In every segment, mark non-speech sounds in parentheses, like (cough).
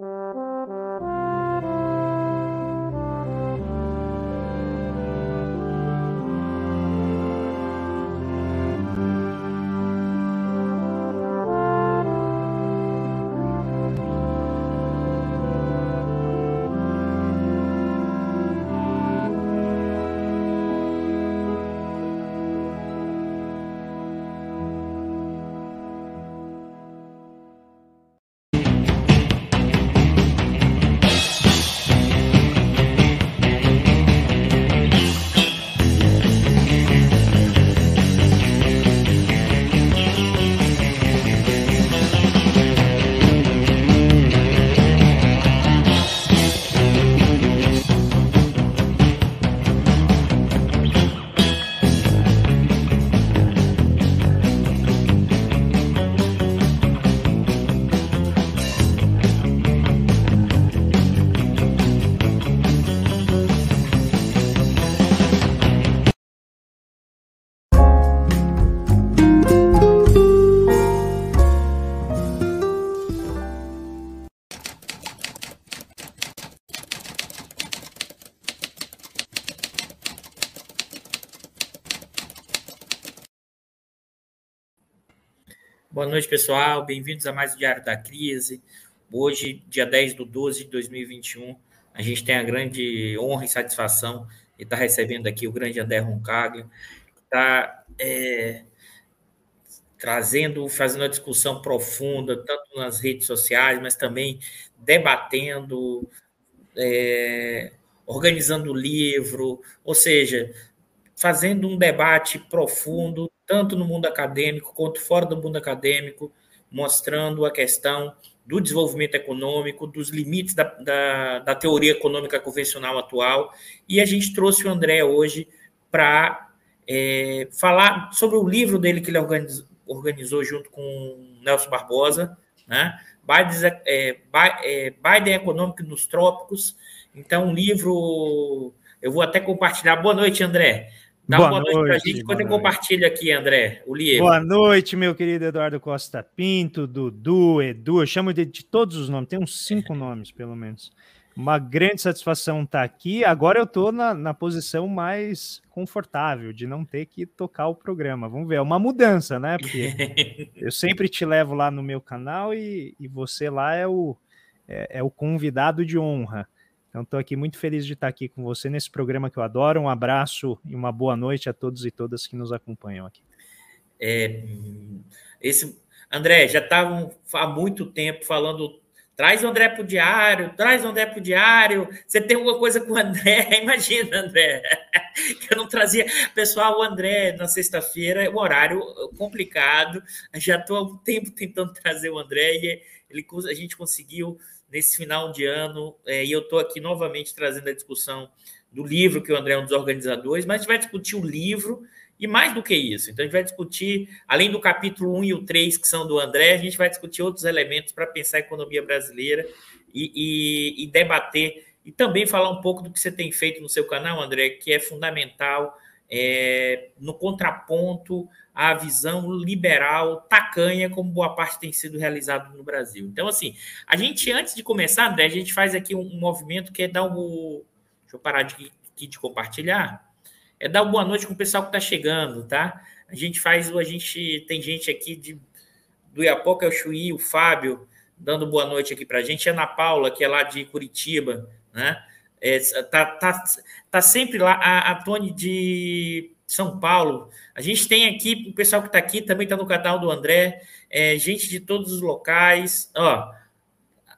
Música Boa noite, pessoal. Bem-vindos a mais o Diário da Crise. Hoje, dia 10 de 12 de 2021, a gente tem a grande honra e satisfação de estar recebendo aqui o grande André Roncaglio, que está é, trazendo, fazendo uma discussão profunda, tanto nas redes sociais, mas também debatendo, é, organizando livro, ou seja, fazendo um debate profundo tanto no mundo acadêmico quanto fora do mundo acadêmico, mostrando a questão do desenvolvimento econômico, dos limites da, da, da teoria econômica convencional atual. E a gente trouxe o André hoje para é, falar sobre o livro dele que ele organizou, organizou junto com Nelson Barbosa, né? Biden, é, é, Biden Econômico nos Trópicos. Então, um livro. Eu vou até compartilhar. Boa noite, André. Dá boa uma boa noite, para a gente quando eu compartilho aqui, André, o. Boa noite, meu querido Eduardo Costa Pinto, Dudu, Edu, eu chamo de, de todos os nomes, tem uns cinco (laughs) nomes, pelo menos. Uma grande satisfação estar aqui. Agora eu estou na, na posição mais confortável de não ter que tocar o programa. Vamos ver, é uma mudança, né? Porque (laughs) eu sempre te levo lá no meu canal e, e você lá é o, é, é o convidado de honra. Então, estou aqui muito feliz de estar aqui com você nesse programa que eu adoro. Um abraço e uma boa noite a todos e todas que nos acompanham aqui. É, esse, André, já estavam há muito tempo falando. Traz o André para o diário, traz o André para o diário. Você tem alguma coisa com o André? (laughs) Imagina, André, que eu não trazia. Pessoal, o André, na sexta-feira, é um horário complicado. Já estou há um tempo tentando trazer o André e ele, a gente conseguiu nesse final de ano, é, e eu estou aqui novamente trazendo a discussão do livro, que o André é um dos organizadores, mas a gente vai discutir o livro e mais do que isso. Então, a gente vai discutir, além do capítulo 1 e o 3, que são do André, a gente vai discutir outros elementos para pensar a economia brasileira e, e, e, debater, e também falar um pouco do que você tem feito no seu canal, André, que é fundamental é, no contraponto a visão liberal tacanha, como boa parte tem sido realizado no Brasil. Então, assim, a gente, antes de começar, André, a gente faz aqui um, movimento que é dar o. Deixa eu parar de, de compartilhar. É dar boa noite com o pessoal que está chegando, tá? A gente faz, a gente tem gente aqui de, do Iapoca, é o Chuí, o Fábio, dando boa noite aqui para a gente. Ana Paula, que é lá de Curitiba, né? É, tá, tá, tá sempre lá. A, a Tony de são Paulo. A gente tem aqui, o pessoal que está aqui também está no canal do André, é, gente de todos os locais. Ó,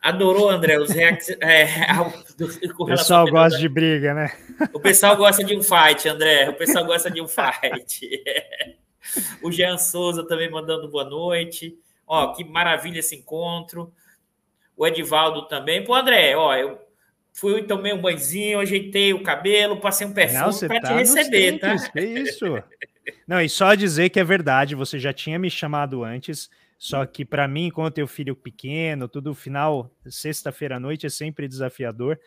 adorou, André, os reacts. (laughs) É, o pessoal gosta de briga, né? O pessoal gosta de um fight, André. O pessoal gosta de um fight. o Jean Souza também mandando boa noite. Ó, que maravilha esse encontro. O Edivaldo também. Pô, André, ó, eu Fui, tomei um banhozinho, ajeitei o cabelo, passei um perfume para tá te receber, tá? Que isso? Não, e só dizer que é verdade, você já tinha me chamado antes, só que para mim, enquanto eu filho pequeno, tudo final, sexta-feira à noite é sempre desafiador,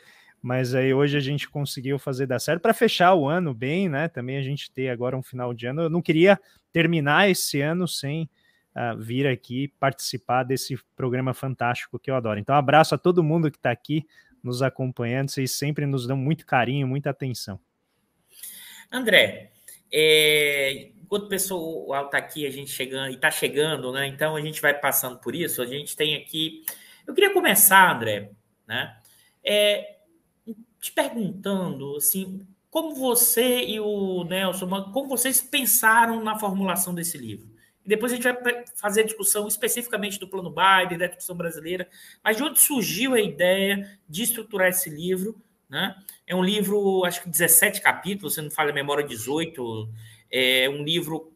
mas aí hoje a gente conseguiu fazer dar certo para fechar o ano bem, né? Também a gente ter agora um final de ano. Eu não queria terminar esse ano sem uh, vir aqui participar desse programa fantástico que eu adoro. Então, abraço a todo mundo que está aqui nos acompanhando, vocês sempre nos dão muito carinho, muita atenção. André, é, enquanto o pessoal está aqui, a gente chegando e está chegando, né? Então a gente vai passando por isso. A gente tem aqui. Eu queria começar, André, né? É, te perguntando assim, como você e o Nelson, como vocês pensaram na formulação desse livro? E depois a gente vai fazer a discussão especificamente do plano Biden, da discussão brasileira, mas de onde surgiu a ideia de estruturar esse livro? Né? É um livro, acho que 17 capítulos, se não falha a memória, 18. É um livro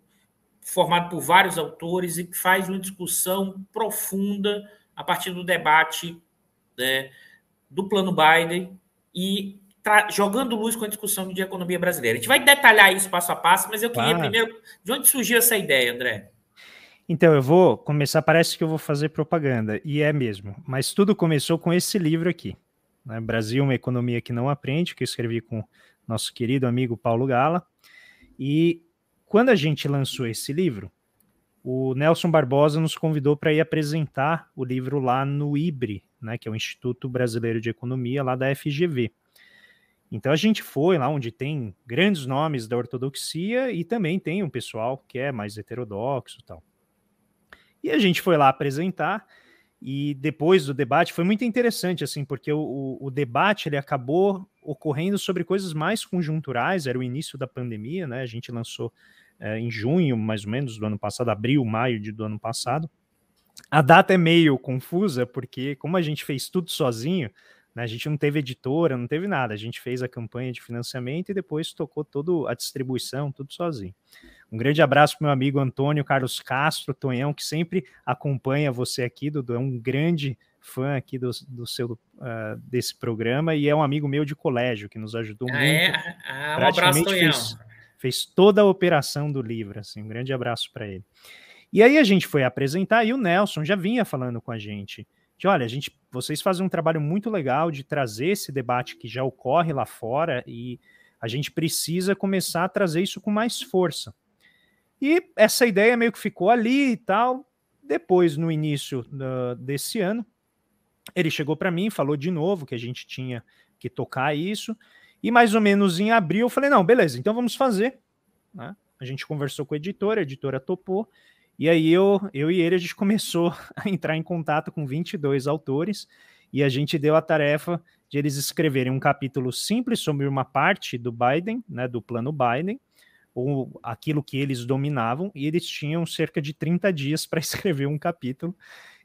formado por vários autores e que faz uma discussão profunda a partir do debate né, do plano Biden e jogando luz com a discussão de economia brasileira. A gente vai detalhar isso passo a passo, mas eu queria ah. primeiro. De onde surgiu essa ideia, André? Então, eu vou começar. Parece que eu vou fazer propaganda, e é mesmo. Mas tudo começou com esse livro aqui. Né? Brasil, uma economia que não aprende, que eu escrevi com nosso querido amigo Paulo Gala. E quando a gente lançou esse livro, o Nelson Barbosa nos convidou para ir apresentar o livro lá no IBRE, né, que é o Instituto Brasileiro de Economia, lá da FGV. Então a gente foi lá onde tem grandes nomes da ortodoxia e também tem um pessoal que é mais heterodoxo tal. E a gente foi lá apresentar e depois do debate foi muito interessante assim, porque o, o, debate ele acabou ocorrendo sobre coisas mais conjunturais, era o início da pandemia, né? A gente lançou é, em junho, mais ou menos, do ano passado, abril, maio de, do ano passado. A data é meio confusa, porque como a gente fez tudo sozinho, né? A gente não teve editora, não teve nada. A gente fez a campanha de financiamento e depois tocou toda a distribuição, tudo sozinho. Um grande abraço para meu amigo Antônio Carlos Castro, Tonhão, que sempre acompanha você aqui, Dudu. É um grande fã aqui do, do seu uh, desse programa e é um amigo meu de colégio que nos ajudou ah, muito. É? Ah, um abraço, Tonhão. Fez, fez toda a operação do livro, assim, um grande abraço para ele. E aí a gente foi apresentar e o Nelson já vinha falando com a gente de olha, a gente, vocês fazem um trabalho muito legal de trazer esse debate que já ocorre lá fora e a gente precisa começar a trazer isso com mais força. E essa ideia meio que ficou ali e tal. Depois, no início uh, desse ano, ele chegou para mim, falou de novo que a gente tinha que tocar isso. E mais ou menos em abril eu falei: não, beleza, então vamos fazer. Né? A gente conversou com a editora, a editora topou. E aí eu, eu e ele a gente começou (laughs) a entrar em contato com 22 autores e a gente deu a tarefa de eles escreverem um capítulo simples sobre uma parte do Biden, né, do plano Biden, ou aquilo que eles dominavam, e eles tinham cerca de 30 dias (laughs) para escrever um capítulo,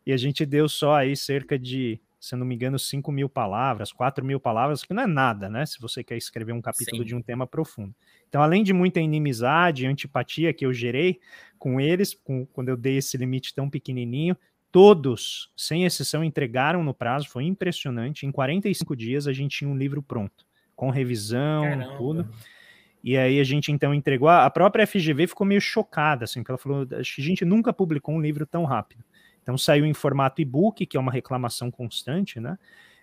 e a gente deu só aí cerca de, se não me engano, 5 mil palavras, 4 mil palavras, que não é nada, né? Se você quer escrever um capítulo Sim. de um tema profundo. Então, além de muita inimizade, antipatia que eu gerei com eles, com, quando eu dei esse limite tão pequenininho, todos, sem exceção, entregaram no prazo, foi impressionante. Em 45 dias a gente tinha um livro pronto, com revisão, Caramba. tudo. E aí a gente então entregou. A própria FGV ficou meio chocada, assim, porque ela falou: a gente nunca publicou um livro tão rápido. Então saiu em formato e-book, que é uma reclamação constante, né?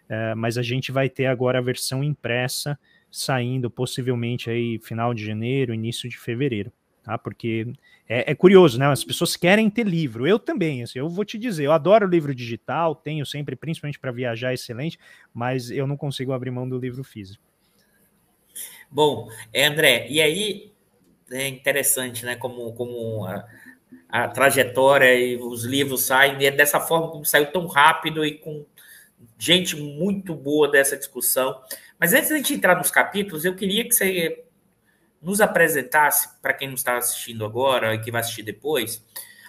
É, mas a gente vai ter agora a versão impressa saindo possivelmente aí final de janeiro, início de fevereiro, tá? Porque é, é, curioso, né? As pessoas querem ter livro. Eu também, assim, eu vou te dizer, eu adoro livro digital, tenho sempre, principalmente para viajar, excelente, mas eu não consigo abrir mão do livro físico. Bom, é, André, e aí é interessante, né? Como, como a trajetória e os livros saem e é dessa forma como saiu tão rápido e com gente muito boa dessa discussão. Mas antes de gente entrar nos capítulos, eu queria que você nos apresentasse, para quem não está assistindo agora e que vai assistir depois,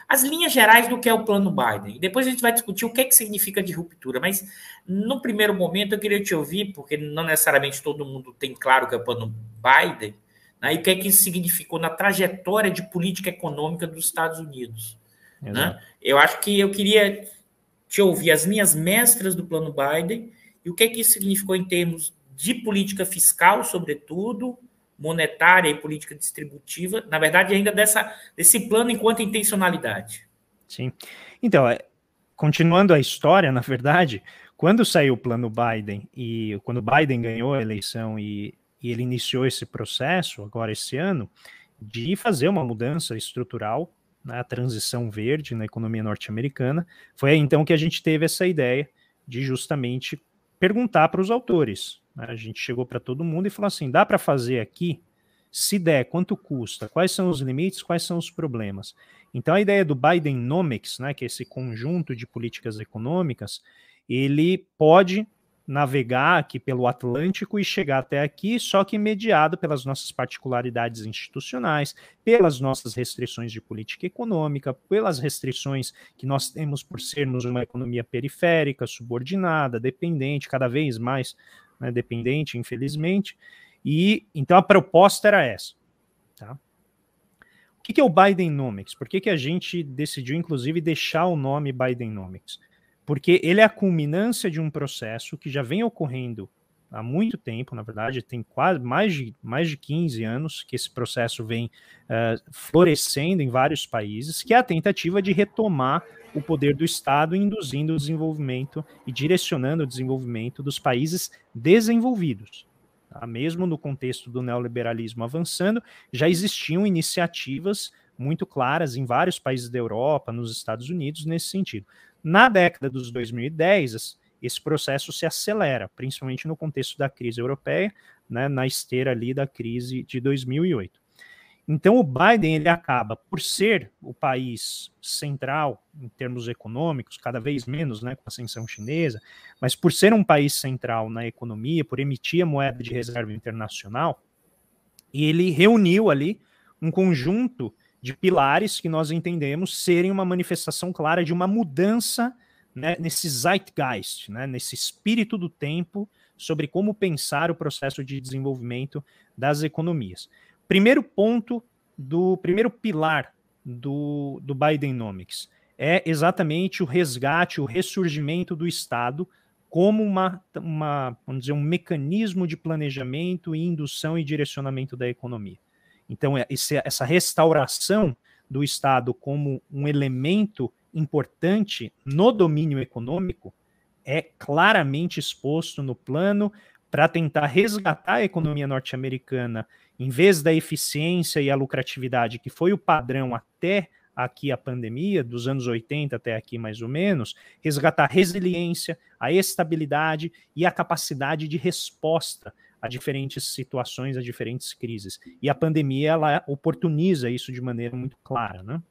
as linhas gerais do que é o plano Biden. Depois a gente vai discutir o que, é que significa de ruptura. Mas, no primeiro momento, eu queria te ouvir, porque não necessariamente todo mundo tem claro o que é o plano Biden, né, e o que é que isso significou na trajetória de política econômica dos Estados Unidos. Né? Eu acho que eu queria te ouvir as linhas mestras do plano Biden e o que é que isso significou em termos de política fiscal, sobretudo, monetária e política distributiva, na verdade, ainda dessa, desse plano enquanto intencionalidade. Sim. Então, é, continuando a história, na verdade, quando saiu o plano Biden e quando Biden ganhou a eleição e, e ele iniciou esse processo, agora esse ano, de fazer uma mudança estrutural né, a transição verde na economia norte-americana. Foi então que a gente teve essa ideia de justamente perguntar para os autores. Né? A gente chegou para todo mundo e falou assim: dá para fazer aqui? Se der, quanto custa? Quais são os limites? Quais são os problemas? Então, a ideia do Bidenomics, né, que é esse conjunto de políticas econômicas, ele pode navegar aqui pelo Atlântico e chegar até aqui, só que mediado pelas nossas particularidades institucionais, pelas nossas restrições de política econômica, pelas restrições que nós temos por sermos uma economia periférica, subordinada, dependente, cada vez mais né, dependente, infelizmente. E então a proposta era essa. Tá? O que, que é o Bidenomics? Por que, que a gente decidiu, inclusive, deixar o nome Bidenomics? Porque ele é a culminância de um processo que já vem ocorrendo há muito tempo, na verdade, tem quase mais de, mais de 15 anos que esse processo vem uh, florescendo em vários países, que é a tentativa de retomar o poder do Estado, induzindo o desenvolvimento e direcionando o desenvolvimento dos países desenvolvidos. Tá? Mesmo no contexto do neoliberalismo avançando, já existiam iniciativas muito claras em vários países da Europa, nos Estados Unidos, nesse sentido. Na década dos 2010, esse processo se acelera, principalmente no contexto da crise europeia, né, na esteira ali da crise de 2008. Então o Biden ele acaba por ser o país central em termos econômicos, cada vez menos, né, com a ascensão chinesa, mas por ser um país central na economia, por emitir a moeda de reserva internacional, ele reuniu ali um conjunto de pilares que nós entendemos serem uma manifestação clara de uma mudança né, nesse zeitgeist, né, nesse espírito do tempo sobre como pensar o processo de desenvolvimento das economias. Primeiro ponto do primeiro pilar do, do Bidenomics é exatamente o resgate, o ressurgimento do Estado como uma, uma, vamos dizer, um mecanismo de planejamento indução e direcionamento da economia. Então, é, esse, essa restauração do Estado como um elemento importante no domínio econômico é claramente exposto no plano para tentar resgatar a economia norte-americana, em vez da eficiência e a lucratividade, que foi o padrão até aqui a pandemia, dos anos 80 até aqui mais ou menos, resgatar a resiliência, a estabilidade e a capacidade de resposta a diferentes situações, a diferentes crises. E a pandemia ela oportuniza isso de maneira muito clara. Né?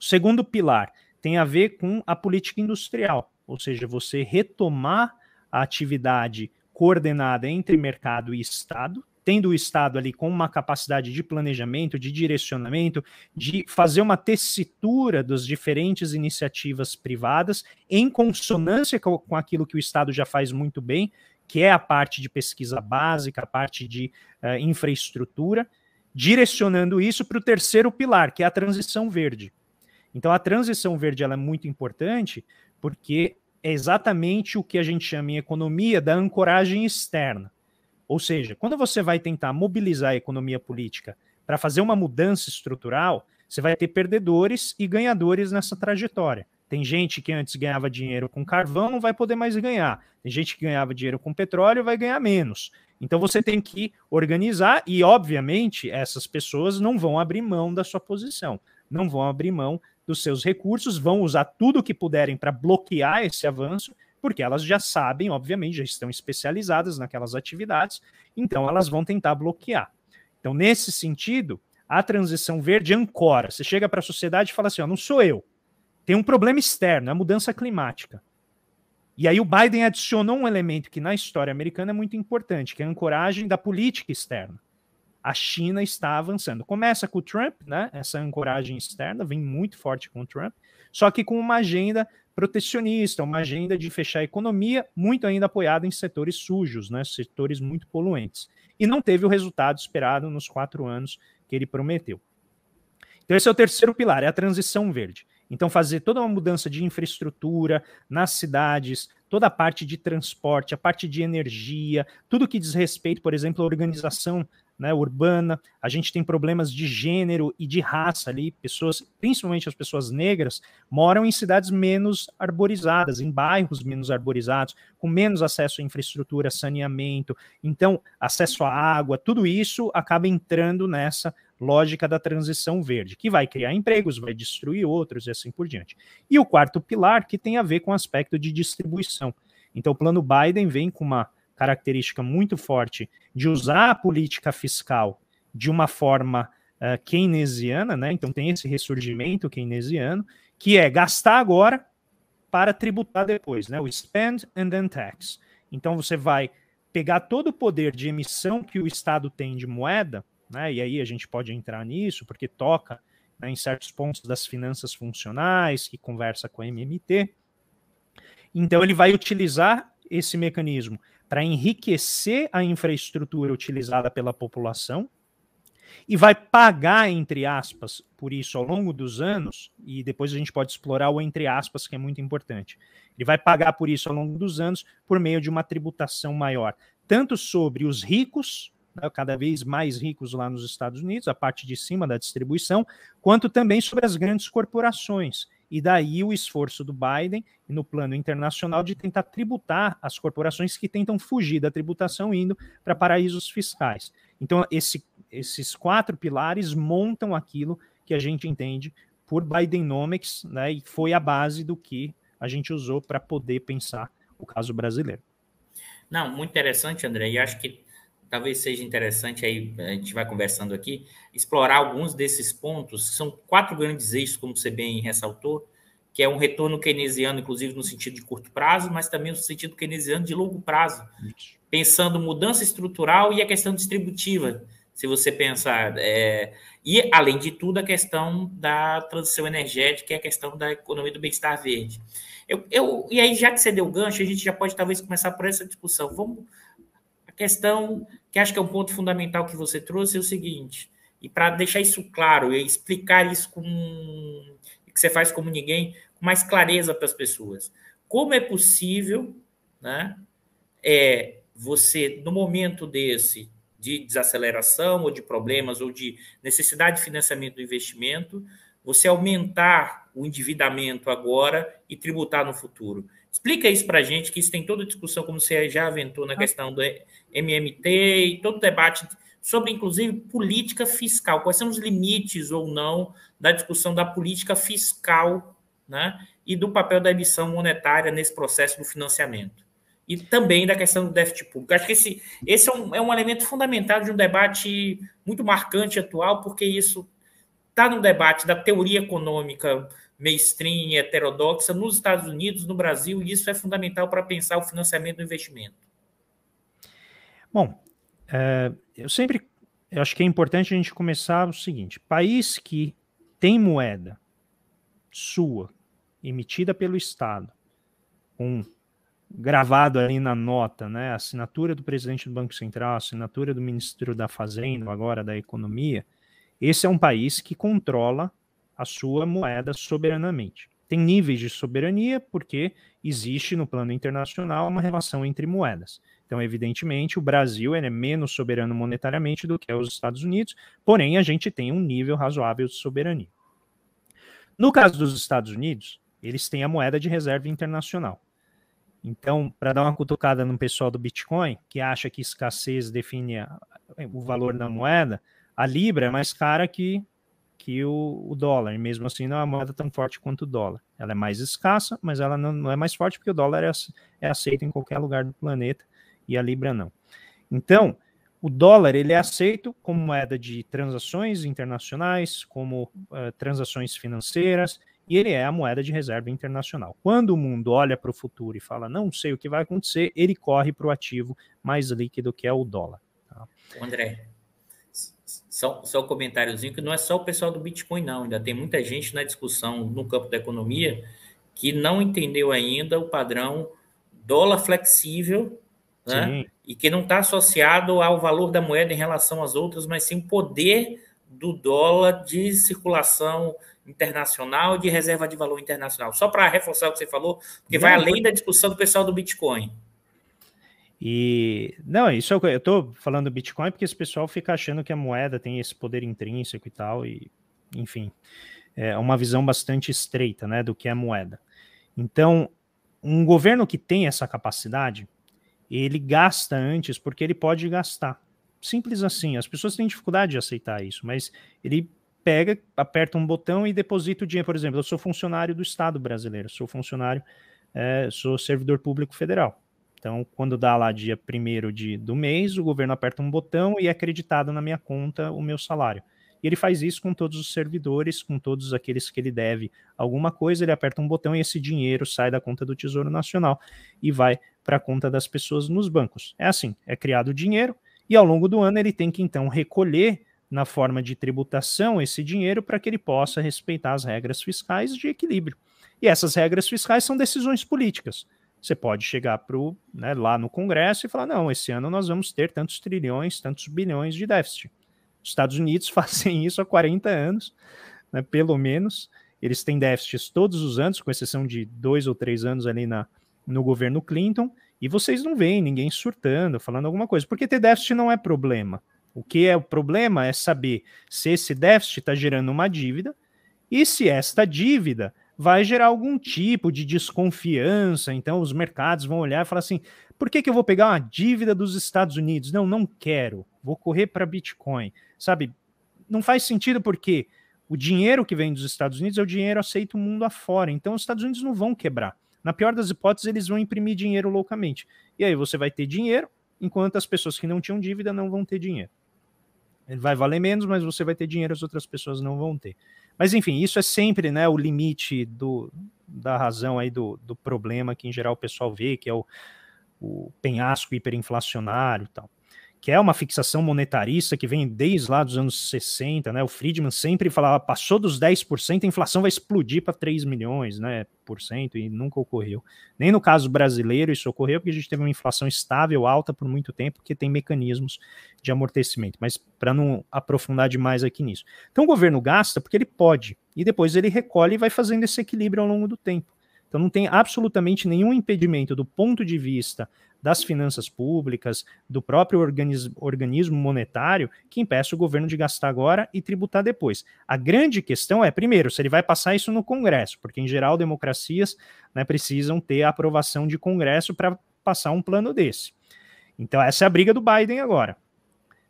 O segundo pilar tem a ver com a política industrial, ou seja, você retomar a atividade coordenada entre mercado e Estado, tendo o Estado ali com uma capacidade de planejamento, de direcionamento, de fazer uma tessitura das diferentes iniciativas privadas em consonância com aquilo que o Estado já faz muito bem, que é a parte de pesquisa básica, a parte de uh, infraestrutura, direcionando isso para o terceiro pilar, que é a transição verde. Então, a transição verde ela é muito importante porque é exatamente o que a gente chama em economia da ancoragem externa. Ou seja, quando você vai tentar mobilizar a economia política para fazer uma mudança estrutural, você vai ter perdedores e ganhadores nessa trajetória. Tem gente que antes ganhava dinheiro com carvão, não vai poder mais ganhar. Tem gente que ganhava dinheiro com petróleo, vai ganhar menos. Então você tem que organizar e, obviamente, essas pessoas não vão abrir mão da sua posição, não vão abrir mão dos seus recursos, vão usar tudo o que puderem para bloquear esse avanço, porque elas já sabem, obviamente, já estão especializadas naquelas atividades, então elas vão tentar bloquear. Então, nesse sentido, a transição verde ancora. Você chega para a sociedade e fala assim: ó, não sou eu, tem um problema externo, a mudança climática. E aí o Biden adicionou um elemento que na história americana é muito importante, que é a ancoragem da política externa. A China está avançando. Começa com o Trump, né? Essa ancoragem externa vem muito forte com o Trump, só que com uma agenda protecionista, uma agenda de fechar a economia, muito ainda apoiada em setores sujos, né? Setores muito poluentes. E não teve o resultado esperado nos quatro anos que ele prometeu. Então, esse é o terceiro pilar, é a transição verde. Então, fazer toda uma mudança de infraestrutura nas cidades, toda a parte de transporte, a parte de energia, tudo que diz respeito, por exemplo, à organização né, urbana. A gente tem problemas de gênero e de raça ali. Pessoas, principalmente as pessoas negras, moram em cidades menos arborizadas, em bairros menos arborizados, com menos acesso à infraestrutura, saneamento. Então, acesso à água, tudo isso acaba entrando nessa lógica da transição verde, que vai criar empregos, vai destruir outros e assim por diante. E o quarto pilar, que tem a ver com o aspecto de distribuição. Então, o plano Biden vem com uma característica muito forte de usar a política fiscal de uma forma uh, keynesiana, né? Então, tem esse ressurgimento keynesiano, que é gastar agora para tributar depois, né? O spend and then tax. Então, você vai pegar todo o poder de emissão que o Estado tem de moeda, né, e aí a gente pode entrar nisso, porque toca né, em certos pontos das finanças funcionais, que conversa com a MMT. Então, ele vai utilizar esse mecanismo para enriquecer a infraestrutura utilizada pela população e vai pagar, entre aspas, por isso ao longo dos anos, e depois a gente pode explorar o entre aspas, que é muito importante. Ele vai pagar por isso ao longo dos anos por meio de uma tributação maior, tanto sobre os ricos, cada vez mais ricos lá nos Estados Unidos, a parte de cima da distribuição, quanto também sobre as grandes corporações. E daí o esforço do Biden no plano internacional de tentar tributar as corporações que tentam fugir da tributação indo para paraísos fiscais. Então, esse, esses quatro pilares montam aquilo que a gente entende por Bidenomics, né, e foi a base do que a gente usou para poder pensar o caso brasileiro. Não, muito interessante, André, e acho que talvez seja interessante aí, a gente vai conversando aqui, explorar alguns desses pontos, são quatro grandes eixos, como você bem ressaltou, que é um retorno keynesiano, inclusive no sentido de curto prazo, mas também no sentido keynesiano de longo prazo, pensando mudança estrutural e a questão distributiva, se você pensar. É, e, além de tudo, a questão da transição energética e a questão da economia do bem-estar verde. Eu, eu, e aí, já que você deu o gancho, a gente já pode talvez começar por essa discussão. Vamos. Questão que acho que é um ponto fundamental que você trouxe é o seguinte, e para deixar isso claro e explicar isso com que você faz como ninguém, com mais clareza para as pessoas. Como é possível, né? É você, no momento desse, de desaceleração ou de problemas ou de necessidade de financiamento do investimento, você aumentar o endividamento agora e tributar no futuro. Explica isso para a gente, que isso tem toda a discussão, como você já aventou na questão do MMT e todo o debate sobre, inclusive, política fiscal. Quais são os limites ou não da discussão da política fiscal né, e do papel da emissão monetária nesse processo do financiamento? e também da questão do déficit público. Acho que esse, esse é, um, é um elemento fundamental de um debate muito marcante atual, porque isso está no debate da teoria econômica mainstream, heterodoxa, nos Estados Unidos, no Brasil, e isso é fundamental para pensar o financiamento do investimento. Bom, é, eu sempre eu acho que é importante a gente começar o seguinte: país que tem moeda sua emitida pelo Estado, com gravado ali na nota, né? Assinatura do presidente do Banco Central, assinatura do ministro da Fazenda, agora da Economia. Esse é um país que controla a sua moeda soberanamente. Tem níveis de soberania porque existe no plano internacional uma relação entre moedas. Então, evidentemente, o Brasil é menos soberano monetariamente do que os Estados Unidos, porém a gente tem um nível razoável de soberania. No caso dos Estados Unidos, eles têm a moeda de reserva internacional. Então, para dar uma cutucada no pessoal do Bitcoin, que acha que escassez define o valor da moeda, a Libra é mais cara que, que o, o, dólar, e mesmo assim não é uma moeda tão forte quanto o dólar. Ela é mais escassa, mas ela não, não é mais forte porque o dólar é, é aceito em qualquer lugar do planeta e a Libra não. Então, o dólar ele é aceito como moeda de transações internacionais, como uh, transações financeiras, e ele é a moeda de reserva internacional. Quando o mundo olha para o futuro e fala, não sei o que vai acontecer, ele corre para o ativo mais líquido que é o dólar. Tá? André, só, só um comentáriozinho que não é só o pessoal do Bitcoin, não. Ainda tem muita gente na discussão no campo da economia que não entendeu ainda o padrão dólar flexível, né? E que não está associado ao valor da moeda em relação às outras, mas sim o poder do dólar de circulação internacional de reserva de valor internacional. Só para reforçar o que você falou, porque vai além da discussão do pessoal do Bitcoin. E não, isso é eu estou falando do Bitcoin porque esse pessoal fica achando que a moeda tem esse poder intrínseco e tal, e enfim, é uma visão bastante estreita, né, do que é moeda. Então, um governo que tem essa capacidade, ele gasta antes porque ele pode gastar. Simples assim. As pessoas têm dificuldade de aceitar isso, mas ele pega, aperta um botão e deposita o dinheiro. Por exemplo, eu sou funcionário do Estado brasileiro, sou funcionário, é, sou servidor público federal. Então, quando dá lá dia primeiro de, do mês, o governo aperta um botão e é acreditado na minha conta o meu salário. E ele faz isso com todos os servidores, com todos aqueles que ele deve alguma coisa, ele aperta um botão e esse dinheiro sai da conta do Tesouro Nacional e vai para a conta das pessoas nos bancos. É assim, é criado o dinheiro e ao longo do ano ele tem que então recolher na forma de tributação esse dinheiro para que ele possa respeitar as regras fiscais de equilíbrio. E essas regras fiscais são decisões políticas. Você pode chegar pro, né, lá no Congresso e falar: não, esse ano nós vamos ter tantos trilhões, tantos bilhões de déficit. Os Estados Unidos (laughs) fazem isso há 40 anos, né, pelo menos. Eles têm déficits todos os anos, com exceção de dois ou três anos ali na, no governo Clinton, e vocês não veem ninguém surtando, falando alguma coisa, porque ter déficit não é problema. O que é o problema é saber se esse déficit está gerando uma dívida e se esta dívida vai gerar algum tipo de desconfiança. Então, os mercados vão olhar e falar assim: por que, que eu vou pegar uma dívida dos Estados Unidos? Não, não quero. Vou correr para Bitcoin. Sabe? Não faz sentido porque o dinheiro que vem dos Estados Unidos é o dinheiro aceito o mundo afora. Então, os Estados Unidos não vão quebrar. Na pior das hipóteses, eles vão imprimir dinheiro loucamente. E aí você vai ter dinheiro, enquanto as pessoas que não tinham dívida não vão ter dinheiro. Ele vai valer menos, mas você vai ter dinheiro, as outras pessoas não vão ter. Mas enfim, isso é sempre né, o limite do, da razão aí do, do problema que em geral o pessoal vê, que é o, o penhasco hiperinflacionário e tal que é uma fixação monetarista que vem desde lá dos anos 60, né? O Friedman sempre falava, passou dos 10%, a inflação vai explodir para 3 milhões, né, por cento, e nunca ocorreu. Nem no caso brasileiro isso ocorreu, porque a gente teve uma inflação estável, alta por muito tempo, que tem mecanismos de amortecimento. Mas para não aprofundar demais aqui nisso. Então o governo gasta porque ele pode, e depois ele recolhe e vai fazendo esse equilíbrio ao longo do tempo. Então não tem absolutamente nenhum impedimento do ponto de vista das finanças públicas, do próprio organismo, monetário, que impeça o governo de gastar agora e tributar depois. A grande questão é, primeiro, se ele vai passar isso no Congresso, porque em geral democracias né, precisam ter a aprovação de Congresso para passar um plano desse. Então, essa é a briga do Biden agora.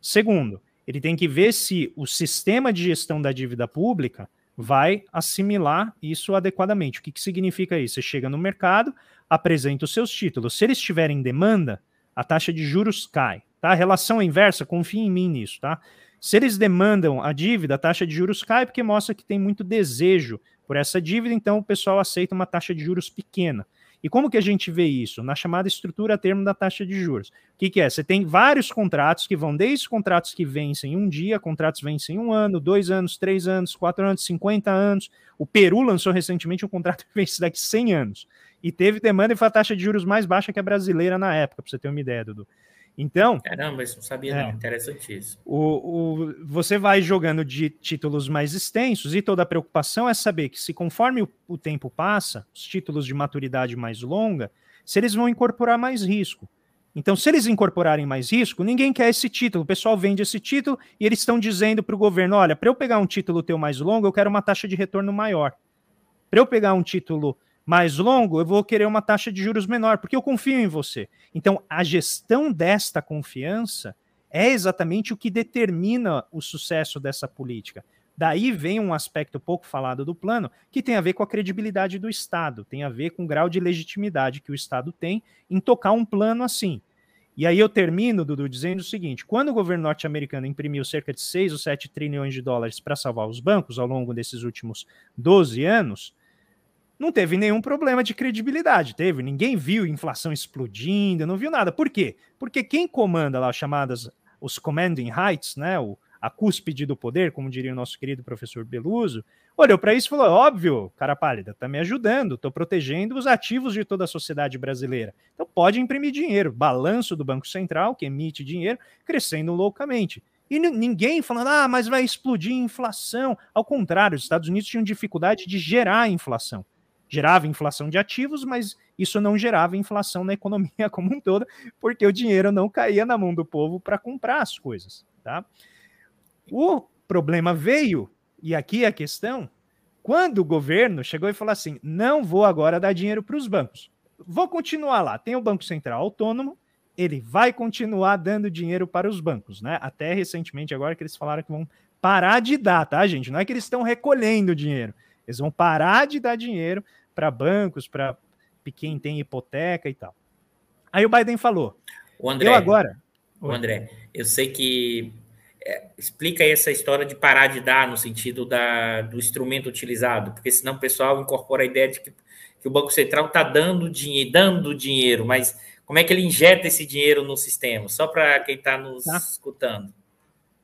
Segundo, ele tem que ver se o sistema de gestão da dívida pública vai assimilar isso adequadamente. O que, que significa isso? Você chega no mercado, apresenta os seus títulos. Se eles tiverem demanda, a taxa de juros cai. Tá? A relação é inversa, confie em mim nisso. Tá? Se eles demandam a dívida, a taxa de juros cai porque mostra que tem muito desejo por essa dívida, então o pessoal aceita uma taxa de juros pequena. E como que a gente vê isso? Na chamada estrutura a termo da taxa de juros. O que, que é? Você tem vários contratos que vão desde contratos que vencem um dia, contratos vencem um ano, dois anos, três anos, quatro anos, 50 anos. O Peru lançou recentemente um contrato que vence daqui 100 anos. E teve demanda e foi a taxa de juros mais baixa que a brasileira na época, para você ter uma ideia, Dudu. Então. Caramba, isso não sabia, é, não. Interessantíssimo. O, o, você vai jogando de títulos mais extensos e toda a preocupação é saber que, se conforme o, o tempo passa, os títulos de maturidade mais longa, se eles vão incorporar mais risco. Então, se eles incorporarem mais risco, ninguém quer esse título. O pessoal vende esse título e eles estão dizendo para o governo: olha, para eu pegar um título teu mais longo, eu quero uma taxa de retorno maior. Para eu pegar um título mais longo, eu vou querer uma taxa de juros menor, porque eu confio em você. Então, a gestão desta confiança é exatamente o que determina o sucesso dessa política. Daí vem um aspecto pouco falado do plano, que tem a ver com a credibilidade do Estado, tem a ver com o grau de legitimidade que o Estado tem em tocar um plano assim. E aí eu termino, Dudu, dizendo o seguinte: quando o governo norte-americano imprimiu cerca de 6 ou 7 trilhões de dólares para salvar os bancos ao longo desses últimos 12 anos, não teve nenhum problema de credibilidade, teve. Ninguém viu inflação explodindo, não viu nada. Por quê? Porque quem comanda lá chamadas os commanding heights, né, o, a cúspide do poder, como diria o nosso querido professor Beluso, olhou para isso e falou: óbvio, cara pálida, tá me ajudando, tô protegendo os ativos de toda a sociedade brasileira. Então pode imprimir dinheiro, balanço do Banco Central, que emite dinheiro, crescendo loucamente. E ninguém falando, ah, mas vai explodir inflação. Ao contrário, os Estados Unidos tinham dificuldade de gerar inflação gerava inflação de ativos, mas isso não gerava inflação na economia (laughs) como um todo, porque o dinheiro não caía na mão do povo para comprar as coisas, tá? O problema veio, e aqui é a questão, quando o governo chegou e falou assim: não vou agora dar dinheiro para os bancos, vou continuar lá. Tem o Banco Central Autônomo, ele vai continuar dando dinheiro para os bancos, né? Até recentemente, agora que eles falaram que vão parar de dar, tá, gente? Não é que eles estão recolhendo dinheiro, eles vão parar de dar dinheiro para bancos, para quem tem hipoteca e tal. Aí o Biden falou: o André, eu agora. O André, eu sei que é, explica aí essa história de parar de dar no sentido da, do instrumento utilizado, porque senão o pessoal incorpora a ideia de que, que o Banco Central está dando dinheiro, dando dinheiro, mas como é que ele injeta esse dinheiro no sistema? Só para quem está nos tá. escutando.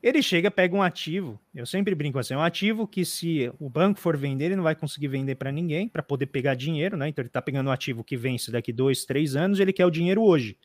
Ele chega, pega um ativo, eu sempre brinco assim, é um ativo que se o banco for vender, ele não vai conseguir vender para ninguém, para poder pegar dinheiro, né? Então ele está pegando um ativo que vence daqui dois, três anos, ele quer o dinheiro hoje.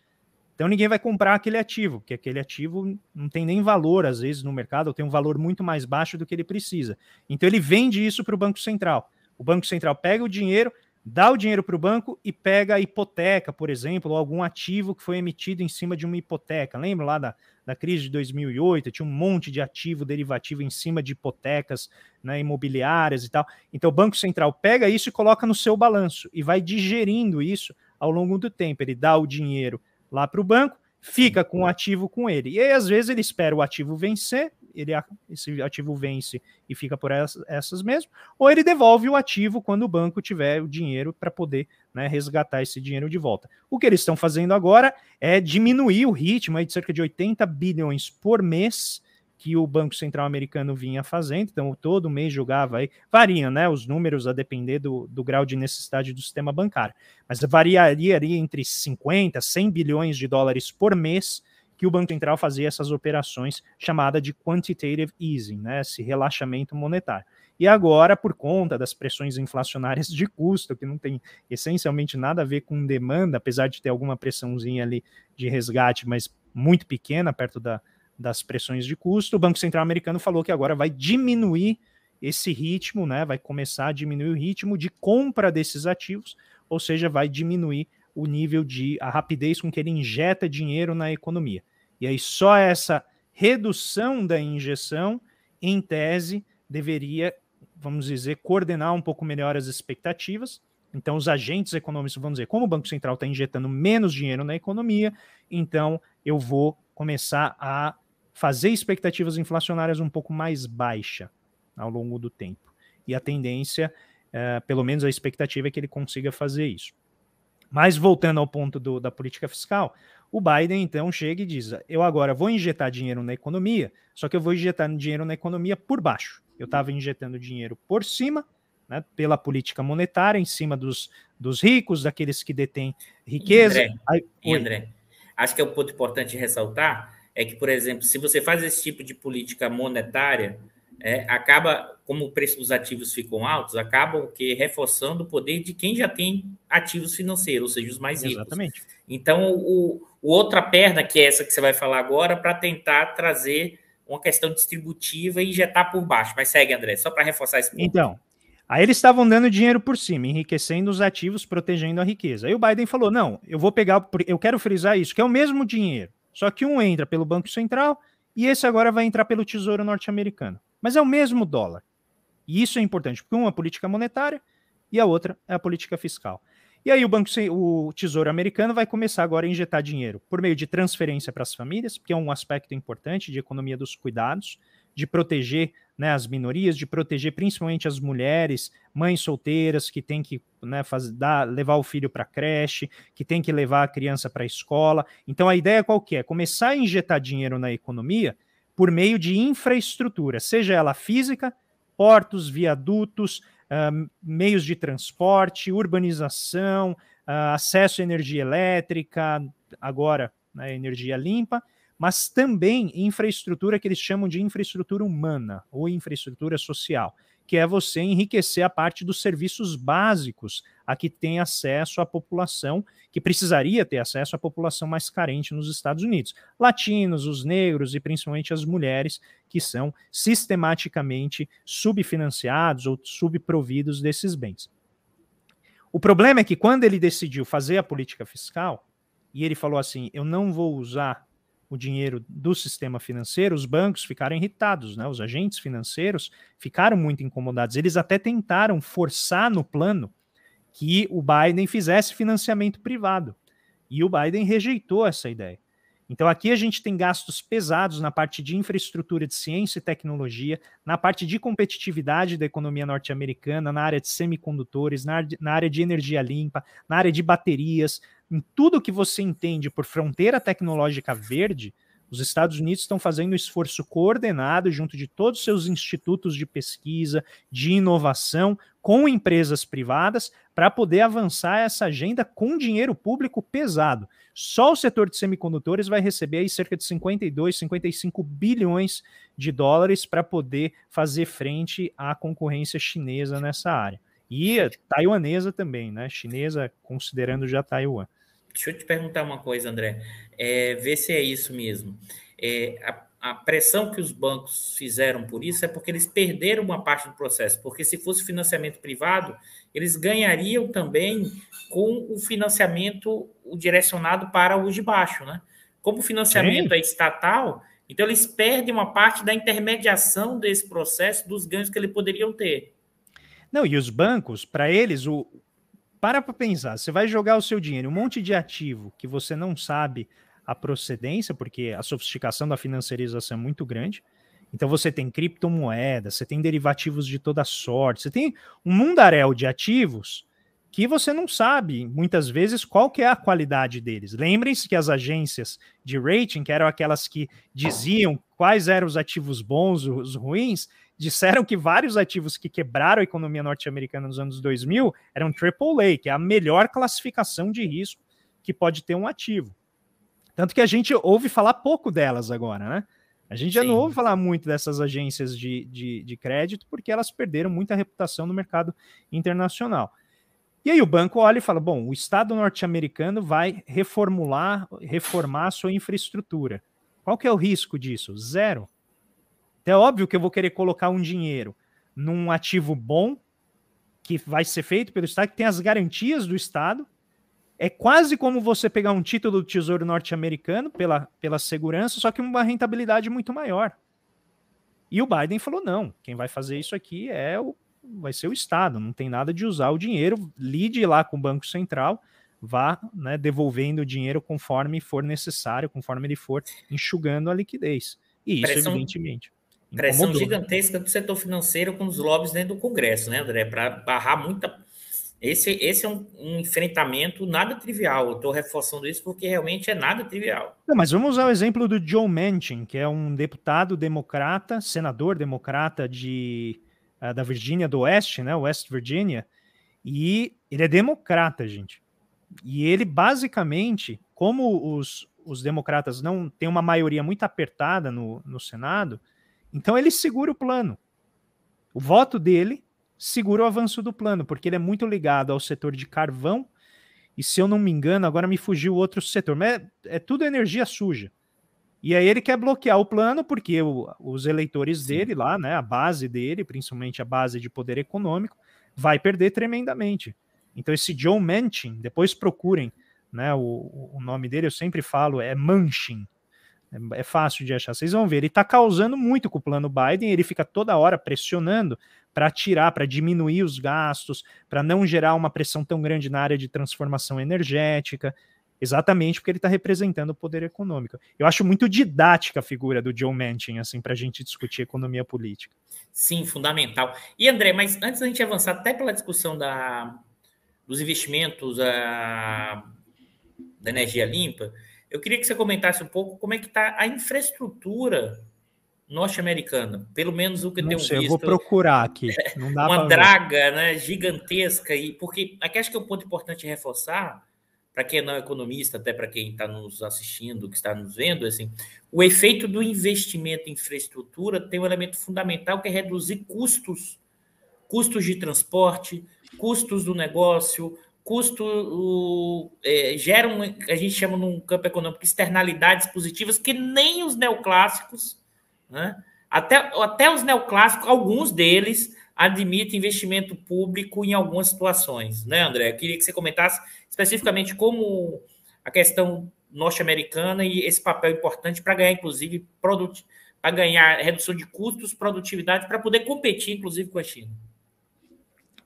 Então ninguém vai comprar aquele ativo, porque aquele ativo não tem nem valor, às vezes, no mercado, ou tem um valor muito mais baixo do que ele precisa. Então ele vende isso para o Banco Central. O Banco Central pega o dinheiro, dá o dinheiro para o banco e pega a hipoteca, por exemplo, ou algum ativo que foi emitido em cima de uma hipoteca. Lembra lá da, da crise de 2008? Tinha um monte de ativo derivativo em cima de hipotecas né, imobiliárias e tal. Então o Banco Central pega isso e coloca no seu balanço e vai digerindo isso ao longo do tempo. Ele dá o dinheiro lá para o banco, fica com o ativo com ele. E aí, às vezes, ele espera o ativo vencer ele, esse ativo vence e fica por essas, essas mesmo, ou ele devolve o ativo quando o banco tiver o dinheiro para poder né, resgatar esse dinheiro de volta. O que eles estão fazendo agora é diminuir o ritmo de cerca de 80 bilhões por mês que o Banco Central americano vinha fazendo, então todo mês jogava aí, varia, né, os números a depender do, do grau de necessidade do sistema bancário, mas variaria ali entre 50, 100 bilhões de dólares por mês que o Banco Central fazia essas operações chamada de quantitative easing, né, esse relaxamento monetário. E agora, por conta das pressões inflacionárias de custo, que não tem essencialmente nada a ver com demanda, apesar de ter alguma pressãozinha ali de resgate, mas muito pequena perto da, das pressões de custo, o Banco Central americano falou que agora vai diminuir esse ritmo, né, vai começar a diminuir o ritmo de compra desses ativos, ou seja, vai diminuir o nível de a rapidez com que ele injeta dinheiro na economia. E aí só essa redução da injeção, em tese, deveria, vamos dizer, coordenar um pouco melhor as expectativas. Então, os agentes econômicos vão dizer, como o Banco Central está injetando menos dinheiro na economia, então eu vou começar a fazer expectativas inflacionárias um pouco mais baixa ao longo do tempo. E a tendência, é, pelo menos a expectativa é que ele consiga fazer isso. Mas voltando ao ponto do, da política fiscal, o Biden então chega e diz: eu agora vou injetar dinheiro na economia, só que eu vou injetar dinheiro na economia por baixo. Eu estava injetando dinheiro por cima, né, pela política monetária, em cima dos, dos ricos, daqueles que detêm riqueza. André, Aí, André, acho que é um ponto importante ressaltar é que, por exemplo, se você faz esse tipo de política monetária, é, acaba, como o preço dos ativos ficam altos, acaba que reforçando o poder de quem já tem ativos financeiros, ou seja, os mais ricos. Exatamente. Então, o, o outra perna, que é essa que você vai falar agora, para tentar trazer uma questão distributiva e injetar por baixo. Mas segue, André, só para reforçar esse ponto. Então, aí eles estavam dando dinheiro por cima, enriquecendo os ativos, protegendo a riqueza. Aí o Biden falou: não, eu vou pegar, eu quero frisar isso, que é o mesmo dinheiro, só que um entra pelo Banco Central e esse agora vai entrar pelo Tesouro Norte-Americano. Mas é o mesmo dólar. E isso é importante, porque uma é a política monetária e a outra é a política fiscal. E aí o Banco o Tesouro Americano vai começar agora a injetar dinheiro por meio de transferência para as famílias, que é um aspecto importante de economia dos cuidados, de proteger né, as minorias, de proteger principalmente as mulheres, mães solteiras que têm que né, dar, levar o filho para a creche, que tem que levar a criança para a escola. Então a ideia qual que é? Começar a injetar dinheiro na economia por meio de infraestrutura, seja ela física, portos, viadutos, uh, meios de transporte, urbanização, uh, acesso à energia elétrica, agora né, energia limpa, mas também infraestrutura que eles chamam de infraestrutura humana ou infraestrutura social, que é você enriquecer a parte dos serviços básicos a que tem acesso a população, que precisaria ter acesso à população mais carente nos Estados Unidos. Latinos, os negros e principalmente as mulheres, que são sistematicamente subfinanciados ou subprovidos desses bens. O problema é que quando ele decidiu fazer a política fiscal, e ele falou assim: eu não vou usar o dinheiro do sistema financeiro, os bancos ficaram irritados, né? Os agentes financeiros ficaram muito incomodados. Eles até tentaram forçar no plano que o Biden fizesse financiamento privado. E o Biden rejeitou essa ideia. Então, aqui a gente tem gastos pesados na parte de infraestrutura de ciência e tecnologia, na parte de competitividade da economia norte-americana, na área de semicondutores, na, área de energia limpa, na área de baterias, em tudo que você entende por fronteira tecnológica verde, os Estados Unidos estão fazendo um esforço coordenado junto de todos os seus institutos de pesquisa, de inovação, com empresas privadas, para poder avançar essa agenda com dinheiro público pesado. Só o setor de semicondutores vai receber aí cerca de 52, 55 bilhões de dólares para poder fazer frente à concorrência chinesa nessa área. E taiwanesa também, né? Chinesa considerando já Taiwan. Deixa eu te perguntar uma coisa, André. É, ver se é isso mesmo. É, a, a, pressão que os bancos fizeram por isso é porque eles perderam uma parte do processo. Porque se fosse financiamento privado, eles ganhariam também com o financiamento direcionado para os de baixo, né? Como o financiamento Sim. é estatal, então eles perdem uma parte da intermediação desse processo dos ganhos que eles poderiam ter. Não, e os bancos, para eles, o, para para pensar, você vai jogar o seu dinheiro, um monte de ativo que você não sabe a procedência, porque a sofisticação da financiarização é muito grande. Então você tem criptomoedas, você tem derivativos de toda sorte, você tem um mundaréu de ativos que você não sabe muitas vezes qual que é a qualidade deles. Lembrem-se que as agências de rating, que eram aquelas que diziam quais eram os ativos bons, os ruins, disseram que vários ativos que quebraram a economia norte-americana nos anos 2000 eram AAA, que é a melhor classificação de risco que pode ter um ativo. Tanto que a gente ouve falar pouco delas agora, né? A gente já Sim. não ouve falar muito dessas agências de, de, de, crédito porque elas perderam muita reputação no mercado internacional. E aí o banco olha e fala: bom, o Estado norte-americano vai reformular, reformar a sua infraestrutura. Qual que é o risco disso? Zero. Então, é óbvio que eu vou querer colocar um dinheiro num ativo bom, que vai ser feito pelo Estado, que tem as garantias do Estado. É quase como você pegar um título do Tesouro norte-americano pela, pela segurança, só que uma rentabilidade muito maior. E o Biden falou: não, quem vai fazer isso aqui é o, vai ser o Estado, não tem nada de usar o dinheiro, lide lá com o Banco Central, vá né, devolvendo o dinheiro conforme for necessário, conforme ele for enxugando a liquidez. E isso, evidentemente Pressão Incomodou. gigantesca do setor financeiro com os lobbies dentro do Congresso, né, André? Para barrar muita. Esse, esse é um, um enfrentamento nada trivial. Eu estou reforçando isso porque realmente é nada trivial. Não, mas vamos usar o exemplo do Joe Manchin, que é um deputado democrata, senador democrata de, uh, da Virgínia do Oeste, né, West Virginia, e ele é democrata, gente. E ele basicamente, como os, os democratas não têm uma maioria muito apertada no, no Senado, então ele segura o plano. O voto dele segura o avanço do plano, porque ele é muito ligado ao setor de carvão. E se eu não me engano, agora me fugiu outro setor, mas é, é tudo energia suja. E aí ele quer bloquear o plano porque o, os eleitores Sim. dele lá, né, a base dele, principalmente a base de poder econômico, vai perder tremendamente. Então esse Joe Manchin, depois procurem, né, o, o nome dele eu sempre falo é Manchin, é, é fácil de achar. Vocês vão ver, ele está causando muito com o plano Biden, ele fica toda hora pressionando para tirar, para diminuir os gastos, para não gerar uma pressão tão grande na área de transformação energética, exatamente porque ele está representando o poder econômico. Eu acho muito didática a figura do Joe Manchin, assim, para a gente discutir economia política. Sim, fundamental. E André, mas antes da gente avançar até pela discussão da, dos investimentos a, da energia limpa, eu queria que você comentasse um pouco como é que está a infraestrutura norte-americana, pelo menos o que eu tenho sei, visto. Eu vou procurar aqui. Não dá uma draga né, gigantesca. e Porque aqui acho que é um ponto importante reforçar, para quem não é economista, até para quem está nos assistindo, que está nos vendo, assim, o efeito do investimento em infraestrutura tem um elemento fundamental que é reduzir custos, custos de transporte, custos do negócio, custo o, é, geram, a gente chama num campo econômico, externalidades positivas que nem os neoclássicos, né? até, até os neoclássicos, alguns deles admitem investimento público em algumas situações, né, André? Eu queria que você comentasse especificamente como a questão norte-americana e esse papel importante para ganhar, inclusive, para ganhar redução de custos, produtividade, para poder competir, inclusive, com a China.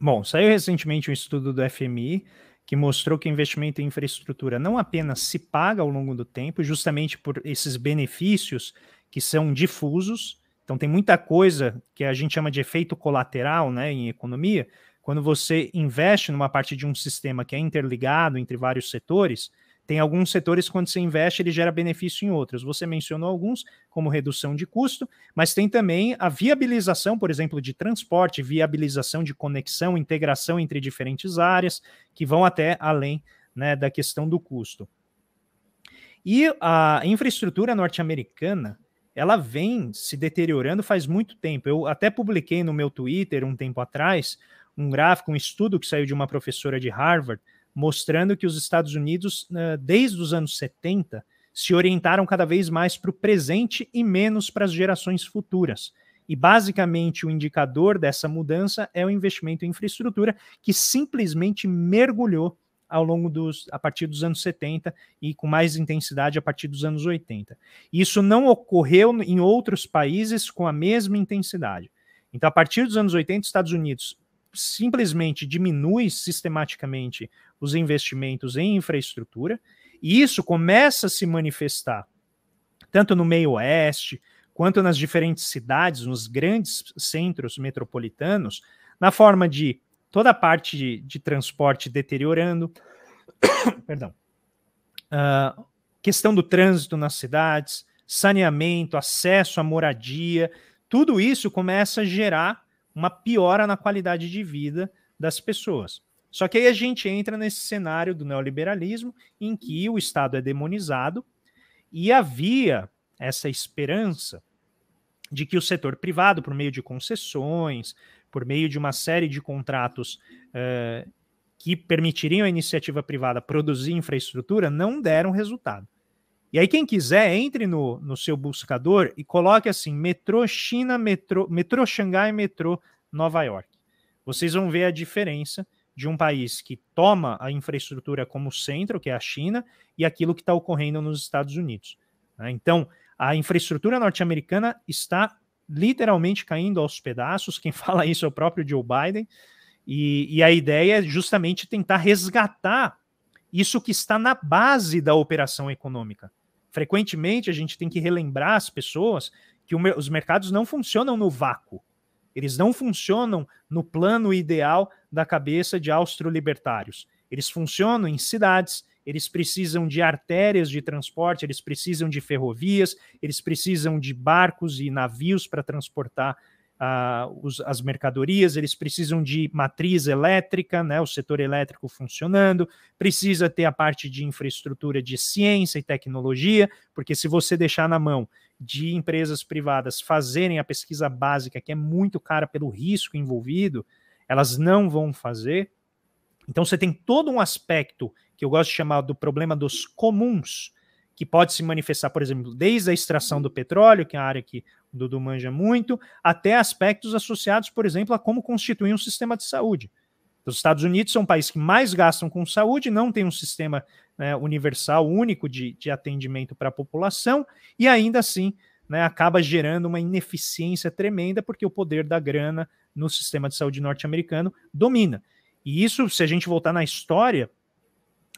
Bom, saiu recentemente um estudo do FMI que mostrou que investimento em infraestrutura não apenas se paga ao longo do tempo, justamente por esses benefícios que são difusos. Então, tem muita coisa que a gente chama de efeito colateral né, em economia. Quando você investe numa parte de um sistema que é interligado entre vários setores, tem alguns setores, quando você investe, ele gera benefício em outros. Você mencionou alguns, como redução de custo, mas tem também a viabilização, por exemplo, de transporte, viabilização de conexão, integração entre diferentes áreas, que vão até além né, da questão do custo. E a infraestrutura norte-americana, ela vem se deteriorando faz muito tempo. Eu até publiquei no meu Twitter um tempo atrás um gráfico, um estudo que saiu de uma professora de Harvard, mostrando que os Estados Unidos, né, desde os anos 70, se orientaram cada vez mais para o presente e menos para as gerações futuras. E basicamente o indicador dessa mudança é o investimento em infraestrutura, que simplesmente mergulhou ao longo dos a partir dos anos 70 e com mais intensidade a partir dos anos 80. Isso não ocorreu em outros países com a mesma intensidade. Então, a partir dos anos 80, os Estados Unidos simplesmente diminui sistematicamente os investimentos em infraestrutura, e isso começa a se manifestar tanto no meio oeste, quanto nas diferentes cidades, nos grandes centros metropolitanos, na forma de toda a parte de, de transporte deteriorando, (coughs) perdão, uh, questão do trânsito nas cidades, saneamento, acesso à moradia, tudo isso começa a gerar uma piora na qualidade de vida das pessoas. Só que aí a gente entra nesse cenário do neoliberalismo em que o Estado é demonizado e havia essa esperança de que o setor privado, por meio de concessões, por meio de uma série de contratos uh, que permitiriam a iniciativa privada produzir infraestrutura, não deram resultado. E aí, quem quiser, entre no, no seu buscador e coloque assim: metrô China, metrô, metrô Xangai, metrô Nova York. Vocês vão ver a diferença de um país que toma a infraestrutura como centro, que é a China, e aquilo que está ocorrendo nos Estados Unidos. Né? Então, a infraestrutura norte-americana está literalmente caindo aos pedaços. Quem (laughs) fala isso é o próprio Joe Biden. E, e a ideia é justamente tentar resgatar isso que está na base da operação econômica. Frequentemente a gente tem que relembrar as pessoas que os mercados não funcionam no vácuo. Eles não funcionam no plano ideal da cabeça de austro-libertários. Eles funcionam em cidades, eles precisam de artérias de transporte, eles precisam de ferrovias, eles precisam de barcos e navios para transportar os, as mercadorias, eles precisam de matriz elétrica, né, o setor elétrico funcionando, precisa ter a parte de infraestrutura de ciência e tecnologia, porque se você deixar na mão de empresas privadas fazerem a pesquisa básica, que é muito cara pelo risco envolvido, elas não vão fazer. Então você tem todo um aspecto que eu gosto de chamar do problema dos comuns, que pode se manifestar, por exemplo, desde a extração do petróleo, que é a área que o Dudu manja muito, até aspectos associados, por exemplo, a como constituir um sistema de saúde. Os Estados Unidos são o país que mais gastam com saúde, não tem um sistema né, universal único de, de atendimento para a população, e ainda assim né, acaba gerando uma ineficiência tremenda, porque o poder da grana no sistema de saúde norte-americano domina. E isso, se a gente voltar na história,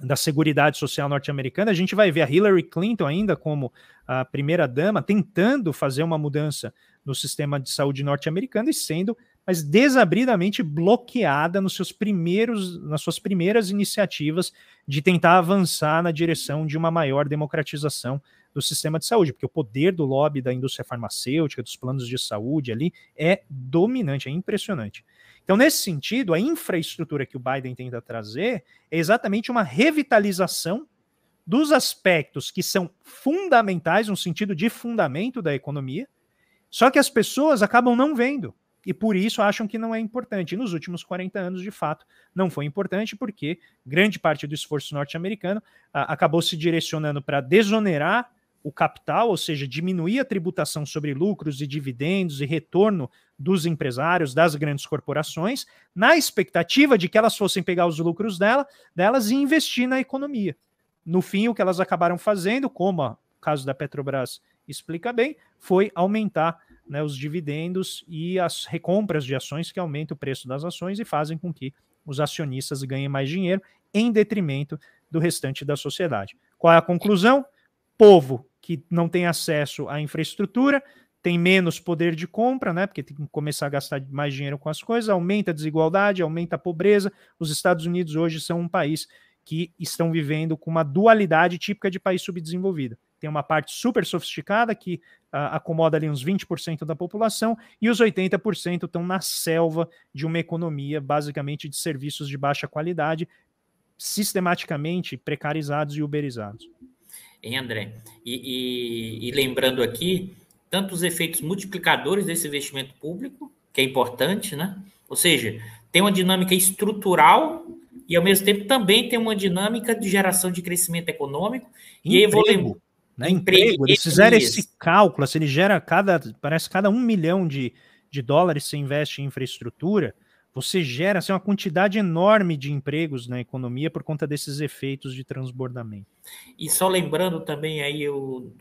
da Seguridade Social norte-americana, a gente vai ver a Hillary Clinton ainda como a primeira dama tentando fazer uma mudança no sistema de saúde norte-americano e sendo mas desabridamente bloqueada nos seus primeiros, nas suas primeiras iniciativas de tentar avançar na direção de uma maior democratização do sistema de saúde, porque o poder do lobby da indústria farmacêutica, dos planos de saúde ali é dominante, é impressionante. Então, nesse sentido, a infraestrutura que o Biden tenta trazer é exatamente uma revitalização dos aspectos que são fundamentais, no sentido de fundamento da economia, só que as pessoas acabam não vendo e por isso acham que não é importante. E nos últimos 40 anos, de fato, não foi importante, porque grande parte do esforço norte-americano ah, acabou se direcionando para desonerar o capital, ou seja, diminuir a tributação sobre lucros e dividendos e retorno dos empresários, das grandes corporações, na expectativa de que elas fossem pegar os lucros dela, delas e investir na economia. No fim, o que elas acabaram fazendo, como o caso da Petrobras explica bem, foi aumentar né, os dividendos e as recompras de ações que aumentam o preço das ações e fazem com que os acionistas ganhem mais dinheiro em detrimento do restante da sociedade. Qual é a conclusão? Povo que não tem acesso à infraestrutura tem menos poder de compra, né? Porque tem que começar a gastar mais dinheiro com as coisas, aumenta a desigualdade, aumenta a pobreza. Os Estados Unidos hoje são um país que estão vivendo com uma dualidade típica de país subdesenvolvido. Tem uma parte super sofisticada que uh, acomoda ali uns 20% da população e os 80% estão na selva de uma economia basicamente de serviços de baixa qualidade, sistematicamente precarizados e uberizados. Hein, André? E, e, e lembrando aqui, tanto os efeitos multiplicadores desse investimento público, que é importante, né? Ou seja, tem uma dinâmica estrutural e, ao mesmo tempo, também tem uma dinâmica de geração de crescimento econômico. E aí vou lembrar. Né? Emprego, eles fizeram esse cálculo, se ele gera cada, parece cada um milhão de, de dólares você investe em infraestrutura, você gera assim, uma quantidade enorme de empregos na economia por conta desses efeitos de transbordamento. E só lembrando também aí o,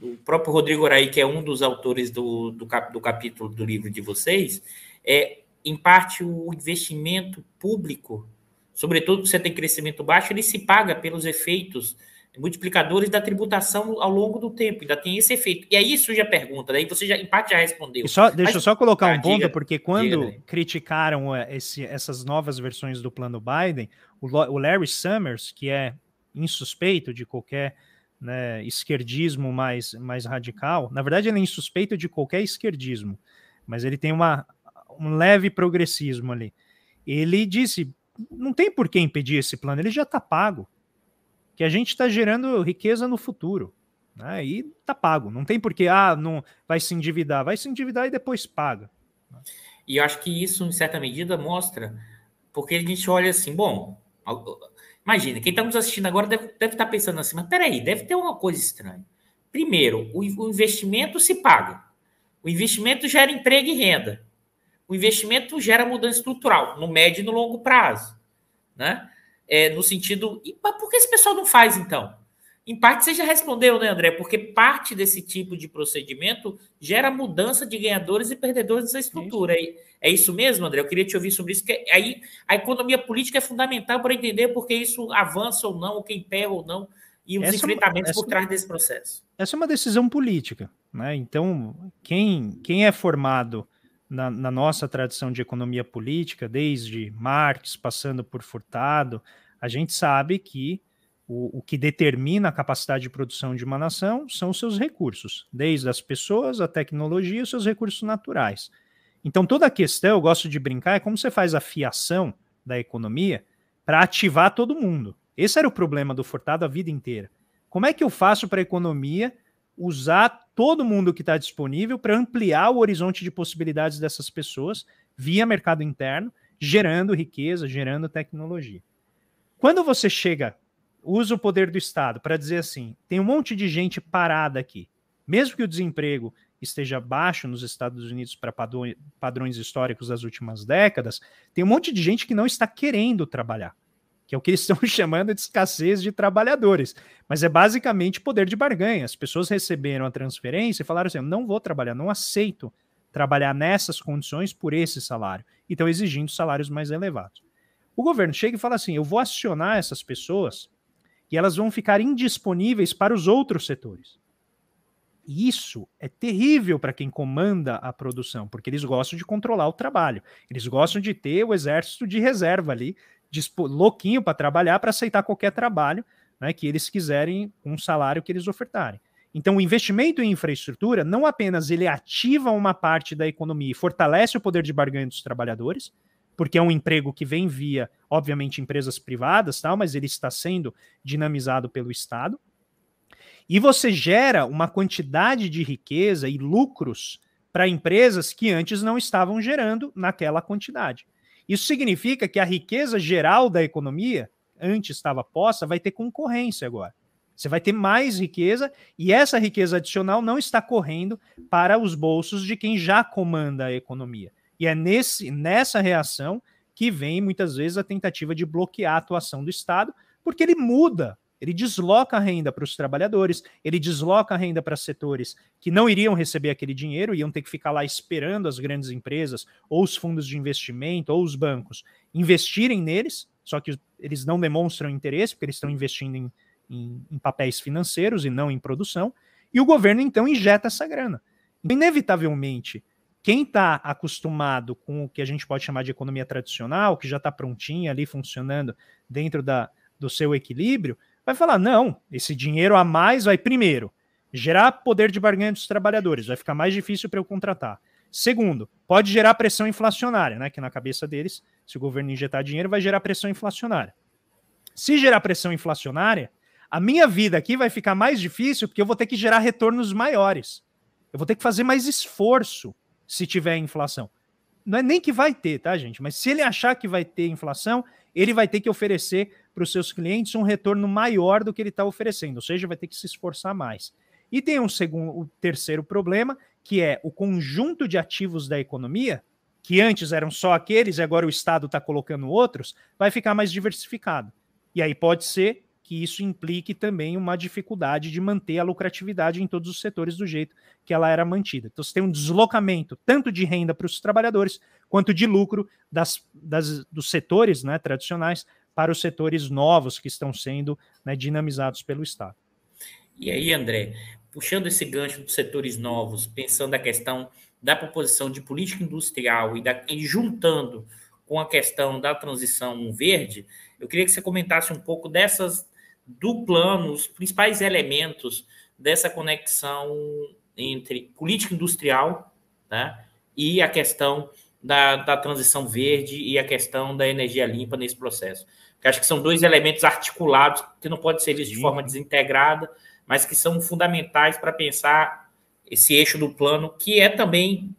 o próprio Rodrigo Araí, que é um dos autores do, do, cap, do capítulo do livro de vocês, é em parte o investimento público, sobretudo se você tem crescimento baixo, ele se paga pelos efeitos multiplicadores da tributação ao longo do tempo, ainda tem esse efeito. E aí surge a pergunta, daí você já, em parte, já respondeu. Só, deixa Mas, eu só colocar ah, um ponto, diga, porque quando diga, criticaram eh, esse, essas novas versões do plano Biden, o, o Larry Summers, que é insuspeito de qualquer né, esquerdismo mais, mais radical, na verdade ele é insuspeito de qualquer esquerdismo, mas ele tem uma, um leve progressismo ali. Ele disse, não tem por que impedir esse plano, ele já está pago que a gente está gerando riqueza no futuro. Né? E tá pago. Não tem porquê, ah, não vai se endividar. Vai se endividar e depois paga. E eu acho que isso, em certa medida, mostra, porque a gente olha assim, bom, imagina, quem está nos assistindo agora deve, deve estar tá pensando assim, mas peraí, deve ter uma coisa estranha. Primeiro, o, o investimento se paga. O investimento gera emprego e renda. O investimento gera mudança estrutural, no médio e no longo prazo. Né? é, no sentido. E, mas por que esse pessoal não faz, então? Em parte você já respondeu, né, André? Porque parte desse tipo de procedimento gera mudança de ganhadores e perdedores nessa estrutura. É, é isso mesmo, André? Eu queria te ouvir sobre isso. Que aí a economia política é fundamental para entender porque isso avança ou não, ou quem pega ou não, e os essa, é enfrentamentos essa, por trás desse processo. Essa é uma decisão política. Né? Então, quem, quem é formado na, na, nossa tradição de economia política, desde Marx, passando por Furtado, a gente sabe que o, o, que determina a capacidade de produção de uma nação são os seus recursos, desde as pessoas, a tecnologia e os seus recursos naturais. Então, toda a questão, eu gosto de brincar, é como você faz a fiação da economia para ativar todo mundo. Esse era o problema do Furtado a vida inteira. Como é que eu faço para a economia usar todo mundo que está disponível para ampliar o horizonte de possibilidades dessas pessoas via mercado interno, gerando riqueza, gerando tecnologia. Quando você chega, usa o poder do Estado para dizer assim: tem um monte de gente parada aqui, mesmo que o desemprego esteja baixo nos Estados Unidos para padrões históricos das últimas décadas, tem um monte de gente que não está querendo trabalhar que é o que eles (laughs) estão chamando de escassez de trabalhadores. Mas é basicamente poder de barganha. As pessoas receberam a transferência e falaram assim: não vou trabalhar, não aceito trabalhar nessas condições por esse salário. E estão exigindo salários mais elevados. O governo chega e fala assim: eu vou acionar essas pessoas e elas vão ficar indisponíveis para os outros setores. Isso é terrível para quem comanda a produção, porque eles gostam de controlar o trabalho. Eles gostam de ter o exército de reserva ali louquinho para trabalhar, para aceitar qualquer trabalho né, que eles quiserem, um salário que eles ofertarem. Então, o investimento em infraestrutura não apenas ele ativa uma parte da economia e fortalece o poder de barganha dos trabalhadores, porque é um emprego que vem via, obviamente, empresas privadas, tal, mas ele está sendo dinamizado pelo Estado. E você gera uma quantidade de riqueza e lucros para empresas que antes não estavam gerando naquela quantidade. Isso significa que a riqueza geral da economia, antes estava posta, vai ter concorrência agora. Você vai ter mais riqueza e essa riqueza adicional não está correndo para os bolsos de quem já comanda a economia. E é nesse, nessa reação que vem muitas vezes a tentativa de bloquear a atuação do Estado, porque ele muda ele desloca a renda para os trabalhadores, ele desloca a renda para setores que não iriam receber aquele dinheiro, iam ter que ficar lá esperando as grandes empresas, ou os fundos de investimento, ou os bancos investirem neles, só que eles não demonstram interesse, porque eles estão investindo em, em, em papéis financeiros e não em produção, e o governo então injeta essa grana. Inevitavelmente, quem está acostumado com o que a gente pode chamar de economia tradicional, que já está prontinha ali funcionando dentro da, do seu equilíbrio, vai falar: não, esse dinheiro a mais vai, primeiro, gerar poder de barganha dos trabalhadores, vai ficar mais difícil para eu contratar. Segundo, pode gerar pressão inflacionária, né? Que na cabeça deles, se o governo injetar dinheiro, vai gerar pressão inflacionária. Se gerar pressão inflacionária, a minha vida aqui vai ficar mais difícil porque eu vou ter que gerar retornos maiores. Eu vou ter que fazer mais esforço se tiver inflação. Não é nem que vai ter, tá, gente? Mas se ele achar que vai ter inflação, ele vai ter que oferecer para os seus clientes um retorno maior do que ele está oferecendo, ou seja, vai ter que se esforçar mais. E tem um segundo, o terceiro problema, que é o conjunto de ativos da economia, que antes eram só aqueles e agora o Estado está colocando outros, vai ficar mais diversificado. E aí pode ser que isso implique também uma dificuldade de manter a lucratividade em todos os setores do jeito que ela era mantida. Então, você tem um deslocamento tanto de renda para os trabalhadores quanto de lucro das, das, dos setores né, tradicionais para os setores novos que estão sendo né, dinamizados pelo Estado. E aí, André, puxando esse gancho dos setores novos, pensando a questão da proposição de política industrial e, da, e juntando com a questão da transição verde, eu queria que você comentasse um pouco dessas do plano, os principais elementos dessa conexão entre política industrial né, e a questão da, da transição verde e a questão da energia limpa nesse processo. Eu acho que são dois elementos articulados que não pode ser vistos de forma desintegrada, mas que são fundamentais para pensar esse eixo do plano, que é também,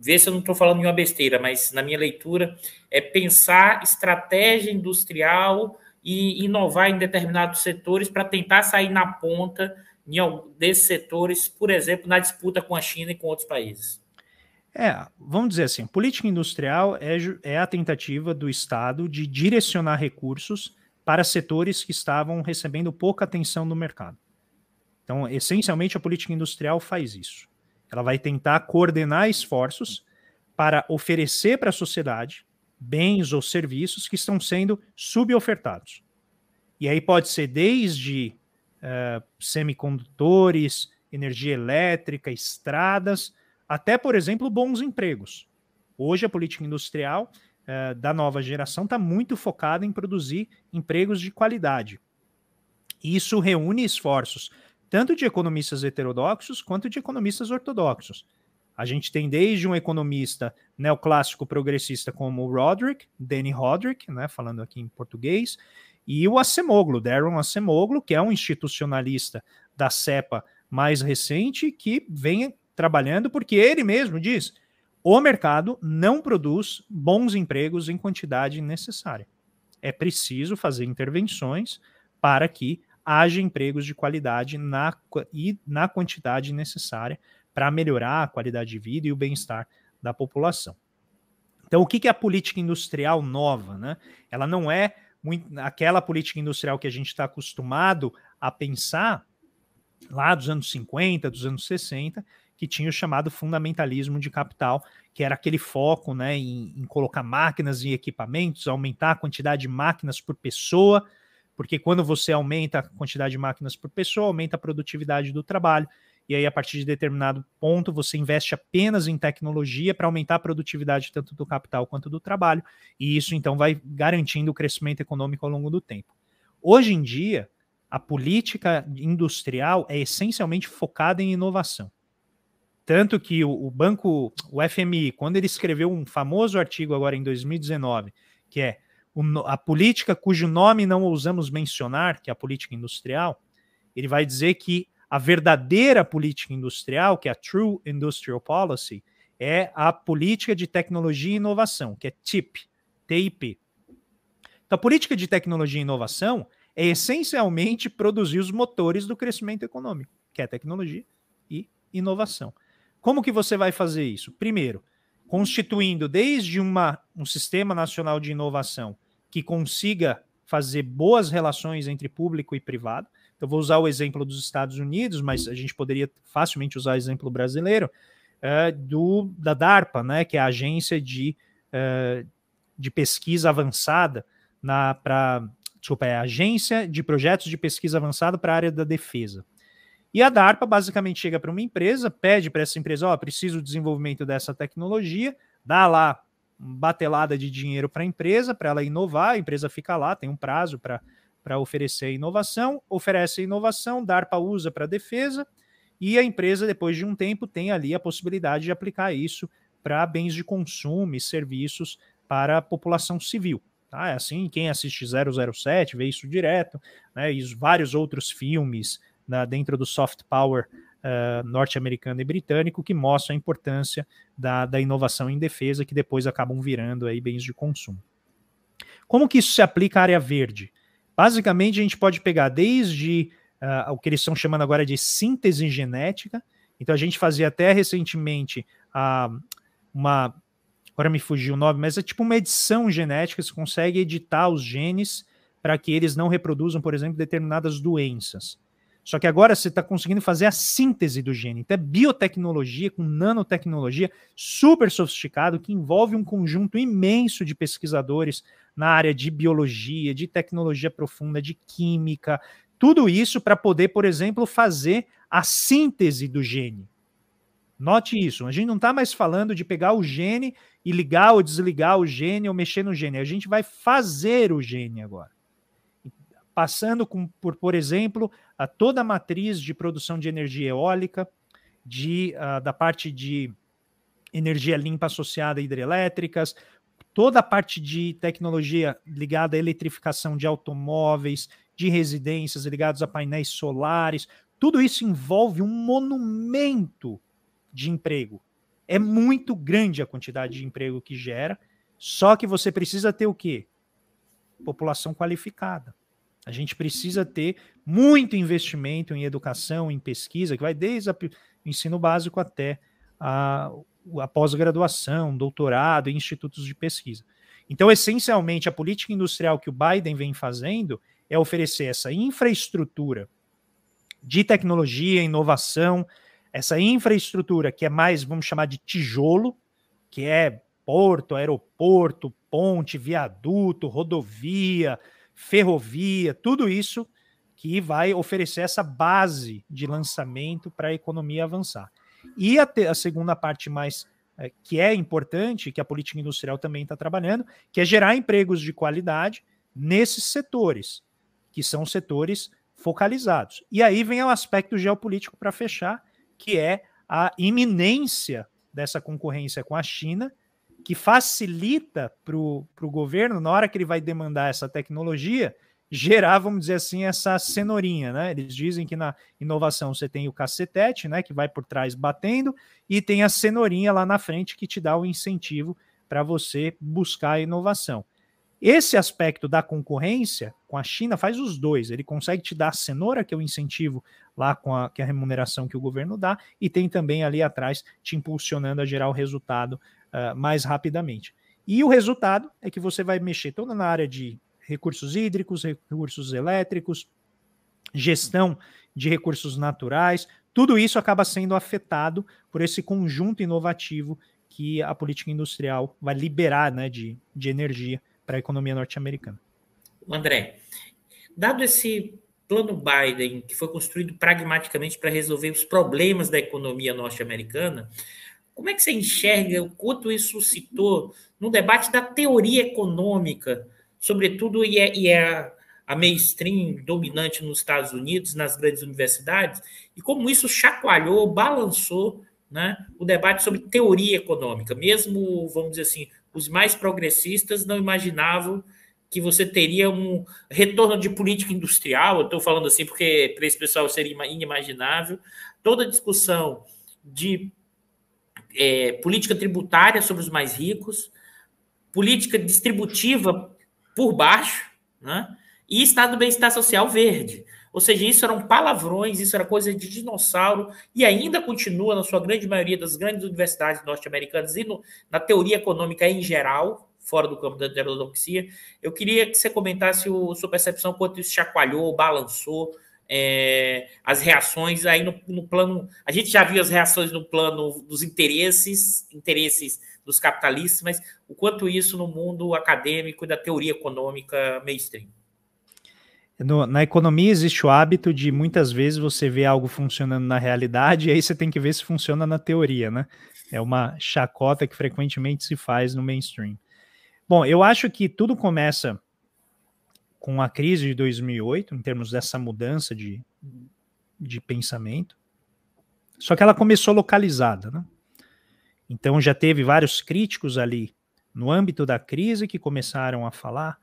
ver se eu não estou falando de uma besteira, mas na minha leitura, é pensar estratégia industrial e inovar em determinados setores para tentar sair na ponta desses setores, por exemplo, na disputa com a China e com outros países. É, vamos dizer assim, política industrial é, é a tentativa do Estado de direcionar recursos para setores que estavam recebendo pouca atenção no mercado. Então, essencialmente, a política industrial faz isso. Ela vai tentar coordenar esforços para oferecer para a sociedade bens ou serviços que estão sendo subofertados. E aí pode ser desde uh, semicondutores, energia elétrica, estradas, até, por exemplo, bons empregos. Hoje a política industrial uh, da nova geração está muito focada em produzir empregos de qualidade. Isso reúne esforços tanto de economistas heterodoxos quanto de economistas ortodoxos. A gente tem desde um economista neoclássico progressista como o Roderick, Danny Roderick, né, falando aqui em português, e o Acemoglu, Darren Acemoglu, que é um institucionalista da CEPA mais recente, que vem trabalhando porque ele mesmo diz: o mercado não produz bons empregos em quantidade necessária. É preciso fazer intervenções para que haja empregos de qualidade na, e na quantidade necessária para melhorar a qualidade de vida e o bem-estar da população. Então, o que é a política industrial nova? Né? Ela não é muito, aquela política industrial que a gente está acostumado a pensar lá dos anos 50, dos anos 60, que tinha o chamado fundamentalismo de capital, que era aquele foco né, em, em, colocar máquinas e equipamentos, aumentar a quantidade de máquinas por pessoa, porque quando você aumenta a quantidade de máquinas por pessoa, aumenta a produtividade do trabalho, e aí a partir de determinado ponto você investe apenas em tecnologia para aumentar a produtividade tanto do capital quanto do trabalho, e isso então vai garantindo o crescimento econômico ao longo do tempo. Hoje em dia, a política industrial é essencialmente focada em inovação. Tanto que o, banco, o FMI, quando ele escreveu um famoso artigo agora em 2019, que é a política cujo nome não ousamos mencionar, que é a política industrial, ele vai dizer que a verdadeira política industrial, que é a True Industrial Policy, é a política de tecnologia e inovação, que é TIP, TIP. Então, a política de tecnologia e inovação é essencialmente produzir os motores do crescimento econômico, que é tecnologia e inovação. Como que você vai fazer isso? Primeiro, constituindo desde uma, um sistema nacional de inovação que consiga fazer boas relações entre público e privado. Então, vou usar o exemplo dos Estados Unidos, mas a gente poderia facilmente usar o exemplo brasileiro, uh, do, da DARPA, né, que é a agência de uh, de pesquisa avançada para desculpa, é a Agência de Projetos de Pesquisa Avançada para a área da defesa. E a DARPA basicamente chega para uma empresa, pede para essa empresa, ó, oh, preciso do desenvolvimento dessa tecnologia, dá lá batelada de dinheiro para a empresa, para ela inovar, a empresa fica lá, tem um prazo para oferecer a inovação, oferece inovação, DARPA usa para defesa, e a empresa, depois de um tempo, tem ali a possibilidade de aplicar isso para bens de consumo e serviços para a população civil. Tá? É assim, quem assiste 007 vê isso direto, né? e os vários outros filmes né, dentro do soft power uh, norte-americano e britânico que mostram a importância da, da inovação em defesa, que depois acabam virando aí bens de consumo. Como que isso se aplica à área verde? Basicamente, a gente pode pegar desde uh, o que eles estão chamando agora de síntese genética. Então, a gente fazia até recentemente uh, uma agora me fugiu o nome, mas é tipo uma edição genética, você consegue editar os genes para que eles não reproduzam, por exemplo, determinadas doenças. Só que agora você está conseguindo fazer a síntese do gene. Então é biotecnologia com nanotecnologia super sofisticado que envolve um conjunto imenso de pesquisadores na área de biologia, de tecnologia profunda, de química, tudo isso para poder, por exemplo, fazer a síntese do gene. Note isso, a gente não está mais falando de pegar o gene e ligar ou desligar o gene ou mexer no gene. A gente vai fazer o gene agora. Passando com, por, por exemplo, a toda a matriz de produção de energia eólica, de, uh, da parte de energia limpa associada a hidrelétricas, toda a parte de tecnologia ligada à eletrificação de automóveis, de residências ligados a painéis solares, tudo isso envolve um monumento de emprego. É muito grande a quantidade de emprego que gera, só que você precisa ter o quê? População qualificada. A gente precisa ter muito investimento em educação, em pesquisa, que vai desde o ensino básico até a, a pós-graduação, doutorado e institutos de pesquisa. Então, essencialmente, a política industrial que o Biden vem fazendo é oferecer essa infraestrutura de tecnologia, inovação, essa infraestrutura que é mais, vamos chamar de tijolo, que é porto, aeroporto, ponte, viaduto, rodovia, ferrovia, tudo isso que vai oferecer essa base de lançamento para a economia avançar. E a, a segunda parte mais é, que é importante, que a política industrial também está trabalhando, que é gerar empregos de qualidade nesses setores, que são setores focalizados. E aí vem o aspecto geopolítico para fechar, que é a iminência dessa concorrência com a China, que facilita para o governo, na hora que ele vai demandar essa tecnologia, gerar, vamos dizer assim, essa cenourinha, né? Eles dizem que na inovação você tem o cacetete, né, que vai por trás batendo, e tem a cenourinha lá na frente que te dá o incentivo para você buscar a inovação. Esse aspecto da concorrência com a China faz os dois. Ele consegue te dar a cenoura, que é o incentivo lá com a, que é a remuneração que o governo dá, e tem também ali atrás te impulsionando a gerar o resultado uh, mais rapidamente. E o resultado é que você vai mexer toda na área de recursos hídricos, recursos elétricos, gestão de recursos naturais, tudo isso acaba sendo afetado por esse conjunto inovativo que a política industrial vai liberar né, de, de energia para a economia norte-americana. André, dado esse plano Biden, que foi construído pragmaticamente para resolver os problemas da economia norte-americana, como é que você enxerga o quanto isso suscitou no debate da teoria econômica, sobretudo e é, e é a mainstream dominante nos Estados Unidos, nas grandes universidades, e como isso chacoalhou, balançou né, o debate sobre teoria econômica. Mesmo, vamos dizer assim, os mais progressistas não imaginavam que você teria um retorno de política industrial. Estou falando assim porque para esse pessoal seria inimaginável. Toda a discussão de é, política tributária sobre os mais ricos, política distributiva por baixo, né? e estado do bem-estar social verde. Ou seja, isso eram palavrões, isso era coisa de dinossauro, e ainda continua na sua grande maioria das grandes universidades norte-americanas e no, na teoria econômica em geral, fora do campo da heterodoxia. Eu queria que você comentasse a sua percepção quanto isso chacoalhou, balançou, é, as reações aí no, no, plano. A gente já viu as reações no plano dos interesses, interesses dos capitalistas, mas o quanto isso no mundo acadêmico e da teoria econômica mainstream. No, na economia existe o hábito de muitas vezes você vê algo funcionando na realidade e aí você tem que ver se funciona na teoria, né? É uma chacota que frequentemente se faz no mainstream. Bom, eu acho que tudo começa com a crise de 2008, em termos dessa mudança de, de pensamento. Só que ela começou localizada, né? Então já teve vários críticos ali no âmbito da crise que começaram a falar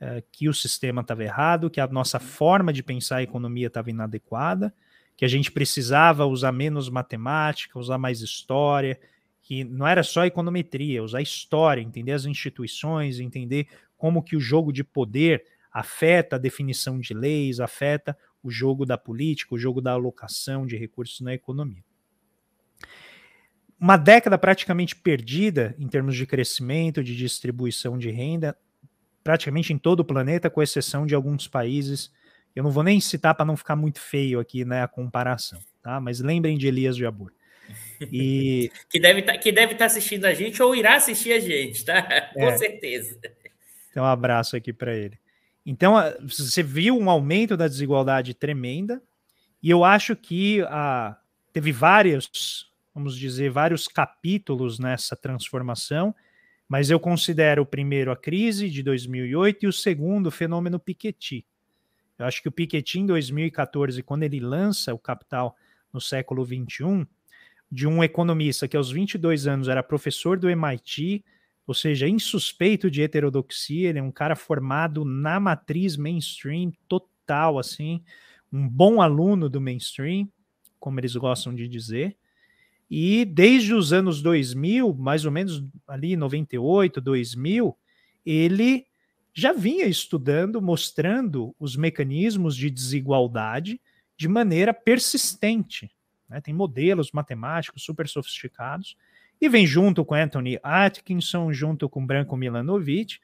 uh, que o sistema estava errado, que a nossa forma de pensar a economia estava inadequada, que a gente precisava usar menos matemática, usar mais história, que não era só econometria, usar história, entender as instituições, entender como que o jogo de poder afeta a definição de leis, afeta o jogo da política, o jogo da alocação de recursos na economia. Uma década praticamente perdida em termos de crescimento, de distribuição de renda, praticamente em todo o planeta, com exceção de alguns países. Eu não vou nem citar para não ficar muito feio aqui né, a comparação, tá? mas lembrem de Elias Jabur. E... (laughs) que deve tá, estar tá assistindo a gente ou irá assistir a gente, tá? Com é. certeza. Então, um abraço aqui para ele. Então, você viu um aumento da desigualdade tremenda, e eu acho que teve vários, vamos dizer, vários capítulos nessa transformação, mas eu considero o primeiro a crise de 2008 e o segundo o fenômeno Piketty. Eu acho que o Piketty, em 2014, quando ele lança o Capital no século XXI, de um economista que aos 22 anos era professor do MIT, ou seja, insuspeito de heterodoxia, ele é um cara formado na matriz mainstream total, assim, um bom aluno do mainstream, como eles gostam de dizer. E desde os anos 2000, mais ou menos ali 98, 2000, ele já vinha estudando, mostrando os mecanismos de desigualdade de maneira persistente. Né? Tem modelos matemáticos super sofisticados e vem junto com Anthony Atkinson, junto com Branko Milanovic,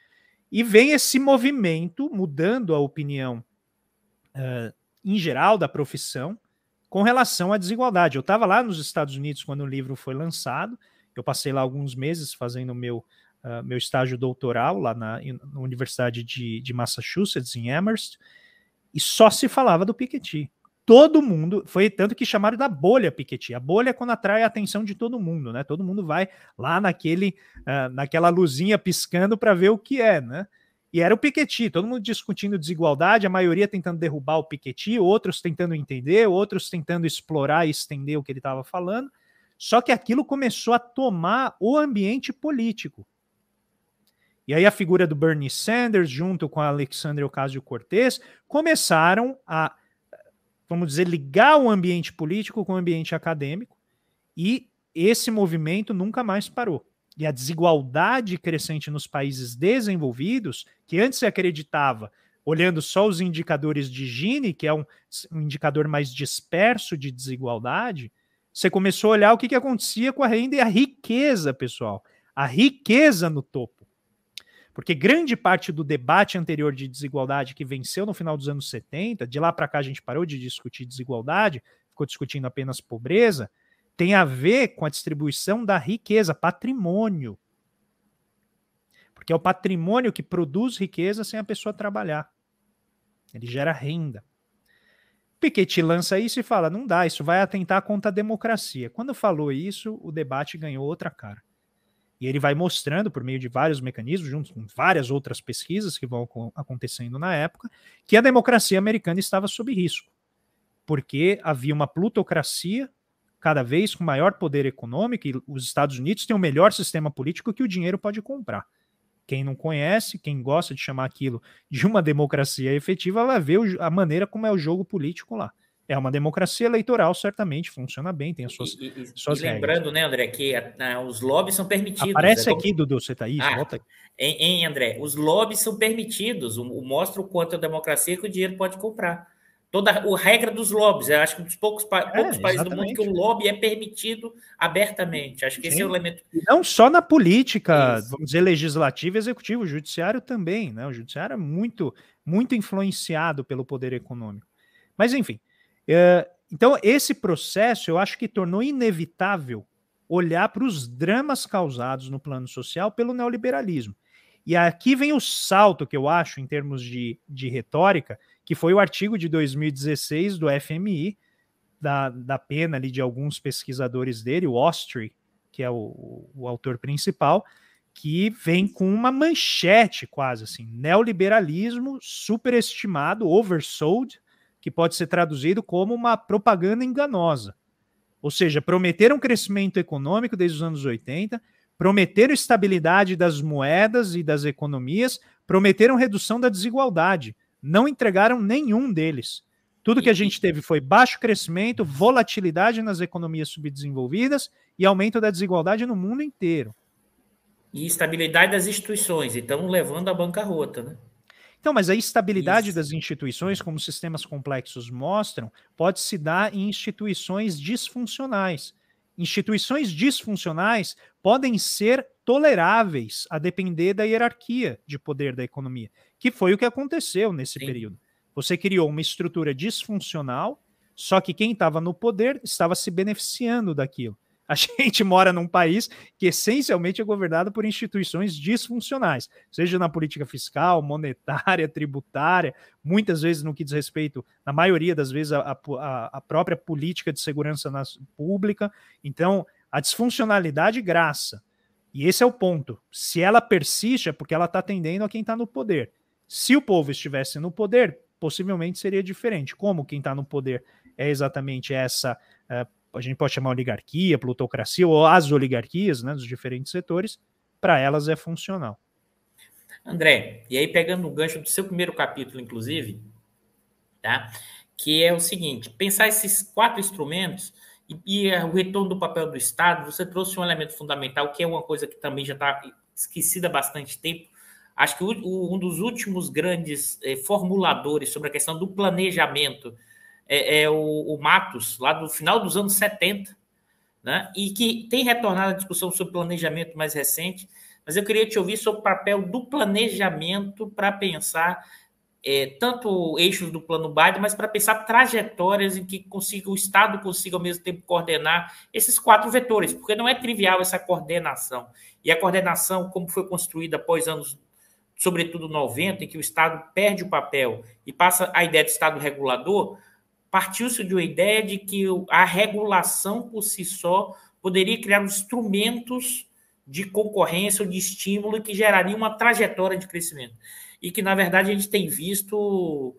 e vem esse movimento mudando a opinião uh, em geral da profissão com relação à desigualdade. Eu estava lá nos Estados Unidos quando o livro foi lançado, eu passei lá alguns meses fazendo meu, uh, meu estágio doutoral lá na, na Universidade de, de Massachusetts, em Amherst, e só se falava do Piketty todo mundo, foi tanto que chamaram da bolha Piketty. A bolha é quando atrai a atenção de todo mundo, né? Todo mundo vai lá naquele, uh, naquela luzinha piscando para ver o que é, né? E era o Piketty, todo mundo discutindo desigualdade, a maioria tentando derrubar o Piketty, outros tentando entender, outros tentando explorar e estender o que ele estava falando. Só que aquilo começou a tomar o ambiente político. E aí a figura do Bernie Sanders, junto com a Alexandria Ocasio-Cortez, começaram a vamos dizer, ligar o ambiente político com o ambiente acadêmico, e esse movimento nunca mais parou. E a desigualdade crescente nos países desenvolvidos, que antes se acreditava, olhando só os indicadores de Gini, que é um, um indicador mais disperso de desigualdade, você começou a olhar o que, que acontecia com a renda e a riqueza, pessoal. A riqueza no topo. Porque grande parte do debate anterior de desigualdade que venceu no final dos anos 70, de lá para cá a gente parou de discutir desigualdade, ficou discutindo apenas pobreza, tem a ver com a distribuição da riqueza, patrimônio. Porque é o patrimônio que produz riqueza sem a pessoa trabalhar. Ele gera renda. Piketty lança isso e fala: não dá, isso vai atentar contra a democracia. Quando falou isso, o debate ganhou outra cara. E ele vai mostrando, por meio de vários mecanismos, junto com várias outras pesquisas que vão acontecendo na época, que a democracia americana estava sob risco. Porque havia uma plutocracia cada vez com maior poder econômico, e os Estados Unidos têm o melhor sistema político que o dinheiro pode comprar. Quem não conhece, quem gosta de chamar aquilo de uma democracia efetiva, vai ver a maneira como é o jogo político lá. É uma democracia eleitoral, certamente, funciona bem, tem as suas, e, e, suas e lembrando, né, André, que a, a, os lobbies são permitidos. Aparece é aqui, Dudu, você está aí, ah, volta aqui. Em, em, André, os lobbies são permitidos, o, o, mostra o quanto a democracia que o dinheiro pode comprar. Toda a regra dos lobbies, eu acho que um dos poucos, pa, é, poucos países do mundo que o lobby é permitido abertamente. Acho que Sim. esse é o elemento. E não só na política, Isso. vamos dizer, legislativo e executivo, o judiciário também, né? O judiciário é muito, muito influenciado pelo poder econômico. Mas, enfim, é, então, esse processo eu acho que tornou inevitável olhar para os dramas causados no plano social pelo neoliberalismo. E aqui vem o salto que eu acho, em termos de, de retórica, que foi o artigo de 2016 do FMI, da, da pena ali de alguns pesquisadores dele, o Ostry, que é o, o autor principal, que vem com uma manchete quase assim, neoliberalismo superestimado, oversold, que pode ser traduzido como uma propaganda enganosa. Ou seja, prometeram crescimento econômico desde os anos 80, prometeram estabilidade das moedas e das economias, prometeram redução da desigualdade, não entregaram nenhum deles. Tudo que a gente teve foi baixo crescimento, volatilidade nas economias subdesenvolvidas e aumento da desigualdade no mundo inteiro e estabilidade das instituições, então levando à bancarrota, né? Então, mas a estabilidade Isso. das instituições, como sistemas complexos mostram, pode se dar em instituições disfuncionais. Instituições disfuncionais podem ser toleráveis a depender da hierarquia de poder da economia, que foi o que aconteceu nesse Sim. período. Você criou uma estrutura disfuncional, só que quem estava no poder estava se beneficiando daquilo. A gente mora num país que essencialmente é governado por instituições disfuncionais, seja na política fiscal, monetária, tributária, muitas vezes no que diz respeito, na maioria das vezes, a, a, a própria política de segurança pública. Então, a disfuncionalidade graça. E esse é o ponto. Se ela persiste, é porque ela está atendendo a quem está no poder. Se o povo estivesse no poder, possivelmente seria diferente. Como quem está no poder é exatamente essa uh, a gente pode chamar oligarquia, plutocracia ou as oligarquias né, dos diferentes setores, para elas é funcional. André, e aí pegando o gancho do seu primeiro capítulo, inclusive, tá? que é o seguinte: pensar esses quatro instrumentos e, e o retorno do papel do Estado, você trouxe um elemento fundamental, que é uma coisa que também já está esquecida há bastante tempo. Acho que o, o, um dos últimos grandes eh, formuladores sobre a questão do planejamento é, é o, o, Matos, lá do final dos anos 70, né? e que tem retornado à discussão sobre planejamento mais recente, mas eu queria te ouvir sobre o papel do planejamento para pensar é, tanto eixos do plano Biden, mas para pensar trajetórias em que consiga, o Estado consiga ao mesmo tempo coordenar esses quatro vetores, porque não é trivial essa coordenação. E a coordenação, como foi construída após anos, sobretudo 90, em que o Estado perde o papel e passa a ideia de Estado regulador, partiu-se de uma ideia de que a regulação por si só poderia criar instrumentos de concorrência ou de estímulo que geraria uma trajetória de crescimento. E que, na verdade, a gente tem visto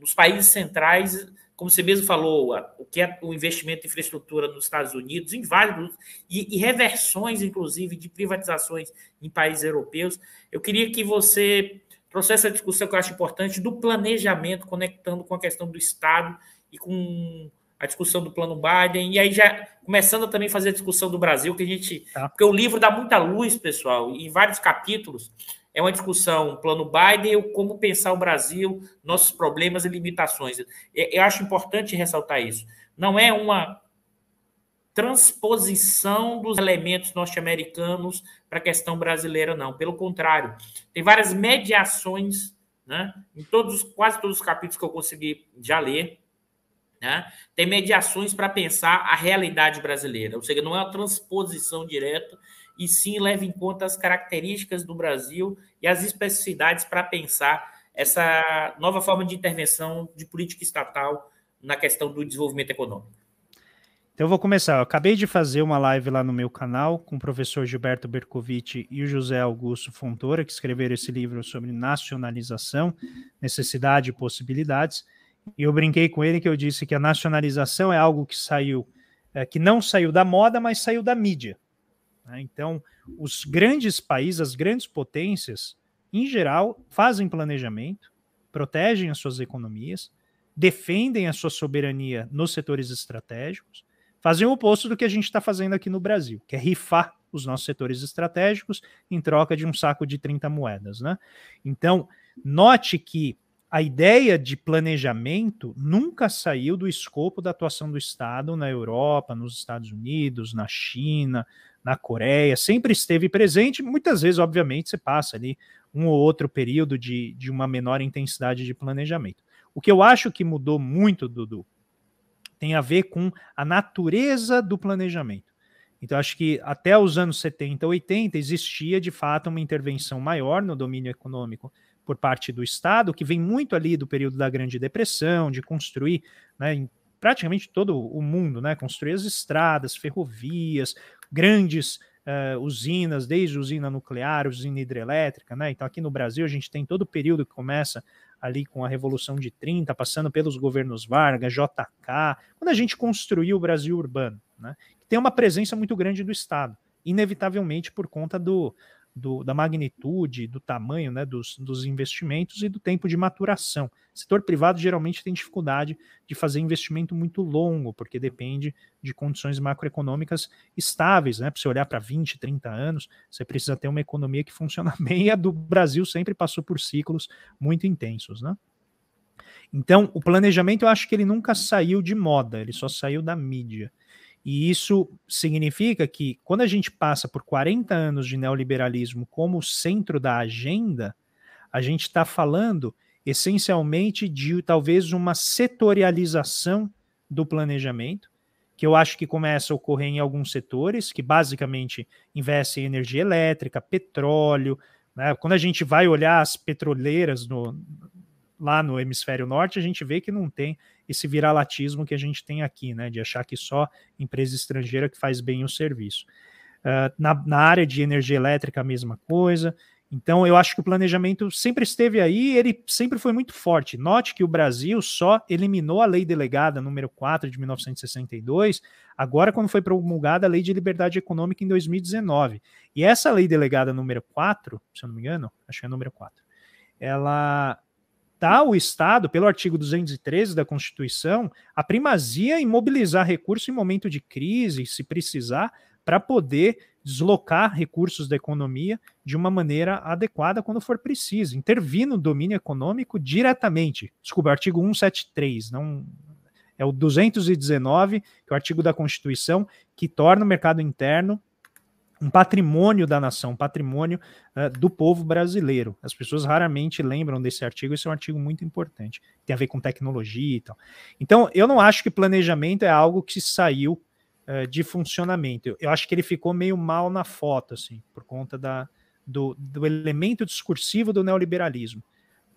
nos países centrais, como você mesmo falou, o que é o investimento em infraestrutura nos Estados Unidos, em vários, e, e reversões, inclusive, de privatizações em países europeus. Eu queria que você trouxesse essa discussão que eu acho importante do planejamento, conectando com a questão do Estado e com a discussão do plano Biden, e aí já começando a também fazer a discussão do Brasil, que a gente. Tá. Porque o livro dá muita luz, pessoal, em vários capítulos. É uma discussão, plano Biden, como pensar o Brasil, nossos problemas e limitações. Eu acho importante ressaltar isso. Não é uma transposição dos elementos norte-americanos para a questão brasileira, não. Pelo contrário, tem várias mediações, né? Em todos, quase todos os capítulos que eu consegui já ler, né? Tem mediações para pensar a realidade brasileira, ou seja, não é uma transposição direta, e sim leva em conta as características do Brasil e as especificidades para pensar essa nova forma de intervenção de política estatal na questão do desenvolvimento econômico. Então eu vou começar. Eu acabei de fazer uma live lá no meu canal com o professor Gilberto Bercovitch e o José Augusto Fontoura, que escreveram esse livro sobre nacionalização, necessidade e possibilidades. E eu brinquei com ele que eu disse que a nacionalização é algo que saiu, é, que não saiu da moda, mas saiu da mídia. Né? Então, os grandes países, as grandes potências, em geral, fazem planejamento, protegem as suas economias, defendem a sua soberania nos setores estratégicos fazem o oposto do que a gente está fazendo aqui no Brasil, que é rifar os nossos setores estratégicos em troca de um saco de 30 moedas. Né? Então, note que a ideia de planejamento nunca saiu do escopo da atuação do Estado na Europa, nos Estados Unidos, na China, na Coreia, sempre esteve presente. Muitas vezes, obviamente, você passa ali um ou outro período de, de uma menor intensidade de planejamento. O que eu acho que mudou muito, Dudu, tem a ver com a natureza do planejamento. Então, acho que até os anos 70, 80, existia de fato uma intervenção maior no domínio econômico por parte do Estado, que vem muito ali do período da Grande Depressão, de construir né, em praticamente todo o mundo, né, construir as estradas, ferrovias, grandes uh, usinas, desde usina nuclear, usina hidrelétrica. Né? Então, aqui no Brasil, a gente tem todo o período que começa ali com a Revolução de 30, passando pelos governos Vargas, JK, quando a gente construiu o Brasil urbano. Né? tem uma presença muito grande do Estado, inevitavelmente por conta do, do, da magnitude, do tamanho né, dos, dos, investimentos e do tempo de maturação. O setor privado geralmente tem dificuldade de fazer investimento muito longo, porque depende de condições macroeconômicas estáveis. Né? Para você olhar para 20, 30 anos, você precisa ter uma economia que funciona (laughs) bem, e a do Brasil sempre passou por ciclos muito intensos. Né? Então, o planejamento eu acho que ele nunca saiu de moda, ele só saiu da mídia. E isso significa que, quando a gente passa por 40 anos de neoliberalismo como centro da agenda, a gente está falando essencialmente de talvez uma setorialização do planejamento, que eu acho que começa a ocorrer em alguns setores, que basicamente investem em energia elétrica, petróleo. Né? Quando a gente vai olhar as petroleiras no, lá no hemisfério norte, a gente vê que não tem esse viralatismo que a gente tem aqui, né, de achar que só empresa estrangeira que faz bem o serviço. Uh, na, na, área de energia elétrica, a mesma coisa. Então, eu acho que o planejamento sempre esteve aí, ele sempre foi muito forte. Note que o Brasil só eliminou a lei delegada número 4 de 1962, agora quando foi promulgada a lei de liberdade econômica em 2019. E essa lei delegada número 4, se eu não me engano, acho que é número 4, ela dá ao Estado, pelo artigo 213 da Constituição, a primazia em mobilizar recursos em momento de crise, se precisar, para poder deslocar recursos da economia de uma maneira adequada quando for preciso, intervir no domínio econômico diretamente. Desculpa, artigo 173, não é o 219, que é o artigo da Constituição que torna o mercado interno um patrimônio da nação, um patrimônio uh, do povo brasileiro. As pessoas raramente lembram desse artigo, esse é um artigo muito importante, tem a ver com tecnologia e tal. Então, eu não acho que planejamento é algo que saiu uh, de funcionamento. Eu, eu, acho que ele ficou meio mal na foto, assim, por conta da, do, do elemento discursivo do neoliberalismo.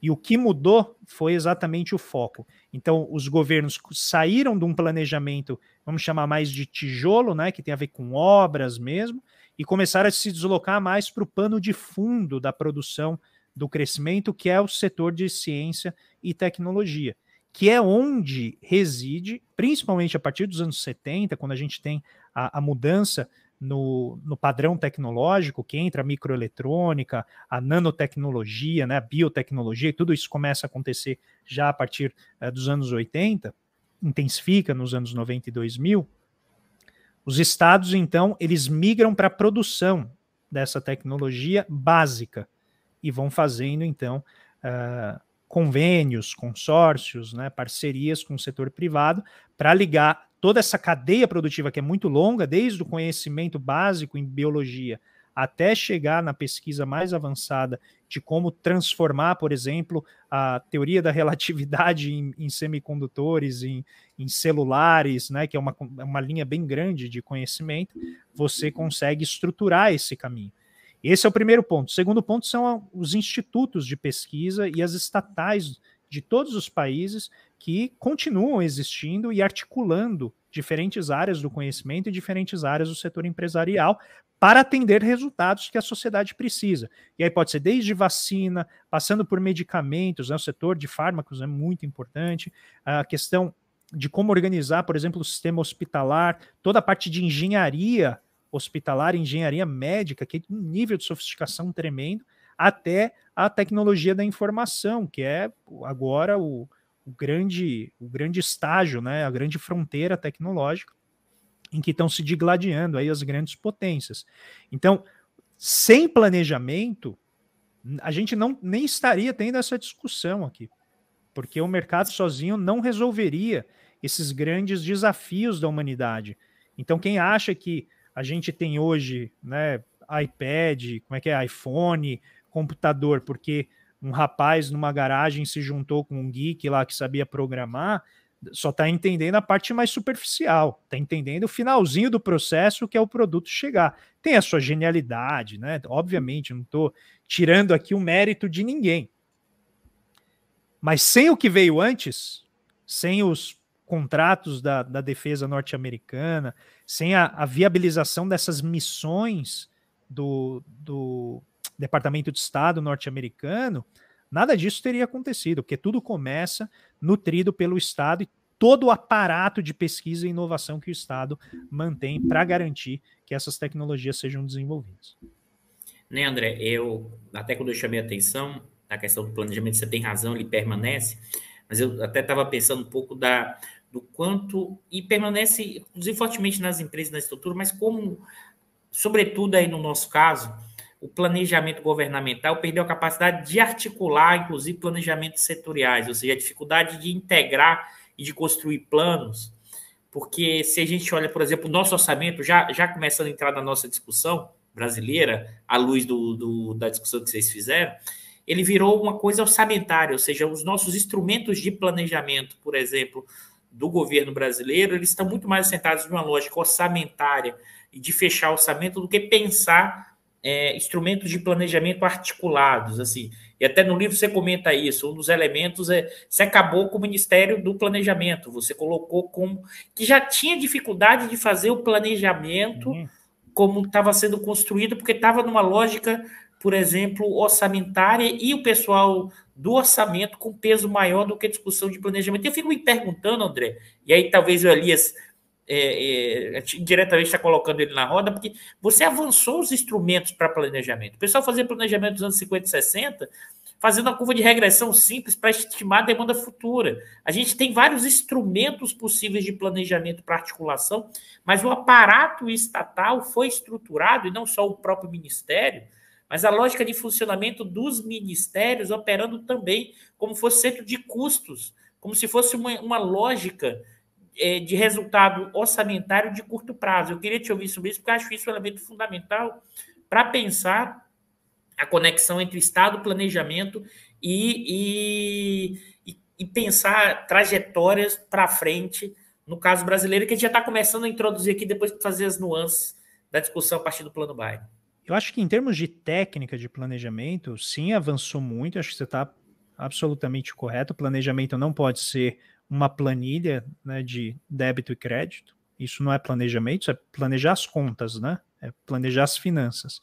E o que mudou foi exatamente o foco. Então, os governos saíram de um planejamento, vamos chamar mais de tijolo, né, que tem a ver com obras mesmo, e começaram a se deslocar mais para o pano de fundo da produção do crescimento, que é o setor de ciência e tecnologia, que é onde reside, principalmente a partir dos anos 70, quando a gente tem a, a mudança no, no, padrão tecnológico, que entra a microeletrônica, a nanotecnologia, né, a biotecnologia, tudo isso começa a acontecer já a partir uh, dos anos 80, intensifica nos anos 90 e 2000, os estados, então, eles migram para a produção dessa tecnologia básica e vão fazendo, então, uh, convênios, consórcios, né, parcerias com o setor privado para ligar toda essa cadeia produtiva que é muito longa, desde o conhecimento básico em biologia até chegar na pesquisa mais avançada de como transformar, por exemplo, a teoria da relatividade em, em semicondutores, em, em, celulares, né, que é uma, é uma linha bem grande de conhecimento, você consegue estruturar esse caminho. Esse é o primeiro ponto. O segundo ponto são os institutos de pesquisa e as estatais de todos os países que continuam existindo e articulando diferentes áreas do conhecimento e diferentes áreas do setor empresarial para atender resultados que a sociedade precisa. E aí pode ser desde vacina, passando por medicamentos, né? o setor de fármacos é muito importante, a questão de como organizar, por exemplo, o sistema hospitalar, toda a parte de engenharia hospitalar, engenharia médica, que tem um nível de sofisticação tremendo, até a tecnologia da informação, que é agora o, o grande, o grande estágio, né, a grande fronteira tecnológica em que estão se digladiando aí as grandes potências. Então, sem planejamento, a gente não nem estaria tendo essa discussão aqui, porque o mercado sozinho não resolveria esses grandes desafios da humanidade. Então, quem acha que a gente tem hoje, né, iPad, como é que é, iPhone, computador, porque um rapaz numa garagem se juntou com um geek lá que sabia programar, só está entendendo a parte mais superficial, está entendendo o finalzinho do processo que é o produto chegar. Tem a sua genialidade, né? Obviamente, não estou tirando aqui o mérito de ninguém. Mas sem o que veio antes, sem os contratos da, da defesa norte-americana, sem a, a, viabilização dessas missões do, do Departamento de Estado norte-americano, nada disso teria acontecido, porque tudo começa nutrido pelo Estado e todo o aparato de pesquisa e inovação que o Estado mantém para garantir que essas tecnologias sejam desenvolvidas. Né, André? Eu, até quando eu chamei a atenção na questão do planejamento, você tem razão, ele permanece, mas eu até estava pensando um pouco da, do quanto, e permanece, inclusive, fortemente nas empresas, na estrutura, mas como, sobretudo aí no nosso caso, o planejamento governamental perdeu a capacidade de articular, inclusive, planejamentos setoriais, ou seja, a dificuldade de integrar e de construir planos, porque se a gente olha, por exemplo, o nosso orçamento, já, já começando a entrar na nossa discussão brasileira, à luz do, do da discussão que vocês fizeram, ele virou uma coisa orçamentária, ou seja, os nossos instrumentos de planejamento, por exemplo, do governo brasileiro, eles estão muito mais assentados numa lógica orçamentária e de fechar orçamento do que pensar é, instrumentos de planejamento articulados, assim. E até no livro você comenta isso. Um dos elementos é você acabou com o Ministério do Planejamento. Você colocou como que já tinha dificuldade de fazer o planejamento uhum. como estava sendo construído, porque estava numa lógica por exemplo, orçamentária e o pessoal do orçamento com peso maior do que a discussão de planejamento. Eu fico me perguntando, André, e aí talvez o Elias é, é, diretamente está colocando ele na roda, porque você avançou os instrumentos para planejamento. O pessoal fazia planejamento dos anos 50 e 60, fazendo a curva de regressão simples para estimar a demanda futura. A gente tem vários instrumentos possíveis de planejamento para articulação, mas o aparato estatal foi estruturado, e não só o próprio ministério, mas a lógica de funcionamento dos ministérios operando também como fosse centro de custos, como se fosse uma, uma lógica é, de resultado orçamentário de curto prazo. Eu queria te ouvir sobre isso, porque acho isso um elemento fundamental para pensar a conexão entre Estado, planejamento e, e, e pensar trajetórias para frente, no caso brasileiro, que a gente já está começando a introduzir aqui depois de fazer as nuances da discussão a partir do plano Biden. Eu acho que em termos de técnica de planejamento, sim, avançou muito. Acho que você está absolutamente correto. O planejamento não pode ser uma planilha né, de débito e crédito. Isso não é planejamento, isso é planejar as contas, né? É planejar as finanças.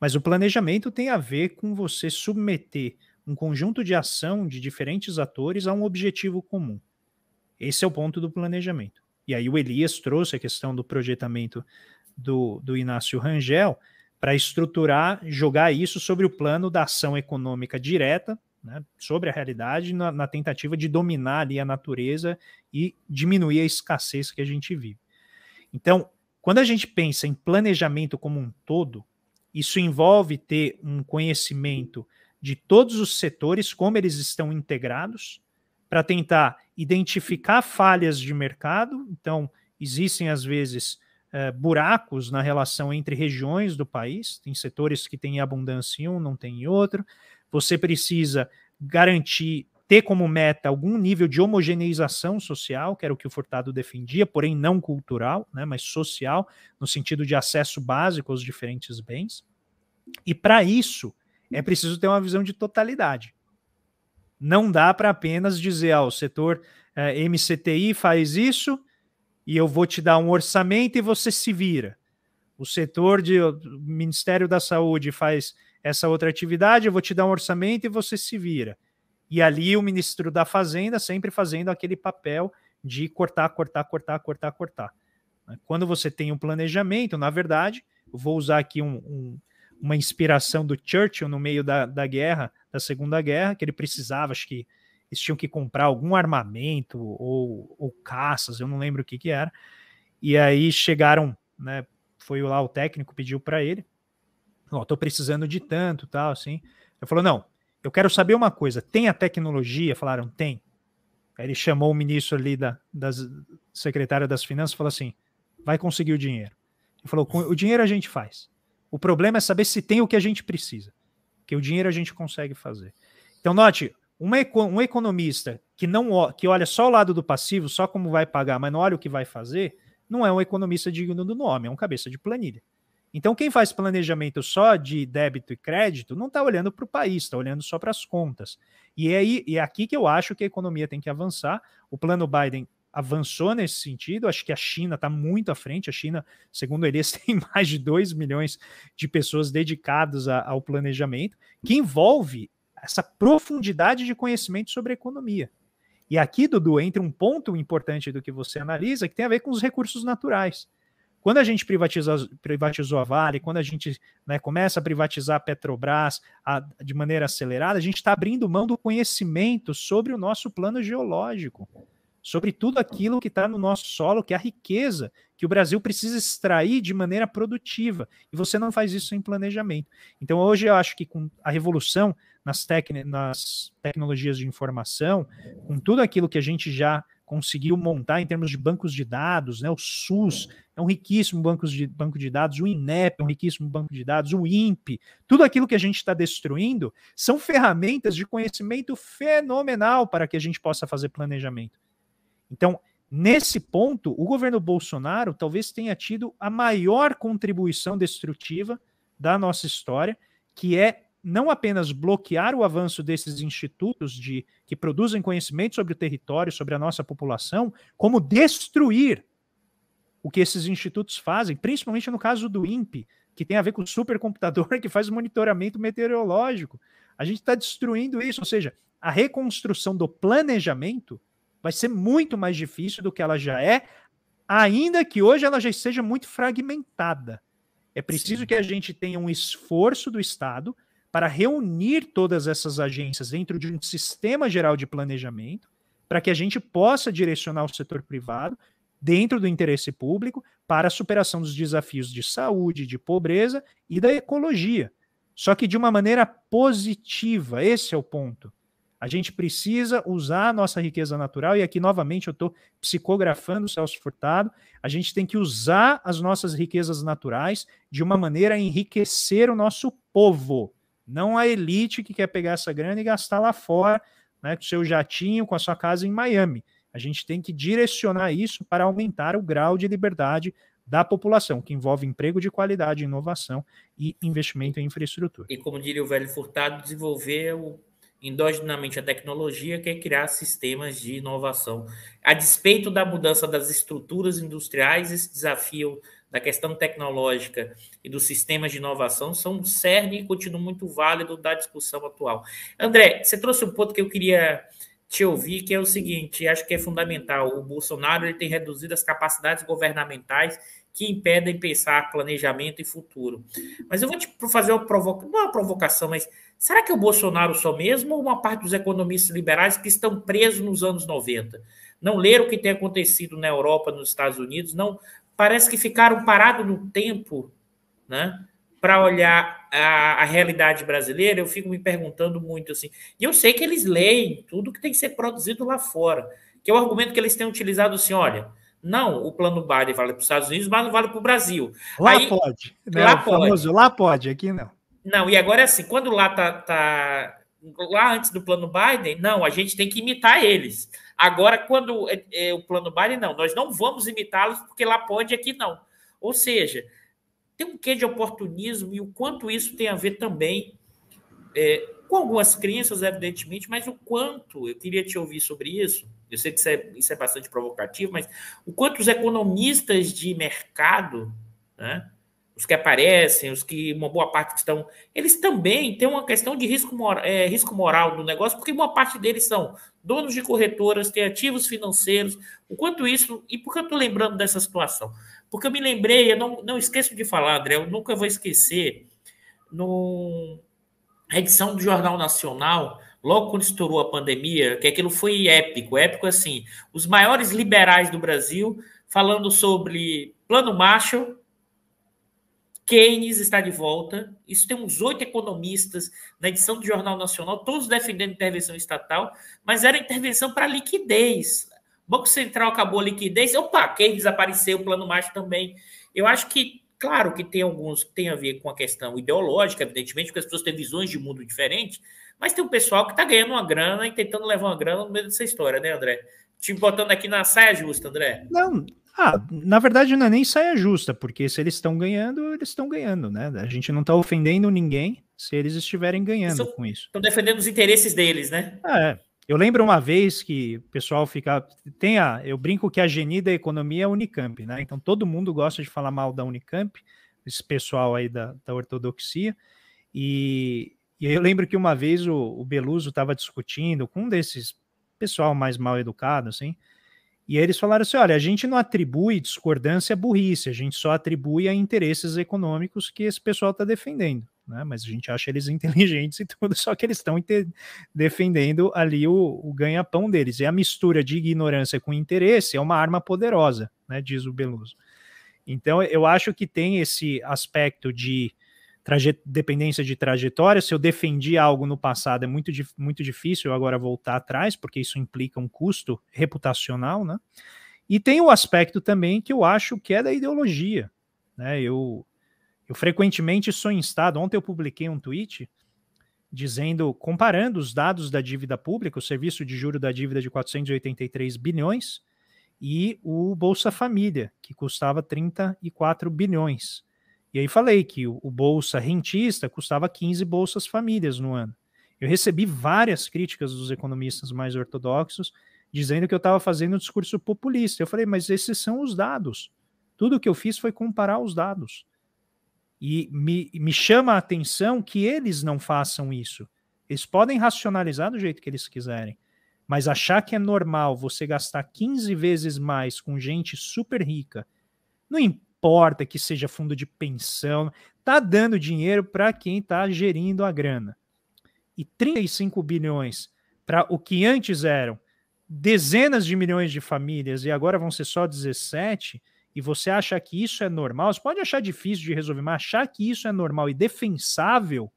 Mas o planejamento tem a ver com você submeter um conjunto de ação de diferentes atores a um objetivo comum. Esse é o ponto do planejamento. E aí o Elias trouxe a questão do projetamento do, do Inácio Rangel, para estruturar, jogar isso sobre o plano da ação econômica direta, né, sobre a realidade, na, na, tentativa de dominar ali a natureza e diminuir a escassez que a gente vive. Então, quando a gente pensa em planejamento como um todo, isso envolve ter um conhecimento de todos os setores, como eles estão integrados, para tentar identificar falhas de mercado. Então, existem às vezes é, buracos na relação entre regiões do país, tem setores que têm abundância em um, não tem em outro. Você precisa garantir, ter como meta algum nível de homogeneização social, que era o que o Furtado defendia, porém não cultural, né, mas social, no sentido de acesso básico aos diferentes bens. E para isso, é preciso ter uma visão de totalidade. Não dá para apenas dizer, ah, o setor é, MCTI faz isso, e eu vou te dar um orçamento e você se vira. O setor de o Ministério da Saúde faz essa outra atividade, eu vou te dar um orçamento e você se vira. E ali o ministro da Fazenda sempre fazendo aquele papel de cortar, cortar, cortar, cortar, cortar. Quando você tem um planejamento, na verdade, vou usar aqui um, um, uma inspiração do Churchill no meio da, da guerra, da Segunda Guerra, que ele precisava, acho que eles tinham que comprar algum armamento ou, ou caças, eu não lembro o que que era. E aí chegaram, né? Foi lá o técnico pediu para ele, ó, tô precisando de tanto, tal, assim. Ele falou não, eu quero saber uma coisa. Tem a tecnologia? Falaram tem. Aí ele chamou o ministro ali da das secretária das finanças, e falou assim, vai conseguir o dinheiro. Ele falou, o dinheiro a gente faz. O problema é saber se tem o que a gente precisa. Que o dinheiro a gente consegue fazer. Então note, uma, um economista que não que olha só o lado do passivo, só como vai pagar, mas não olha o que vai fazer, não é um economista digno do nome, é um cabeça de planilha. Então, quem faz planejamento só de débito e crédito não está olhando para o país, está olhando só para as contas. E é, aí, é aqui que eu acho que a economia tem que avançar. O plano Biden avançou nesse sentido. Acho que a China está muito à frente. A China, segundo (laughs) eles, tem mais de 2 milhões de pessoas dedicadas a, ao planejamento, que envolve essa profundidade de conhecimento sobre economia. E aqui, Dudu, entra um ponto importante do que você analisa, que tem a ver com os recursos naturais. Quando a gente privatiza, privatizou a Vale, quando a gente né, começa a privatizar a Petrobras a, de maneira acelerada, a gente está abrindo mão do conhecimento sobre o nosso plano geológico sobre tudo aquilo que está no nosso solo, que é a riqueza que o Brasil precisa extrair de maneira produtiva. E você não faz isso sem planejamento. Então, hoje eu acho que com a revolução nas, nas tecnologias de informação, com tudo aquilo que a gente já conseguiu montar em termos de bancos de dados, né? O SUS é um riquíssimo banco de, banco de dados, o INEP é um riquíssimo banco de dados, o INPE, tudo aquilo que a gente está destruindo são ferramentas de conhecimento fenomenal para que a gente possa fazer planejamento. Então, nesse ponto, o governo Bolsonaro talvez tenha tido a maior contribuição destrutiva da nossa história, que é não apenas bloquear o avanço desses institutos de que produzem conhecimento sobre o território, sobre a nossa população, como destruir o que esses institutos fazem, principalmente no caso do INPE, que tem a ver com o supercomputador (laughs) que faz o monitoramento meteorológico. A gente está destruindo isso, ou seja, a reconstrução do planejamento vai ser muito mais difícil do que ela já é, ainda que hoje ela já esteja muito fragmentada. É preciso Sim. que a gente tenha um esforço do Estado para reunir todas essas agências dentro de um sistema geral de planejamento, para que a gente possa direcionar o setor privado dentro do interesse público para a superação dos desafios de saúde, de pobreza e da ecologia. Só que de uma maneira positiva, esse é o ponto. A gente precisa usar a nossa riqueza natural, e aqui novamente eu estou psicografando o Celso Furtado. A gente tem que usar as nossas riquezas naturais de uma maneira a enriquecer o nosso povo, não a elite que quer pegar essa grana e gastar lá fora, né, com o seu jatinho, com a sua casa em Miami. A gente tem que direcionar isso para aumentar o grau de liberdade da população, que envolve emprego de qualidade, inovação e investimento em infraestrutura. E como diria o velho Furtado, desenvolver endogenamente a tecnologia, que é criar sistemas de inovação. A despeito da mudança das estruturas industriais, esse desafio da questão tecnológica e dos sistemas de inovação são um cerne e continua muito válido da discussão atual. André, você trouxe um ponto que eu queria te ouvir, que é o seguinte, acho que é fundamental. O Bolsonaro ele tem reduzido as capacidades governamentais que impedem pensar planejamento e futuro. Mas eu vou te fazer uma provocação, não é uma provocação, mas será que é o Bolsonaro só mesmo ou uma parte dos economistas liberais que estão presos nos anos 90? Não leram o que tem acontecido na Europa, nos Estados Unidos, não parece que ficaram parados no tempo, né? Para olhar a, a, realidade brasileira, eu fico me perguntando muito assim. E eu sei que eles leem tudo que tem que ser produzido lá fora, que é o argumento que eles têm utilizado assim: olha, não, o plano Biden vale para os Estados Unidos, mas não vale para o Brasil. Lá Aí, pode. Né? Lá pode. Famoso, lá pode, aqui não. Não, e agora é assim, quando lá tá, tá lá antes do plano Biden, não, a gente tem que imitar eles. Agora, quando é, é o plano Biden, não, nós não vamos imitá-los porque lá pode, aqui não. Ou seja, tem um quê de oportunismo e o quanto isso tem a ver também é, com algumas crenças, evidentemente, mas o quanto, eu queria te ouvir sobre isso, eu sei que isso é, isso é bastante provocativo, mas o quanto os economistas de mercado, né, os que aparecem, os que uma boa parte que estão, eles também têm uma questão de risco, moral, é, risco moral do negócio, porque uma parte deles são donos de corretoras, têm ativos financeiros, o quanto isso, e por que eu estou lembrando dessa situação? Porque eu me lembrei, eu não, não esqueço de falar, André, eu nunca vou esquecer, no edição do Jornal Nacional, logo quando estourou a pandemia, que aquilo foi épico, épico assim, os maiores liberais do Brasil falando sobre plano Marshall, Keynes está de volta. Isso tem uns oito economistas na edição do Jornal Nacional, todos defendendo intervenção estatal, mas era intervenção para liquidez. Banco Central acabou a liquidez, opa, Keynes desapareceu, o plano Marshall também. Eu acho que Claro que tem alguns que têm a ver com a questão ideológica, evidentemente, porque as pessoas têm visões de mundo diferentes, Mas tem um pessoal que está ganhando uma grana e tentando levar uma grana no meio dessa história, né, André? Te botando aqui na saia justa, André. Não, ah, na verdade não é nem saia justa, porque se eles estão ganhando, eles estão ganhando, né? A gente não está ofendendo ninguém se eles estiverem ganhando com isso. Estão defendendo os interesses deles, né? É. Eu lembro uma vez que o pessoal fica. Tem a, eu brinco que a geni da economia é a Unicamp, né? Então todo mundo gosta de falar mal da Unicamp, esse pessoal aí da, da ortodoxia. E, e eu lembro que uma vez o, o Beluso estava discutindo com um desses pessoal mais mal educado, assim, e eles falaram assim: olha, a gente não atribui discordância a burrice, a gente só atribui a interesses econômicos que esse pessoal está defendendo. Né? Mas a gente acha eles (laughs) inteligentes e tudo, só que eles estão defendendo ali o, o ganha-pão deles. E a mistura de ignorância com interesse é uma arma poderosa, né? diz o Beluso. Então eu acho que tem esse aspecto de dependência de trajetória. Se eu defendi algo no passado, é muito, muito difícil agora voltar atrás, porque isso implica um custo reputacional, né? E tem o aspecto também que eu acho que é da ideologia. Né? Eu, eu frequentemente sou instado. Ontem eu publiquei um tweet dizendo, comparando os dados da dívida pública, o serviço de juro da dívida de 483 bilhões e o Bolsa Família, que custava 34 bilhões. E aí falei que o, o Bolsa Rentista custava 15 Bolsas Famílias no ano. Eu recebi várias críticas dos economistas mais ortodoxos dizendo que eu estava fazendo um discurso populista. Eu falei, mas esses são os dados. Tudo que eu fiz foi comparar os dados. E me, me chama a atenção que eles não façam isso. Eles podem racionalizar do jeito que eles quiserem, mas achar que é normal você gastar 15 vezes mais com gente super rica, não importa que seja fundo de pensão, tá dando dinheiro para quem está gerindo a grana. E 35 bilhões para o que antes eram dezenas de milhões de famílias e agora vão ser só 17, e você acha que isso é normal, você pode achar difícil de resolver, mas achar que isso é normal e defensável,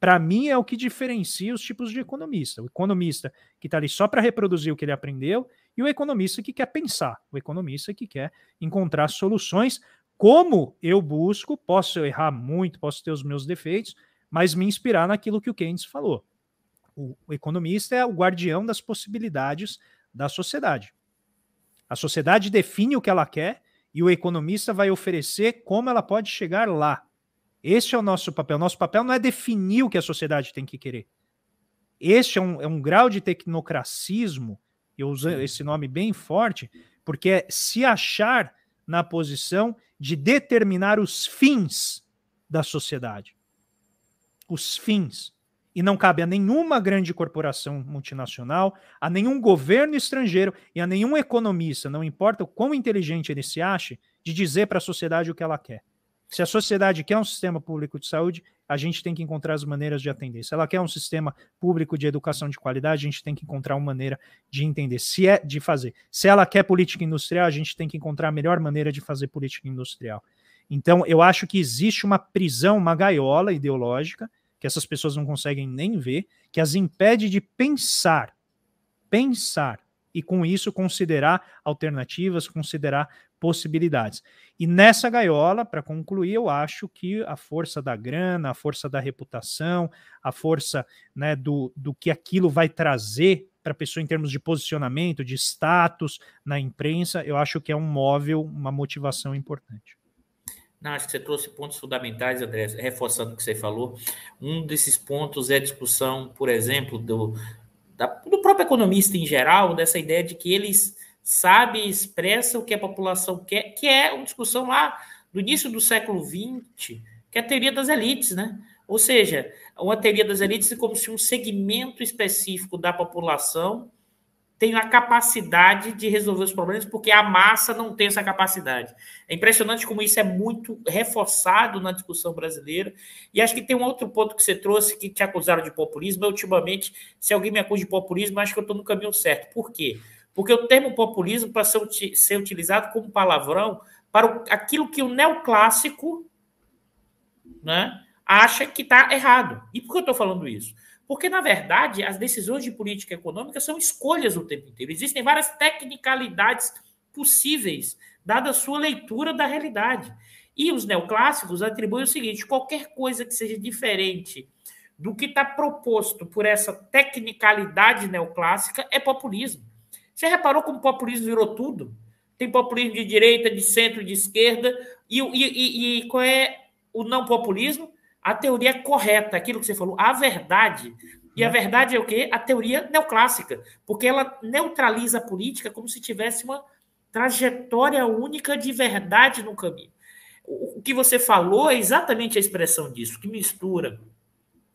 para mim é o que diferencia os tipos de economista. O economista que está ali só para reproduzir o que ele aprendeu e o economista que quer pensar, o economista que quer encontrar soluções, como eu busco, posso errar muito, posso ter os meus defeitos, mas me inspirar naquilo que o Keynes falou. O, o economista é o guardião das possibilidades da sociedade. A sociedade define o que ela quer e o economista vai oferecer como ela pode chegar lá. Este é o nosso papel. Nosso papel não é definir o que a sociedade tem que querer. Este é um, é um grau de tecnocracismo eu uso esse nome bem forte, porque é se achar na posição de determinar os fins da sociedade. Os fins. E não cabe a nenhuma grande corporação multinacional, a nenhum governo estrangeiro e a nenhum economista, não importa o quão inteligente ele se ache, de dizer para a sociedade o que ela quer. Se a sociedade quer um sistema público de saúde, a gente tem que encontrar as maneiras de atender. Se ela quer um sistema público de educação de qualidade, a gente tem que encontrar uma maneira de entender, se é de fazer. Se ela quer política industrial, a gente tem que encontrar a melhor maneira de fazer política industrial. Então, eu acho que existe uma prisão, uma gaiola ideológica, que essas pessoas não conseguem nem ver, que as impede de pensar. Pensar. E com isso considerar alternativas, considerar possibilidades. E nessa gaiola, para concluir, eu acho que a força da grana, a força da reputação, a força né, do, do que aquilo vai trazer para a pessoa em termos de posicionamento, de status na imprensa, eu acho que é um móvel, uma motivação importante. Não, acho que você trouxe pontos fundamentais, André, reforçando o que você falou. Um desses pontos é a discussão, por exemplo, do, da, do próprio economista em geral, dessa ideia de que eles sabe e expressa o que a população quer, que é uma discussão lá do início do século XX, que é a teoria das elites, né? Ou seja, uma teoria das elites é como se um segmento específico da população tem a capacidade de resolver os problemas, porque a massa não tem essa capacidade. É impressionante como isso é muito reforçado na discussão brasileira. E acho que tem um outro ponto que você trouxe que te acusaram de populismo. ultimamente, se alguém me acusa de populismo, acho que eu estou no caminho certo. Por quê? Porque o termo populismo para ser, ser utilizado como palavrão para aquilo que o neoclássico né, acha que está errado. E por que eu estou falando isso? Porque, na verdade, as decisões de política econômica são escolhas o tempo inteiro. Existem várias tecnicalidades possíveis, dada a sua leitura da realidade. E os neoclássicos atribuem o seguinte: qualquer coisa que seja diferente do que está proposto por essa tecnicalidade neoclássica é populismo. Você reparou como o populismo virou tudo? Tem populismo de direita, de centro, de esquerda. E, e, e, qual é o não populismo? A teoria correta, aquilo que você falou, a verdade. E a verdade é o quê? A teoria neoclássica, porque ela neutraliza a política como se tivesse uma trajetória única de verdade no caminho. O que você falou é exatamente a expressão disso, que mistura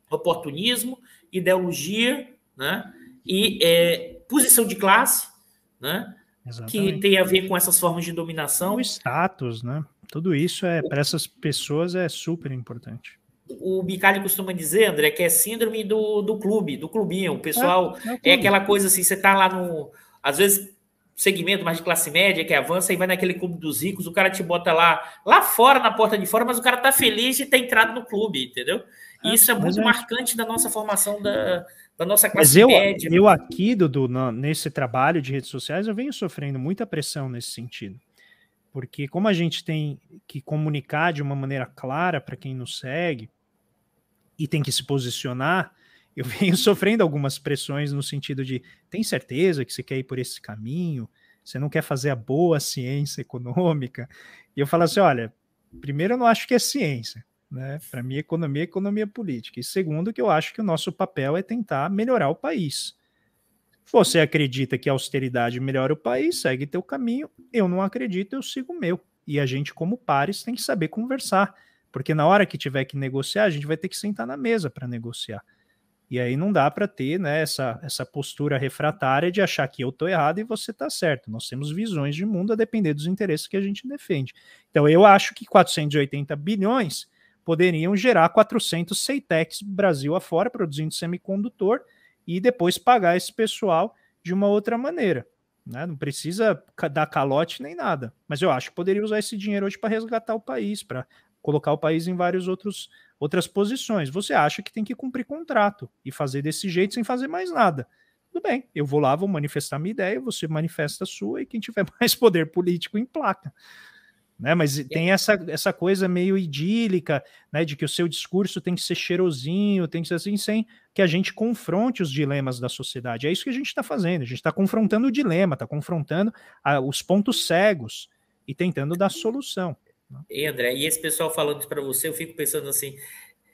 oportunismo, ideologia né, e é, posição de classe, né, que tem a ver com essas formas de dominação. O status, né? Tudo isso é para essas pessoas é super importante. O Bicalho costuma dizer, André, que é síndrome do, do clube, do clubinho. O pessoal é, é, é aquela coisa assim, você está lá no. Às vezes segmento mais de classe média que avança e vai naquele clube dos ricos, o cara te bota lá, lá fora, na porta de fora, mas o cara tá feliz de ter entrado no clube, entendeu? E isso é muito é... marcante da nossa formação da, da nossa classe mas eu, média. Eu aqui, Dudu, nesse trabalho de redes sociais, eu venho sofrendo muita pressão nesse sentido. Porque como a gente tem que comunicar de uma maneira clara para quem nos segue e tem que se posicionar, eu (laughs) venho sofrendo algumas pressões no sentido de tem certeza que você quer ir por esse caminho? Você não quer fazer a boa ciência econômica? E eu falo assim: olha, primeiro, eu não acho que é ciência. Né? Para mim, economia é economia política. E segundo, que eu acho que o nosso papel é tentar melhorar o país. Você acredita que a austeridade melhora o país, segue teu caminho. Eu não acredito, eu sigo o meu. E a gente, como pares, tem que saber conversar. Porque na hora que tiver que negociar, a gente vai ter que sentar na mesa para negociar. E aí não dá para ter né, essa, essa postura refratária de achar que eu estou errado e você está certo. Nós temos visões de mundo a depender dos interesses que a gente defende. Então eu acho que 480 bilhões poderiam gerar 400 CEITECs Brasil afora, produzindo semicondutor, e depois pagar esse pessoal de uma outra maneira. Né? Não precisa dar calote nem nada. Mas eu acho que poderia usar esse dinheiro hoje para resgatar o país, para colocar o país em vários outros outras posições. Você acha que tem que cumprir contrato e fazer desse jeito sem fazer mais nada. Tudo bem, eu vou lá, vou manifestar minha ideia, você manifesta a sua e quem tiver (laughs) mais poder político em placa. Né? Mas tem essa, essa coisa meio idílica, né, de que o seu discurso tem que ser cheirosinho, tem que ser assim, sem que a gente confronte os dilemas da sociedade. É isso que a gente está fazendo, a gente está confrontando o dilema, está confrontando a, os pontos cegos e tentando dar solução. E André, e esse pessoal falando para você, eu fico pensando assim,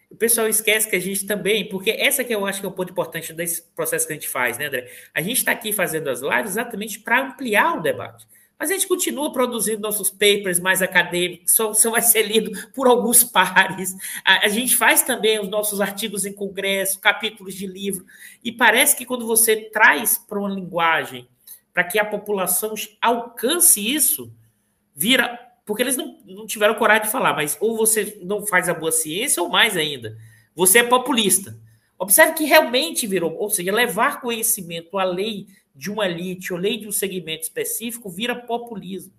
o pessoal esquece que a gente também, porque essa que eu acho que é o ponto importante desse processo que a gente faz, né, André? A gente está aqui fazendo as lives exatamente para ampliar o debate. Mas a gente continua produzindo nossos papers mais acadêmicos, só, só vai ser lido por alguns (laughs) pares. A, a, gente faz também os nossos artigos em congresso, capítulos de livro, e parece que quando você traz para uma linguagem para que a população alcance isso, vira porque eles não, não tiveram coragem de falar, mas ou você não faz a boa ciência, ou mais ainda, você é populista. Observe que realmente virou, ou seja, levar conhecimento além de uma elite ou lei de um segmento específico vira populismo.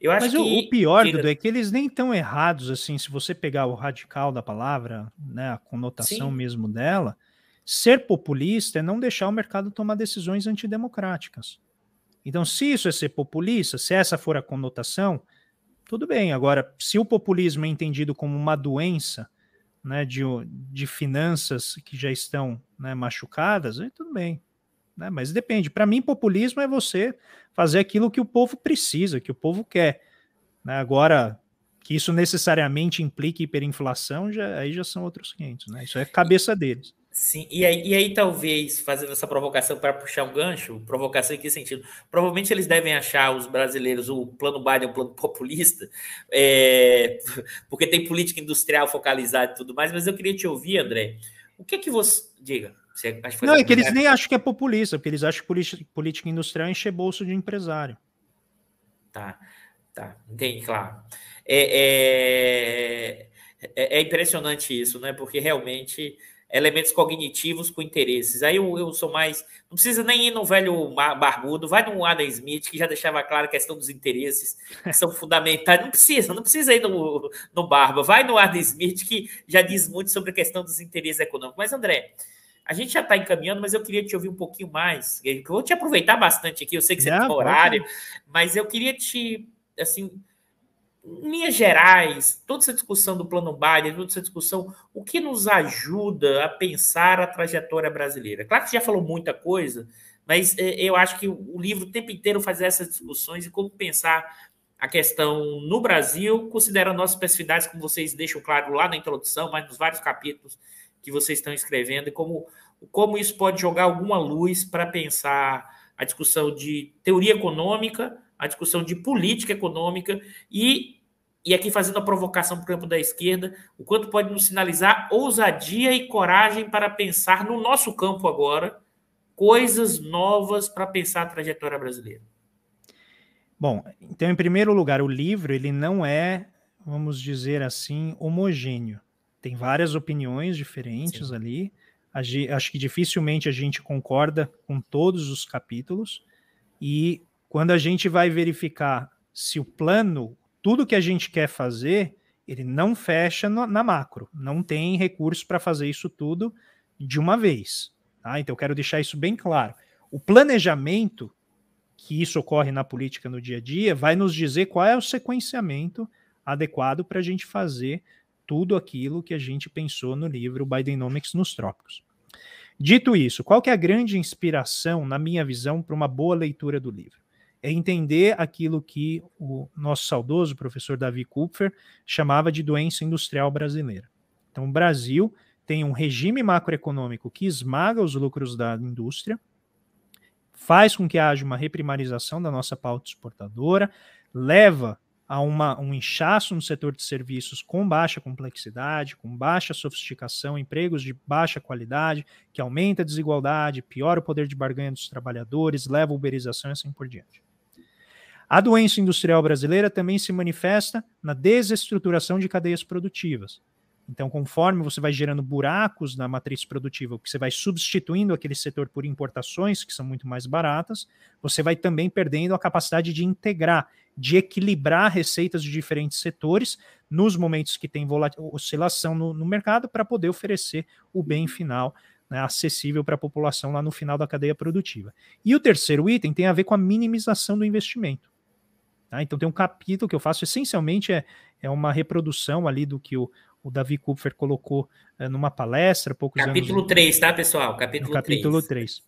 Eu acho Mas que, o pior, Dudu, é que eles nem tão errados assim, se você pegar o radical da palavra, né, a conotação Sim. mesmo dela, ser populista é não deixar o mercado tomar decisões antidemocráticas. Então, se isso é ser populista, se essa for a conotação, tudo bem. Agora, se o populismo é entendido como uma doença né, de, de finanças que já estão né, machucadas, aí tudo bem. Né? Mas depende. Para mim, populismo é você fazer aquilo que o povo precisa, que o povo quer. Né? Agora, que isso necessariamente implique hiperinflação, já, aí já são outros 500. Né? Isso é cabeça deles. Sim, e aí, e aí talvez, fazendo essa provocação para puxar um gancho, provocação em que sentido? Provavelmente eles devem achar, os brasileiros, o plano Biden um plano populista, é, (laughs) porque tem política industrial focalizada e tudo mais, mas eu queria te ouvir, André, o que é que você... Diga. Você, Não, é que eles nem acham que é populista, porque eles acham que política, política industrial é encher bolso de empresário. Tá, tá, entendi, claro. É, é, é, é impressionante isso, né? Porque realmente elementos cognitivos com interesses. Aí eu, eu sou mais. Não precisa nem ir no velho barbudo, vai no Adam Smith, que já deixava claro a questão dos interesses, que são (laughs) fundamentais. Não precisa, não precisa ir no, no Barba, vai no Adam Smith, que já diz muito sobre a questão dos interesses econômicos. Mas, André, a gente já está encaminhando, mas eu queria te ouvir um pouquinho mais. Eu vou te aproveitar bastante aqui, eu sei que você tem horário, mas eu queria te, assim, em linhas gerais, toda essa discussão do plano Biden, toda essa discussão, o que nos ajuda a pensar a trajetória brasileira? Claro que já falou muita coisa, mas é, eu acho que o livro o tempo inteiro faz essas discussões e como pensar a questão no Brasil, considerando nossas especificidades, como vocês deixam claro lá na introdução, mas nos vários capítulos que vocês estão escrevendo, e como, como isso pode jogar alguma luz para pensar a discussão de teoria econômica, a discussão de política econômica e, e aqui fazendo a provocação para o campo da esquerda, o quanto pode nos sinalizar ousadia e coragem para pensar no nosso campo agora coisas novas para pensar a trajetória brasileira. Bom, então, em primeiro lugar, o livro ele não é, vamos dizer assim, homogêneo. Tem várias opiniões diferentes Sim. ali. Acho que dificilmente a gente concorda com todos os capítulos. E quando a gente vai verificar se o plano, tudo que a gente quer fazer, ele não fecha no, na macro. Não tem recurso para fazer isso tudo de uma vez. Tá? Então, eu quero deixar isso bem claro. O planejamento que isso ocorre na política no dia a dia, vai nos dizer qual é o sequenciamento adequado para a gente fazer tudo aquilo que a gente pensou no livro Bidenomics nos Trópicos. Dito isso, qual é a grande inspiração, na minha visão, para uma boa leitura do livro? É entender aquilo que o nosso saudoso professor Davi Kupfer chamava de doença industrial brasileira. Então, o Brasil tem um regime macroeconômico que esmaga os lucros da indústria, faz com que haja uma reprimarização da nossa pauta exportadora, leva a uma, um inchaço no setor de serviços com baixa complexidade, com baixa sofisticação, empregos de baixa qualidade, que aumenta a desigualdade, piora o poder de barganha dos trabalhadores, leva a uberização e assim por diante. A doença industrial brasileira também se manifesta na desestruturação de cadeias produtivas. Então, conforme você vai gerando buracos na matriz produtiva, você vai substituindo aquele setor por importações, que são muito mais baratas, você vai também perdendo a capacidade de integrar, de equilibrar receitas de diferentes setores nos momentos que tem oscilação no, no mercado para poder oferecer o bem final né, acessível para a população lá no final da cadeia produtiva. E o terceiro item tem a ver com a minimização do investimento. Tá? Então tem um capítulo que eu faço essencialmente é, é uma reprodução ali do que o, o Davi Kupfer colocou uh, numa palestra poucos capítulo anos... 3, tá, pessoal? Capítulo, capítulo 3. 3.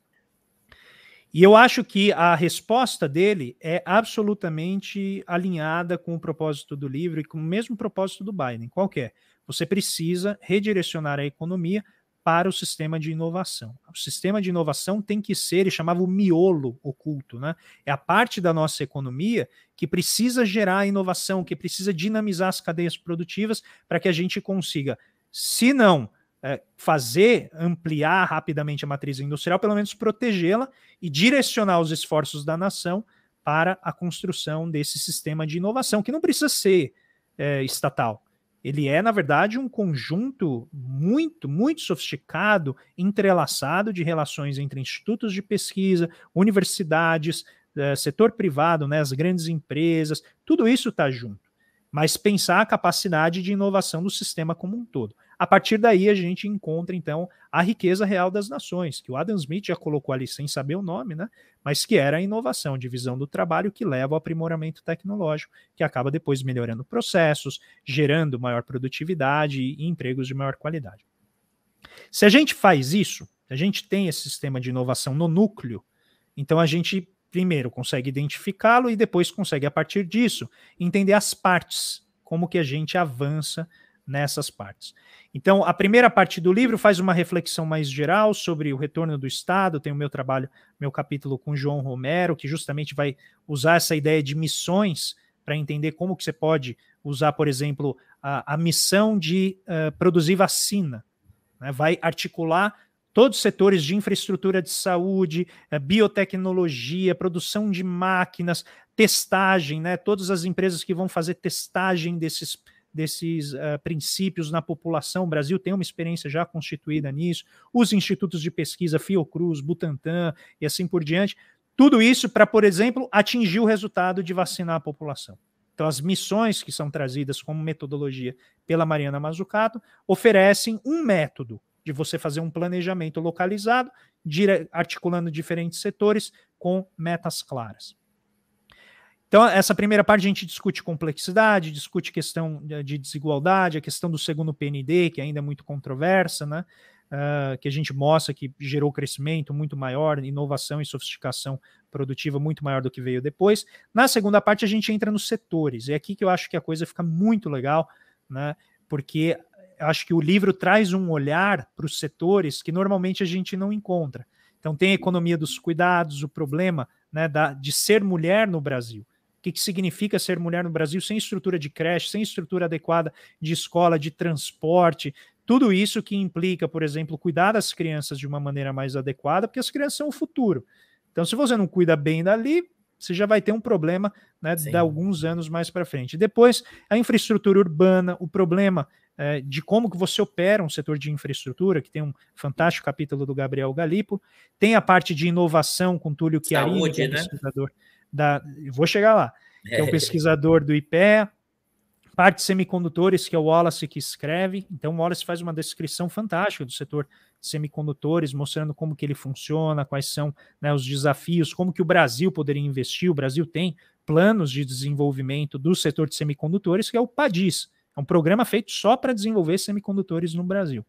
E eu acho que a resposta dele é absolutamente alinhada com o propósito do livro e com o mesmo propósito do Biden. Qual é? Você precisa redirecionar a economia para o sistema de inovação. O sistema de inovação tem que ser, ele chamava o miolo oculto, né? É a parte da nossa economia que precisa gerar inovação, que precisa dinamizar as cadeias produtivas para que a gente consiga, se não é, fazer ampliar rapidamente a matriz industrial, pelo menos protegê-la e direcionar os esforços da nação para a construção desse sistema de inovação, que não precisa ser é, estatal ele é, na verdade, um conjunto muito, muito sofisticado, entrelaçado de relações entre institutos de pesquisa, universidades, eh, setor privado, né, as grandes empresas, tudo isso está junto. Mas pensar a capacidade de inovação do sistema como um todo. A partir daí, a gente encontra, então, a riqueza real das nações, que o Adam Smith já colocou ali sem saber o nome, né? mas que era a inovação, divisão do trabalho que leva ao aprimoramento tecnológico, que acaba depois melhorando processos, gerando maior produtividade e empregos de maior qualidade. Se a gente faz isso, a gente tem esse sistema de inovação no núcleo, então a gente primeiro consegue identificá-lo e depois consegue, a partir disso, entender as partes, como que a gente avança nessas partes. Então, a primeira parte do livro faz uma reflexão mais geral sobre o retorno do Estado. Tem o meu trabalho, meu capítulo com João Romero, que justamente vai usar essa ideia de missões para entender como que você pode usar, por exemplo, a, a missão de uh, produzir vacina. Né? Vai articular todos os setores de infraestrutura de saúde, uh, biotecnologia, produção de máquinas, testagem, né? todas as empresas que vão fazer testagem desses desses uh, princípios na população. O Brasil tem uma experiência já constituída nisso, os institutos de pesquisa Fiocruz, Butantan e assim por diante. Tudo isso para, por exemplo, atingir o resultado de vacinar a população. Então, as missões que são trazidas como metodologia pela Mariana Mazzucato oferecem um método de você fazer um planejamento localizado, articulando diferentes setores com metas claras. Então, essa primeira parte a gente discute complexidade, discute questão de desigualdade, a questão do segundo PND, que ainda é muito controversa, né? Uh, que a gente mostra que gerou crescimento muito maior, inovação e sofisticação produtiva muito maior do que veio depois. Na segunda parte, a gente entra nos setores, é aqui que eu acho que a coisa fica muito legal, né? Porque acho que o livro traz um olhar para os setores que normalmente a gente não encontra. Então, tem a economia dos cuidados, o problema né, da, de ser mulher no Brasil que, que significa ser mulher no Brasil sem estrutura de creche, sem estrutura adequada de escola, de transporte, tudo isso que implica, por exemplo, cuidar das crianças de uma maneira mais adequada, porque as crianças são o futuro. Então, se você não cuida bem dali, você já vai ter um problema né, de alguns anos mais para frente. Depois, a infraestrutura urbana, o problema é, de como que você opera um setor de infraestrutura, que tem um fantástico capítulo do Gabriel Galipo, tem a parte de inovação com Túlio Chiarini, que é né? pesquisador da. Vou chegar lá. Que é um pesquisador do IPEA, parte de semicondutores, que é o Wallace que escreve. Então, o Wallace faz uma descrição fantástica do setor de semicondutores, mostrando como que ele funciona, quais são né, os desafios, como que o Brasil poderia investir. O Brasil tem planos de desenvolvimento do setor de semicondutores, que é o PADIS. É um programa feito só para desenvolver semicondutores no Brasil.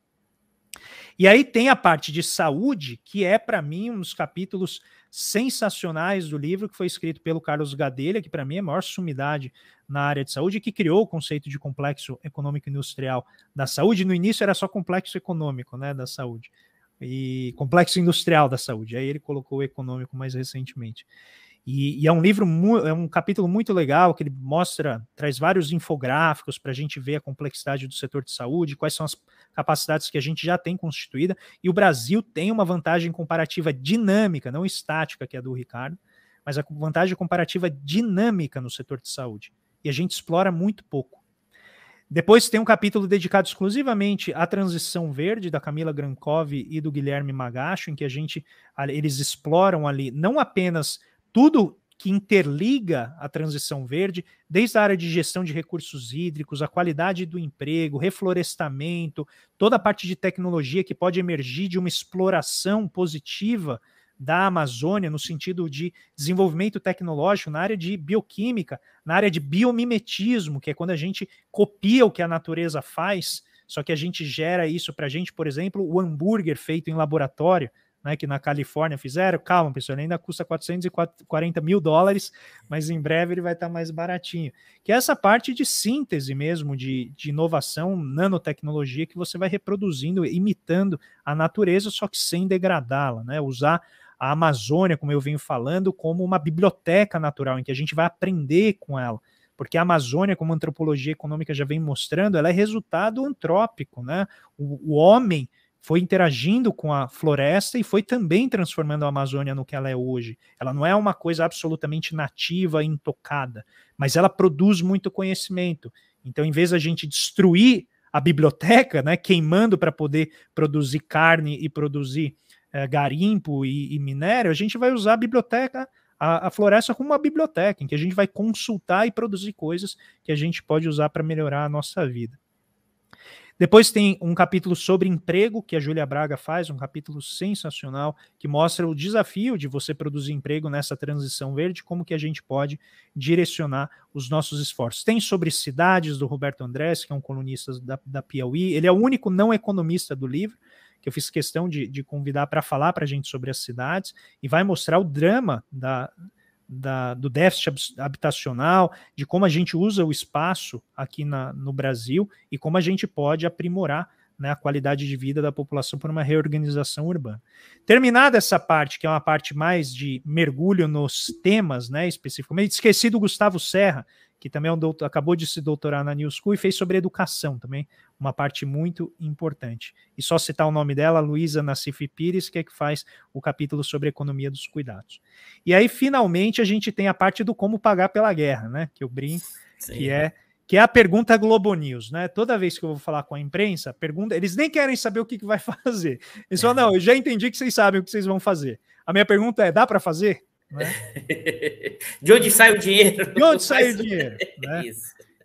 E aí tem a parte de saúde, que é, para mim, um dos capítulos sensacionais do livro, que foi escrito pelo Carlos Gadelha, que para mim é a maior sumidade na área de saúde, que criou o conceito de complexo econômico industrial da saúde. No início era só complexo econômico né, da saúde, e complexo industrial da saúde. Aí ele colocou o econômico mais recentemente. E, e, é um livro, é um capítulo muito legal que ele mostra, traz vários infográficos para a gente ver a complexidade do setor de saúde, quais são as capacidades que a gente já tem constituída. E o Brasil tem uma vantagem comparativa dinâmica, não estática, que é a do Ricardo, mas a vantagem comparativa dinâmica no setor de saúde. E a gente explora muito pouco. Depois tem um capítulo dedicado exclusivamente à transição verde da Camila Grankov e do Guilherme Magacho, em que a gente eles exploram ali não apenas tudo que interliga a transição verde, desde a área de gestão de recursos hídricos, a qualidade do emprego, reflorestamento, toda a parte de tecnologia que pode emergir de uma exploração positiva da Amazônia no sentido de desenvolvimento tecnológico na área de bioquímica, na área de biomimetismo, que é quando a gente copia o que a natureza faz, só que a gente gera isso para a gente, por exemplo, o hambúrguer feito em laboratório né, que na Califórnia fizeram. Calma, pessoal, ele ainda custa 440 mil dólares, mas em breve ele vai estar mais baratinho. Que é essa parte de síntese mesmo, de, de inovação, nanotecnologia, que você vai reproduzindo, imitando a natureza, só que sem degradá-la, né? Usar a Amazônia, como eu venho falando, como uma biblioteca natural, em que a gente vai aprender com ela porque a Amazônia, como a antropologia econômica já vem mostrando, ela é resultado antrópico, né? O, o homem foi interagindo com a floresta e foi também transformando a Amazônia no que ela é hoje. Ela não é uma coisa absolutamente nativa, intocada, mas ela produz muito conhecimento. Então, em vez da gente destruir a biblioteca, né, queimando para poder produzir carne e produzir é, garimpo e, e, minério, a gente vai usar a biblioteca, a, a floresta como uma biblioteca, em que a gente vai consultar e produzir coisas que a gente pode usar para melhorar a nossa vida. Depois tem um capítulo sobre emprego, que a Júlia Braga faz, um capítulo sensacional, que mostra o desafio de você produzir emprego nessa transição verde, como que a gente pode direcionar os nossos esforços. Tem sobre cidades, do Roberto Andrés, que é um colunista da, da Piauí, ele é o único não economista do livro, que eu fiz questão de, de convidar para falar para a gente sobre as cidades, e vai mostrar o drama da, da, do déficit habitacional, de como a gente usa o espaço aqui na, no Brasil e como a gente pode aprimorar né, a qualidade de vida da população por uma reorganização urbana. Terminada essa parte, que é uma parte mais de mergulho nos temas, né, especificamente, esqueci do Gustavo Serra, que também é um doutor, acabou de se doutorar na New School e fez sobre educação também, uma parte muito importante. E só citar o nome dela, Luísa Nassif Pires, que é que faz o capítulo sobre economia dos cuidados. E aí, finalmente, a gente tem a parte do como pagar pela guerra, né? Que eu brinco, Sim. que é que é a pergunta Globo News, né? Toda vez que eu vou falar com a imprensa, pergunta, eles nem querem saber o que, que vai (laughs) fazer. Eles falam, não, eu já entendi que vocês sabem o que vocês vão fazer. A minha pergunta é, dá para fazer? Né? (laughs) De onde sai o dinheiro? De onde sai o dinheiro? (laughs) Né?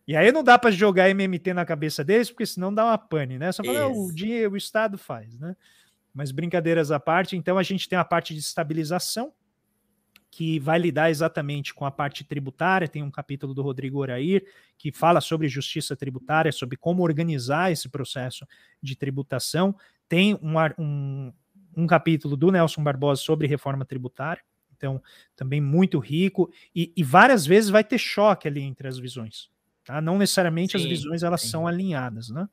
E aí não dá para jogar MMT na cabeça deles, porque senão dá uma pane, né? Só falar, o dinheiro, o Estado faz, né? Mas brincadeiras à parte, então a gente tem a parte de estabilização, que vai lidar exatamente com a parte tributária. Tem um capítulo do Rodrigo Orair que fala sobre justiça tributária, sobre como organizar esse processo de tributação. Tem um, um, um capítulo do Nelson Barbosa sobre reforma tributária. Então, também muito rico, e, e várias vezes vai ter choque ali entre as visões. Tá? Não necessariamente sim, as visões elas sim. são alinhadas. Né?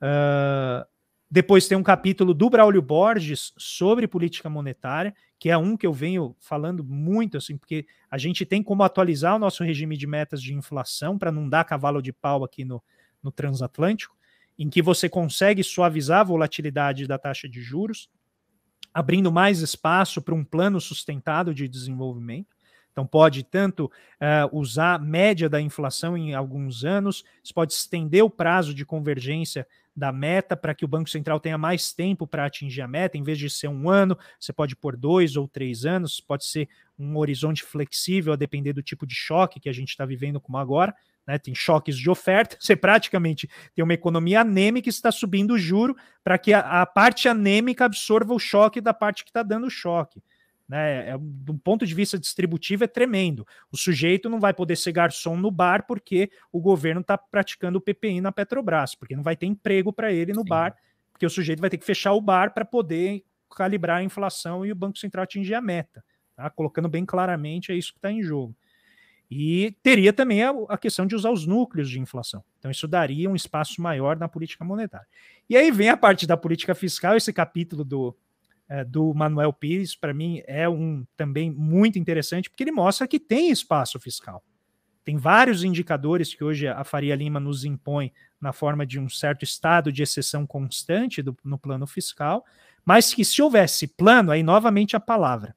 Uh, depois tem um capítulo do Braulio Borges sobre política monetária, que é um que eu venho falando muito, assim, porque a gente tem como atualizar o nosso regime de metas de inflação para não dar cavalo de pau aqui no, no transatlântico, em que você consegue suavizar a volatilidade da taxa de juros, abrindo mais espaço para um plano sustentado de desenvolvimento. Então, pode tanto uh, usar a média da inflação em alguns anos, você pode estender o prazo de convergência da meta para que o Banco Central tenha mais tempo para atingir a meta, em vez de ser um ano, você pode pôr dois ou três anos, pode ser um horizonte flexível, a depender do tipo de choque que a gente está vivendo como agora. Né, tem choques de oferta, você praticamente tem uma economia anêmica que está subindo o juro para que a, a, parte anêmica absorva o choque da parte que está dando o choque. Né? É, do ponto de vista distributivo, é tremendo. O sujeito não vai poder ser garçom no bar porque o governo está praticando o PPI na Petrobras, porque não vai ter emprego para ele no Sim. bar, porque o sujeito vai ter que fechar o bar para poder calibrar a inflação e o Banco Central atingir a meta. Tá? Colocando bem claramente, é isso que está em jogo. E teria também a, a, questão de usar os núcleos de inflação. Então, isso daria um espaço maior na política monetária. E aí vem a parte da política fiscal, esse capítulo do, é, do Manuel Pires, para mim, é um também muito interessante, porque ele mostra que tem espaço fiscal. Tem vários indicadores que hoje a Faria Lima nos impõe na forma de um certo estado de exceção constante do, no plano fiscal, mas que se houvesse plano, aí novamente a palavra,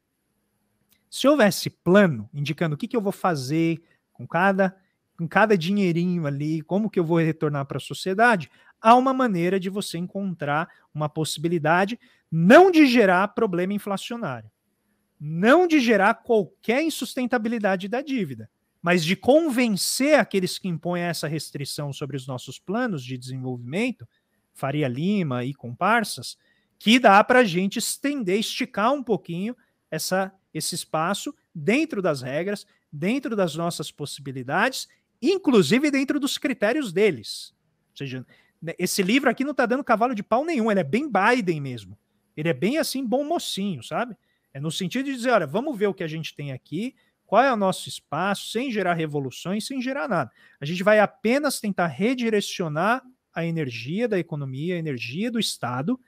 se houvesse plano indicando o que, que eu vou fazer com cada, com cada dinheirinho ali, como que eu vou retornar para a sociedade, há uma maneira de você encontrar uma possibilidade não de gerar problema inflacionário, não de gerar qualquer insustentabilidade da dívida, mas de convencer aqueles que impõem essa restrição sobre os nossos planos de desenvolvimento, Faria Lima e comparsas, que dá para a gente estender, esticar um pouquinho essa esse espaço dentro das regras, dentro das nossas possibilidades, inclusive dentro dos critérios deles. Ou seja, né, esse livro aqui não está dando cavalo de pau nenhum, ele é bem Biden mesmo. Ele é bem assim, bom mocinho, sabe? É no sentido de dizer, olha, vamos ver o que a gente tem aqui, qual é o nosso espaço, sem gerar revoluções, sem gerar nada. A gente vai apenas tentar redirecionar a energia da economia, a energia do Estado,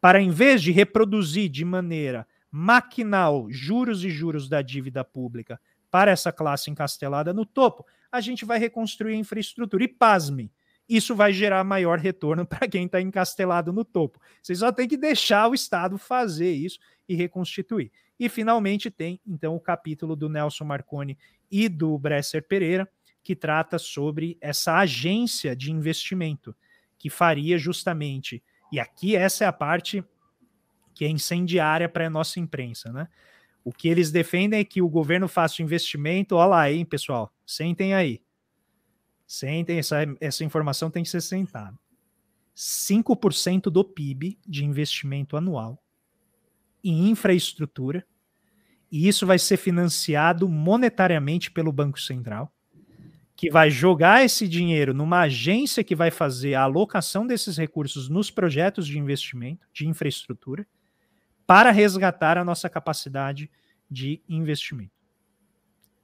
para em vez de reproduzir de maneira maquinal juros e juros da dívida pública para essa classe encastelada no topo, a gente vai reconstruir a infraestrutura. E pasme, isso vai gerar maior retorno (laughs) para quem está encastelado no topo. Você só tem que deixar o Estado fazer isso e reconstituir. E finalmente tem, então, o capítulo do Nelson Marconi e do Bresser Pereira, que trata sobre essa agência de investimento, que faria justamente, e aqui essa é a parte que é incendiária para a nossa imprensa, né? O que eles defendem é que o governo faça o investimento, olha lá, hein, pessoal, sentem aí. Sentem, essa, essa informação tem que ser sentada. 5% do PIB de investimento anual em infraestrutura, e isso vai ser financiado monetariamente pelo Banco Central, que vai jogar esse dinheiro numa agência que vai fazer a alocação desses recursos nos projetos de investimento, de infraestrutura, para resgatar a nossa capacidade de investimento.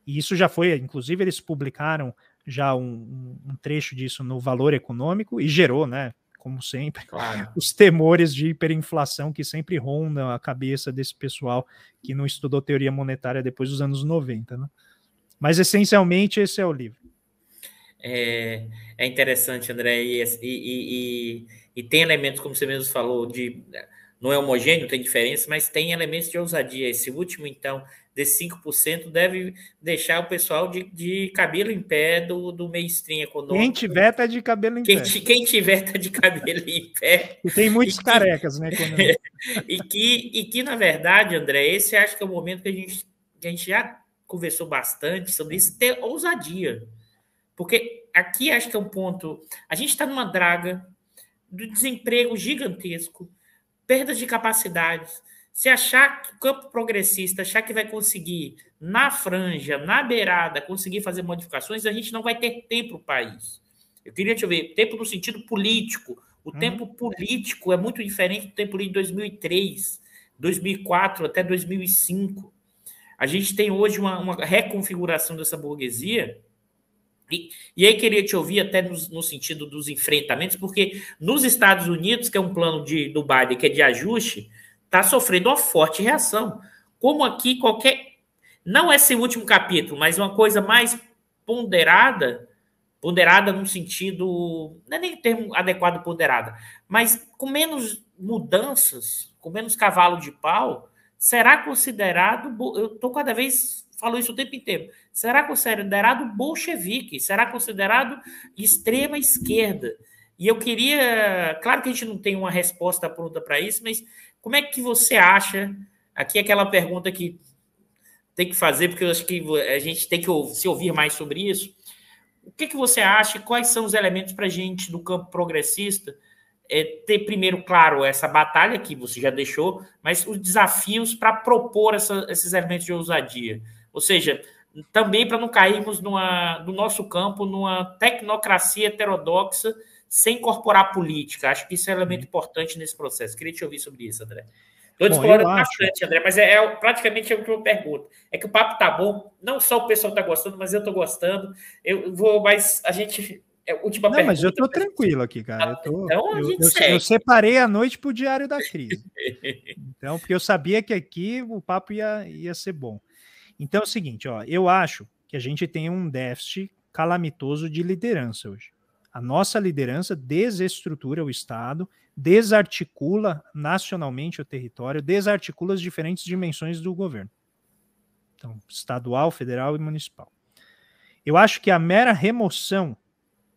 E isso já foi, inclusive, eles publicaram já um, um trecho disso no Valor Econômico e gerou, né, como sempre, claro. os temores de hiperinflação que sempre rondam a cabeça desse pessoal que não estudou teoria monetária depois dos anos 90. Né? Mas, essencialmente, esse é o livro. É, é interessante, André, e, e, e, e, tem elementos, como você mesmo falou, de não é homogêneo, tem diferença, mas tem elementos de ousadia. Esse último, então, desse 5%, deve deixar o pessoal de, de cabelo em pé do, do mainstream econômico. Quem tiver, tá de cabelo em quem, pé. Quem tiver, tá de cabelo em pé. E tem muitos e carecas, que, né? (laughs) e, que, e que, na verdade, André, esse acho que é o momento que a gente, que a gente já conversou bastante sobre isso, ter ousadia. Porque aqui acho que é um ponto. A gente está numa draga do desemprego gigantesco perdas de capacidades, Se achar que o campo progressista achar que vai conseguir, na franja, na beirada, conseguir fazer modificações, a gente não vai ter tempo para isso. Eu queria te ver, tempo no sentido político. O hum. tempo político é muito diferente do tempo de 2003, 2004 até 2005. A gente tem hoje uma, uma reconfiguração dessa burguesia e, e, aí queria te ouvir até no, no, sentido dos enfrentamentos, porque nos Estados Unidos, que é um plano de, do Biden que é de ajuste, está sofrendo uma forte reação. Como aqui qualquer. Não esse último capítulo, mas uma coisa mais ponderada, ponderada no sentido. Não é nem termo adequado ponderada, mas com menos mudanças, com menos cavalo de pau, será considerado. Eu estou cada vez falo isso o tempo inteiro. Será considerado bolchevique? Será considerado extrema esquerda? E eu queria, claro que a gente não tem uma resposta pronta para isso, mas como é que você acha? Aqui é aquela pergunta que tem que fazer, porque eu acho que a gente tem que se ouvir mais sobre isso. O que, que você acha? Quais são os elementos para a gente do campo progressista é, ter primeiro, claro, essa batalha que você já deixou, mas os desafios para propor essa, esses elementos de ousadia? Ou seja, também para não cairmos numa, no nosso campo numa tecnocracia heterodoxa sem incorporar política. Acho que isso é um elemento importante nesse processo. Queria te ouvir sobre isso, André. Estou explorando bastante, acho. André, mas é, é, praticamente a última pergunta. É que o papo tá bom, não só o pessoal está gostando, mas eu estou gostando. Eu vou, mas a gente. É, última não, pergunta. mas eu estou tranquilo aqui, cara. Eu, tô, então, eu, eu, eu, separei a noite para o Diário da Crise. (laughs) então, porque eu sabia que aqui o papo ia, ia ser bom. Então é o seguinte, ó, eu acho que a gente tem um déficit calamitoso de liderança hoje. A nossa liderança desestrutura o Estado, desarticula nacionalmente o território, desarticula as diferentes dimensões do governo. Então, estadual, federal e municipal. Eu acho que a mera remoção,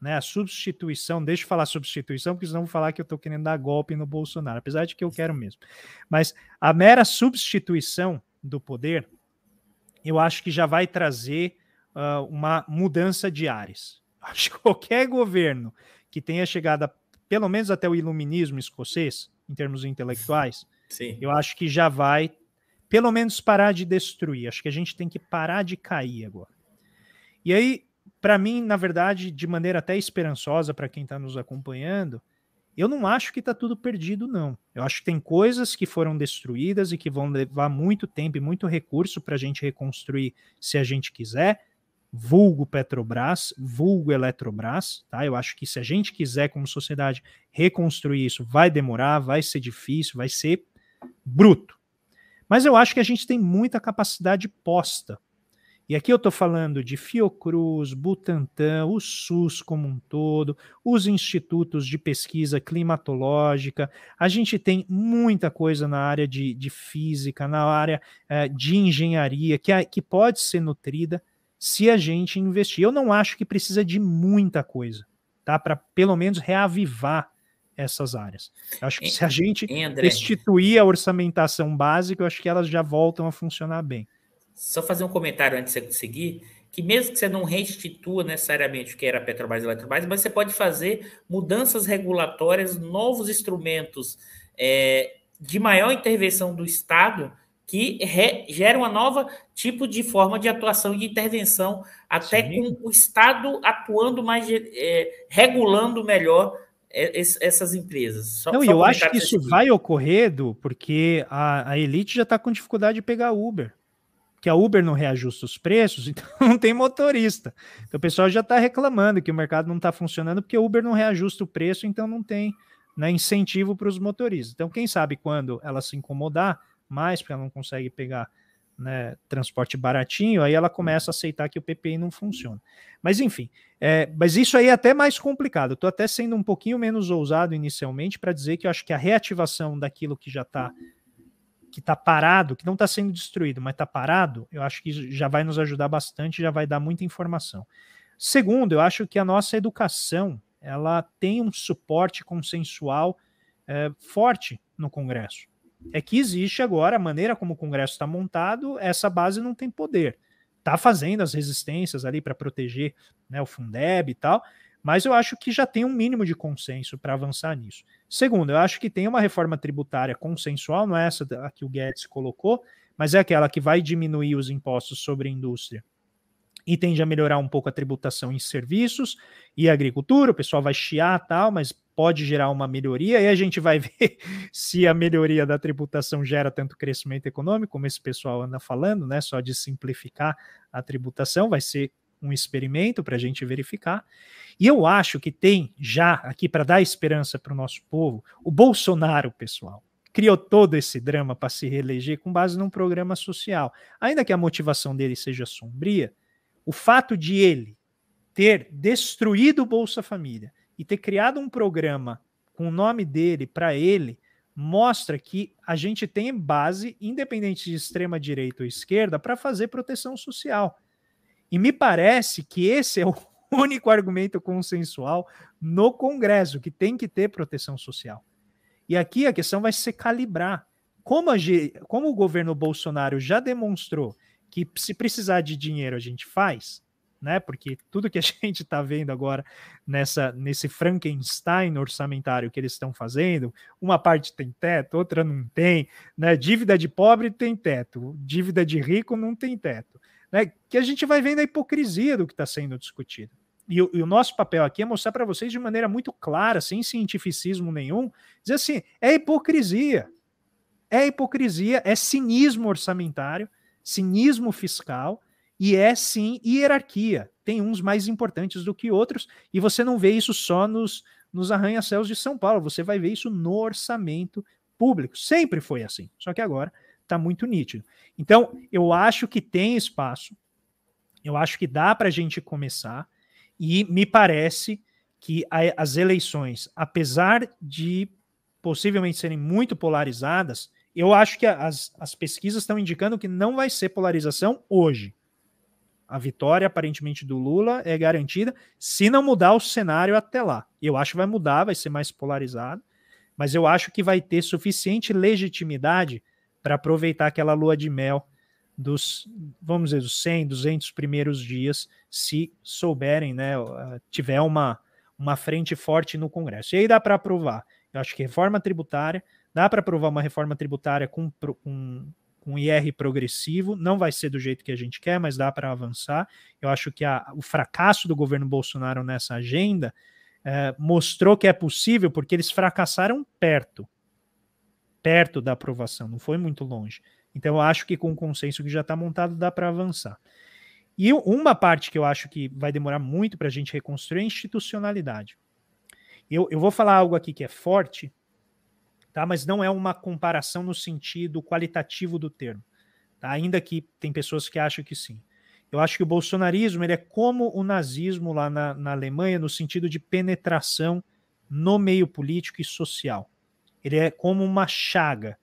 né, a substituição, deixa eu falar substituição, porque senão vou falar que eu estou querendo dar golpe no Bolsonaro, apesar de que eu quero mesmo. Mas a mera substituição do poder eu acho que já vai trazer uh, uma mudança de ares. (laughs) Acho que qualquer governo que tenha chegado, a, pelo menos até o iluminismo escocês, em termos intelectuais, Sim. eu acho que já vai, pelo menos, parar de destruir. Acho que a gente tem que parar de cair agora. E aí, para mim, na verdade, de maneira até esperançosa para quem está nos acompanhando, eu não acho que está tudo perdido, não. Eu acho que tem coisas que foram destruídas e que vão levar muito tempo e muito recurso para a gente reconstruir se a gente quiser. Vulgo Petrobras, vulgo Eletrobras, tá? Eu acho que se a gente quiser, como sociedade, reconstruir isso, vai demorar, vai ser difícil, vai ser bruto. Mas eu acho que a gente tem muita capacidade posta e aqui eu estou falando de Fiocruz, Butantan, o SUS como um todo, os institutos de pesquisa climatológica. A gente tem muita coisa na área de, de física, na área é, de engenharia, que, que pode ser nutrida se a gente investir. Eu não acho que precisa de muita coisa, tá? Para pelo menos reavivar essas áreas. Eu acho que se a gente restituir a orçamentação básica, eu acho que elas já voltam a funcionar bem. Só fazer um comentário antes de seguir, que mesmo que você não restitua necessariamente o que era Petrobras e Eletrobras, mas você pode fazer mudanças regulatórias, novos instrumentos é, de maior intervenção do Estado que re, gera uma nova tipo de forma de atuação e de intervenção, até Sim. com o Estado atuando mais, é, regulando melhor é, essas empresas. Só, Não, só eu acho que isso vai ocorrer, Edu, porque a, a elite já está com dificuldade de pegar Uber que a Uber não reajusta os preços, (laughs) então não tem motorista. Então o pessoal já está reclamando que o mercado não está funcionando porque o Uber não reajusta o preço, então não tem né, incentivo para os motoristas. Então, quem sabe quando ela se incomodar mais, porque ela não consegue pegar né, transporte baratinho, aí ela começa a aceitar que o PPI não funciona. Mas enfim, é, mas isso aí é até mais complicado. Estou até sendo um pouquinho menos ousado inicialmente para dizer que eu acho que a reativação daquilo que já está que está parado, que não está sendo destruído, mas está parado, eu acho que já vai nos ajudar bastante, já vai dar muita informação. Segundo, eu acho que a nossa educação ela tem um suporte consensual é, forte no Congresso. É que existe agora a maneira como o Congresso está montado, essa base não tem poder. Está fazendo as resistências ali para proteger né, o Fundeb e tal, Mas eu acho que já tem um mínimo de consenso para avançar nisso. Segundo, eu acho que tem uma reforma tributária consensual, não é essa que o Guedes colocou, mas é aquela que vai diminuir os impostos sobre a indústria e tende a melhorar um pouco a tributação em serviços e agricultura. O pessoal vai chiar tal, mas pode gerar uma melhoria, e a gente vai (laughs) ver se a melhoria da tributação gera tanto crescimento econômico, como esse pessoal anda falando, né? Só de simplificar a tributação, vai ser um experimento para a gente verificar. E eu acho que tem já aqui para dar esperança para o nosso povo, o Bolsonaro, pessoal, criou todo esse drama para se reeleger com base num programa social. Ainda que a motivação dele seja sombria, o fato de ele ter destruído o Bolsa Família e ter criado um programa com o nome dele para ele mostra que a gente tem base, independente de extrema direita ou esquerda, para fazer proteção social. E me parece que esse é o (laughs) único argumento consensual no Congresso, que tem que ter proteção social. E aqui a questão vai ser calibrar. Como, a, como o governo Bolsonaro já demonstrou que se precisar de dinheiro a gente faz, né? Porque tudo que a (laughs) gente está vendo agora nessa nesse Frankenstein orçamentário que eles estão fazendo, uma parte tem teto, outra não tem, né? Dívida de pobre tem teto, dívida de rico não tem teto, né? Que a gente vai vendo a hipocrisia do que está sendo discutido. E o, e o, nosso papel aqui é mostrar para vocês de maneira muito clara, sem cientificismo nenhum, dizer assim: é hipocrisia. É hipocrisia, é cinismo orçamentário cinismo fiscal e é sim hierarquia. Tem uns mais importantes do que outros, e você não vê isso só nos, nos arranha-céus de São Paulo, você vai ver isso no orçamento público. Sempre foi assim, só que agora está muito nítido. Então, eu acho que tem espaço, eu acho que dá para a gente começar, e me parece que a, as eleições, apesar de possivelmente serem muito polarizadas, eu acho que as, as pesquisas estão indicando que não vai ser polarização hoje. A vitória, aparentemente, do Lula é garantida, se não mudar o cenário até lá. Eu acho que vai mudar, vai ser mais polarizado, mas eu acho que vai ter suficiente legitimidade para aproveitar aquela lua de mel dos, vamos dizer, dos 100, 200 primeiros dias, se souberem, né, tiver uma, uma frente forte no Congresso. E aí dá para aprovar. Eu acho que reforma tributária, Dá para aprovar uma reforma tributária com, com, com IR progressivo, não vai ser do jeito que a gente quer, mas dá para avançar. Eu acho que a, o fracasso do governo Bolsonaro nessa agenda é, mostrou que é possível, porque eles fracassaram perto perto da aprovação, não foi muito longe. Então eu acho que com o consenso que já está montado dá para avançar. E uma parte que eu acho que vai demorar muito para a gente reconstruir é a institucionalidade. Eu, eu vou falar algo aqui que é forte, tá? mas não é uma comparação no sentido qualitativo do termo, tá? ainda que tem pessoas que acham que sim. Eu acho que o bolsonarismo ele é como o nazismo lá na, na Alemanha, no sentido de penetração no meio político e social. Ele é como uma chaga.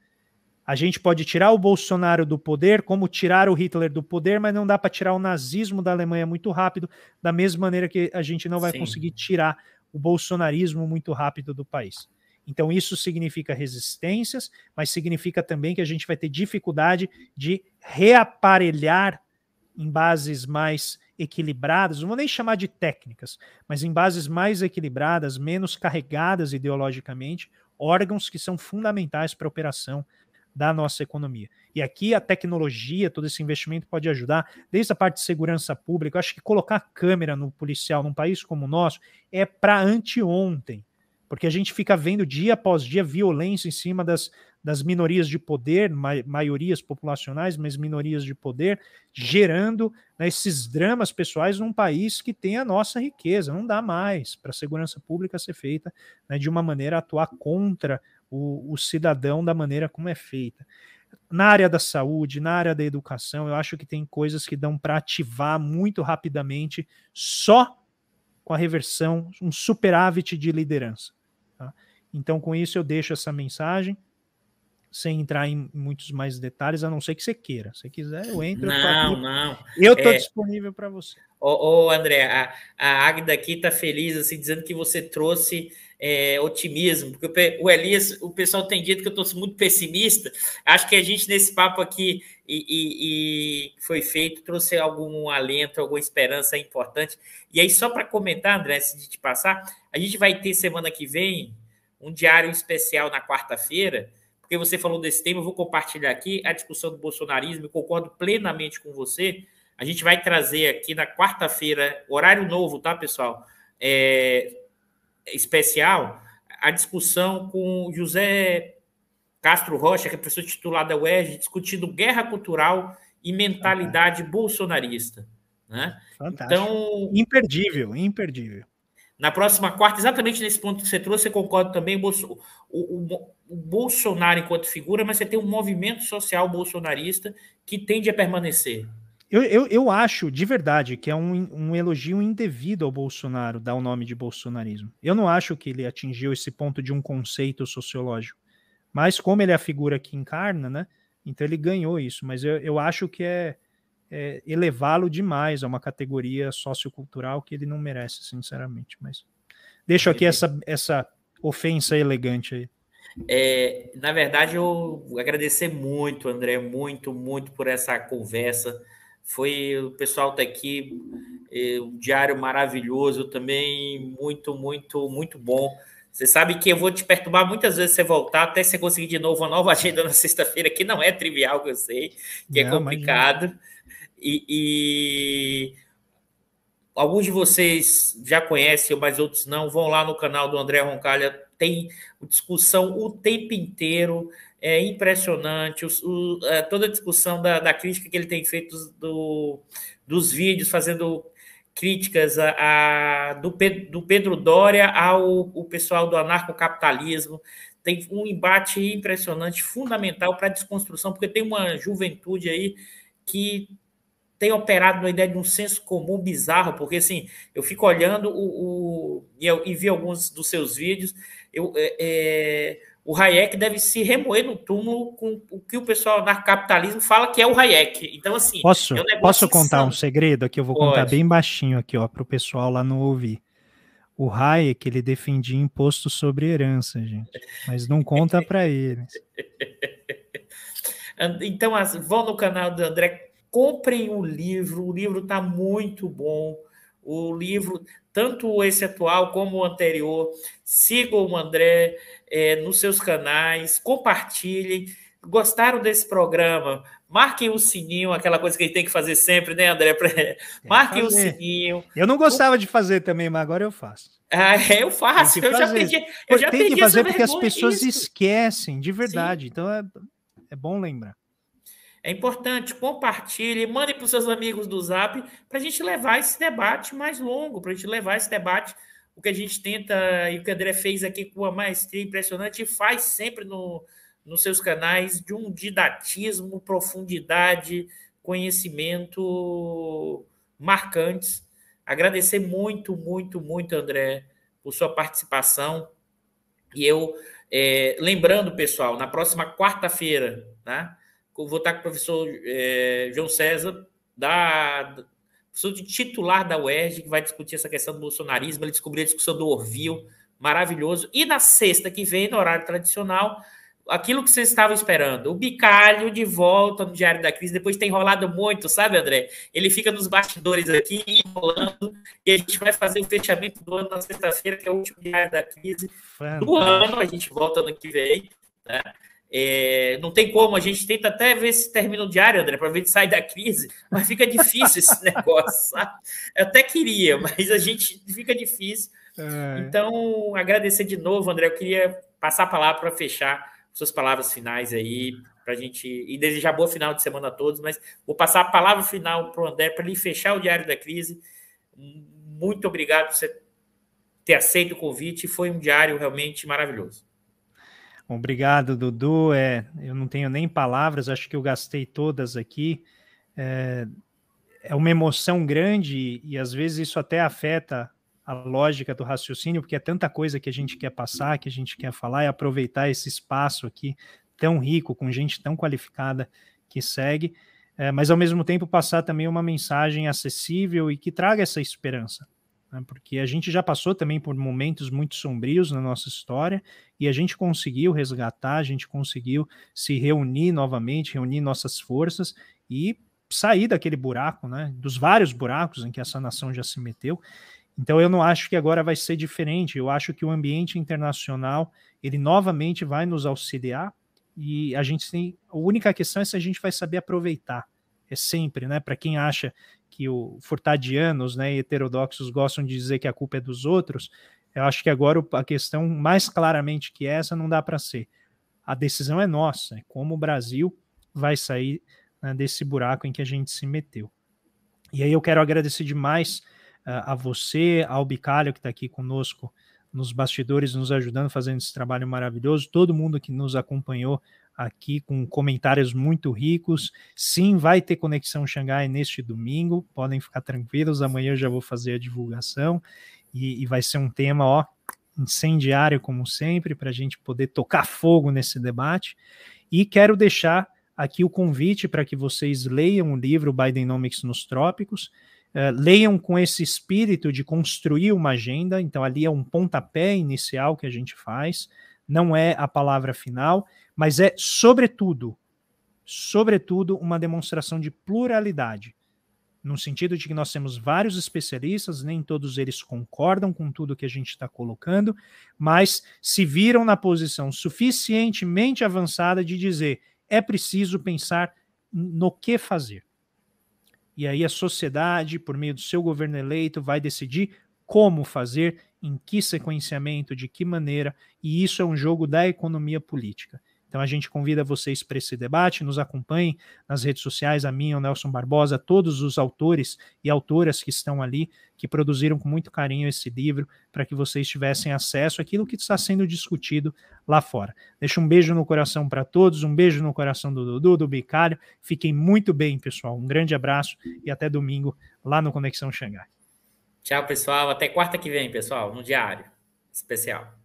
A gente pode tirar o Bolsonaro do poder, como tirar o Hitler do poder, mas não dá para tirar o nazismo da Alemanha muito rápido, da mesma maneira que a gente não vai Sim. conseguir tirar o bolsonarismo muito rápido do país. Então, isso significa resistências, mas significa também que a gente vai ter dificuldade de reaparelhar em bases mais equilibradas, não vou nem chamar de técnicas, mas em bases mais equilibradas, menos carregadas ideologicamente, órgãos que são fundamentais para a operação da nossa economia. E aqui a tecnologia, todo esse investimento pode ajudar, desde a parte de segurança pública. Acho que colocar câmera no policial num país como o nosso é para anteontem porque a gente fica vendo dia após dia violência em cima das, das minorias de poder, ma maiorias populacionais, mas minorias de poder, gerando né, esses dramas pessoais num país que tem a nossa riqueza. Não dá mais para a segurança pública ser feita né, de uma maneira a atuar contra o, o cidadão da maneira como é feita. Na área da saúde, na área da educação, eu acho que tem coisas que dão para ativar muito rapidamente só com a reversão, um superávit de liderança. Tá? Então, com isso, eu deixo essa mensagem, sem entrar em muitos mais detalhes, a não ser que você queira. Se quiser, eu entro. Não, eu não. Eu estou é... disponível para você. Ô, ô, André, a, a Agda aqui está feliz, assim, dizendo que você trouxe é, otimismo, porque o Elias, o pessoal tem dito que eu estou muito pessimista. Acho que a gente, nesse papo aqui e, e, e foi feito, trouxe algum alento, alguma esperança importante. E aí, só para comentar, André, antes de te passar, a gente vai ter semana que vem um diário especial na quarta-feira, porque você falou desse tema, eu vou compartilhar aqui a discussão do bolsonarismo, eu concordo plenamente com você. A gente vai trazer aqui na quarta-feira, horário novo, tá, pessoal? É, especial a discussão com José Castro Rocha, que é professor titular da UERJ, discutindo guerra cultural e mentalidade bolsonarista. Né? Então, imperdível, imperdível. Na próxima quarta, exatamente nesse ponto que você trouxe, você concorda também, o, o, o, Bolsonaro enquanto figura, mas você tem um movimento social bolsonarista que tende a permanecer. Eu, eu, eu acho, de verdade, que é um, um elogio indevido ao Bolsonaro dar o nome de bolsonarismo. Eu não acho que ele atingiu esse ponto de um conceito sociológico. Mas como ele é a figura que encarna, né? Então ele ganhou isso. Mas eu, eu acho que é, é elevá-lo demais a uma categoria sociocultural que ele não merece, sinceramente. Mas deixo aqui essa, essa ofensa elegante aí. É, na verdade, eu agradecer muito, André, muito, muito por essa conversa. Foi o pessoal tá aqui, é, um diário maravilhoso também, muito, muito, muito bom. Você sabe que eu vou te perturbar muitas vezes você voltar, até você conseguir de novo uma nova agenda na sexta-feira, que não é trivial, que eu sei, que é não, é complicado. E, e, alguns de vocês já conhecem, mas outros não, vão lá no canal do André Roncalha, tem discussão o tempo inteiro é impressionante. O, o, é, toda a discussão da, da, crítica que ele tem feito do, dos vídeos, fazendo críticas a, a do, Pedro, do, Pedro, Dória ao o pessoal do anarcocapitalismo. Tem um embate impressionante, fundamental para a desconstrução, porque tem uma juventude aí que tem operado na ideia de um senso comum bizarro, porque assim, eu fico olhando o, o e, eu, e vi alguns dos seus vídeos, eu, é, é o Hayek deve se remoer no túmulo com o que o pessoal na capitalismo fala que é o Hayek. Então, assim. Posso, é um posso contar um segredo aqui? Eu vou Pode. contar bem baixinho aqui, ó, para o pessoal lá não ouvir. O Hayek, ele defendia imposto sobre herança, gente. Mas não conta para eles. (laughs) então, vão no canal do André, comprem o livro. O livro está muito bom. O livro, tanto esse atual como o anterior, sigam o André é, nos seus canais, compartilhem. Gostaram desse programa? Marquem o sininho, aquela coisa que a gente tem que fazer sempre, né, André? (laughs) Marquem o sininho. Eu não gostava de fazer também, mas agora eu faço. Ah, é, eu faço. Eu já pedi. Eu já tem que fazer porque as pessoas isso. esquecem, de verdade. Sim. Então é, é bom lembrar. É importante, compartilhe, mande para os seus amigos do Zap para a gente levar esse debate mais longo, para a gente levar esse debate, o que a gente tenta e o que o André fez aqui com uma maestria impressionante e faz sempre no, nos seus canais de um didatismo, profundidade, conhecimento marcantes. Agradecer muito, muito, muito, André, por sua participação. E eu, é, lembrando, pessoal, na próxima quarta-feira, tá? Vou estar com o professor é, João César, da, professor de titular da UERJ, que vai discutir essa questão do bolsonarismo. Ele descobriu a discussão do Orville, maravilhoso. E na sexta que vem, no horário tradicional, aquilo que vocês estavam esperando, o bicalho de volta no Diário da Crise, depois tem enrolado muito, sabe, André? Ele fica nos bastidores aqui, enrolando, e a gente vai fazer o fechamento do ano na sexta-feira, que é o último Diário da Crise Fantástico. do ano, a gente volta no que vem, né? É, não tem como, a gente tenta até ver se termina o diário, André, para ver se sai da crise, mas fica difícil esse (laughs) negócio, sabe? Eu até queria, mas a gente fica difícil. É. Então, agradecer de novo, André. Eu queria passar a palavra para fechar suas palavras finais aí, para a gente. E desejar boa final de semana a todos, mas vou passar a palavra final para o André para ele fechar o Diário da Crise. Muito obrigado por você ter aceito o convite, foi um diário realmente maravilhoso. Obrigado, Dudu. É, eu não tenho nem palavras, acho que eu gastei todas aqui. É, é uma emoção grande e, às vezes isso até afeta a lógica do raciocínio, porque é tanta coisa que a gente quer passar, que a gente quer falar e aproveitar esse espaço aqui tão rico, com gente tão qualificada que segue, é, mas ao mesmo tempo passar também uma mensagem acessível e que traga essa esperança. Né? porque a gente já passou também por momentos muito sombrios na nossa história e a gente conseguiu resgatar, a gente conseguiu se reunir novamente, reunir nossas forças e sair daquele buraco, né? dos vários buracos em que essa nação já se meteu. Então eu não acho que agora vai ser diferente. Eu acho que o ambiente internacional ele novamente vai nos auxiliar e a gente tem a única questão é se a gente vai saber aproveitar. É sempre, né? Para quem acha que o furtadianos, né, heterodoxos gostam de dizer que a culpa é dos outros, eu acho que agora a questão mais claramente que essa não dá para ser. A decisão é nossa, é como o Brasil vai sair né, desse buraco em que a gente se meteu. E aí eu quero agradecer demais uh, a você, ao Bicalho que está aqui conosco nos bastidores, nos ajudando, fazendo esse trabalho maravilhoso, todo mundo que nos acompanhou aqui com comentários muito ricos. Sim, vai ter conexão Xangai neste domingo, podem ficar tranquilos, amanhã eu já vou fazer a divulgação e, e vai ser um tema, ó, incendiário como sempre, para a gente poder tocar fogo nesse debate. E quero deixar aqui o convite para que vocês leiam o livro Bidenomics nos Trópicos. Uh, leiam com esse espírito de construir uma agenda, então ali é um pontapé inicial que a gente faz, não é a palavra final, mas é, sobretudo, sobretudo, uma demonstração de pluralidade, no sentido de que nós temos vários especialistas, nem todos eles concordam com tudo que a gente está colocando, mas se viram na posição suficientemente avançada de dizer é preciso pensar no que fazer e aí a sociedade, por meio do seu governo eleito, vai decidir como fazer, em que sequenciamento, de que maneira, e isso é um jogo da economia política. Então a gente convida vocês para esse debate, nos acompanhem nas redes sociais, a mim, o Nelson Barbosa, todos os autores e autoras que estão ali, que produziram com muito carinho esse livro, para que vocês tivessem acesso àquilo que está sendo discutido lá fora. Deixo um beijo no coração para todos, um beijo no coração do Dudu, do Bicalho. Fiquem muito bem, pessoal. Um grande abraço e até domingo lá no Conexão Xangai. Tchau, pessoal. Até quarta que vem, pessoal, no Diário Especial.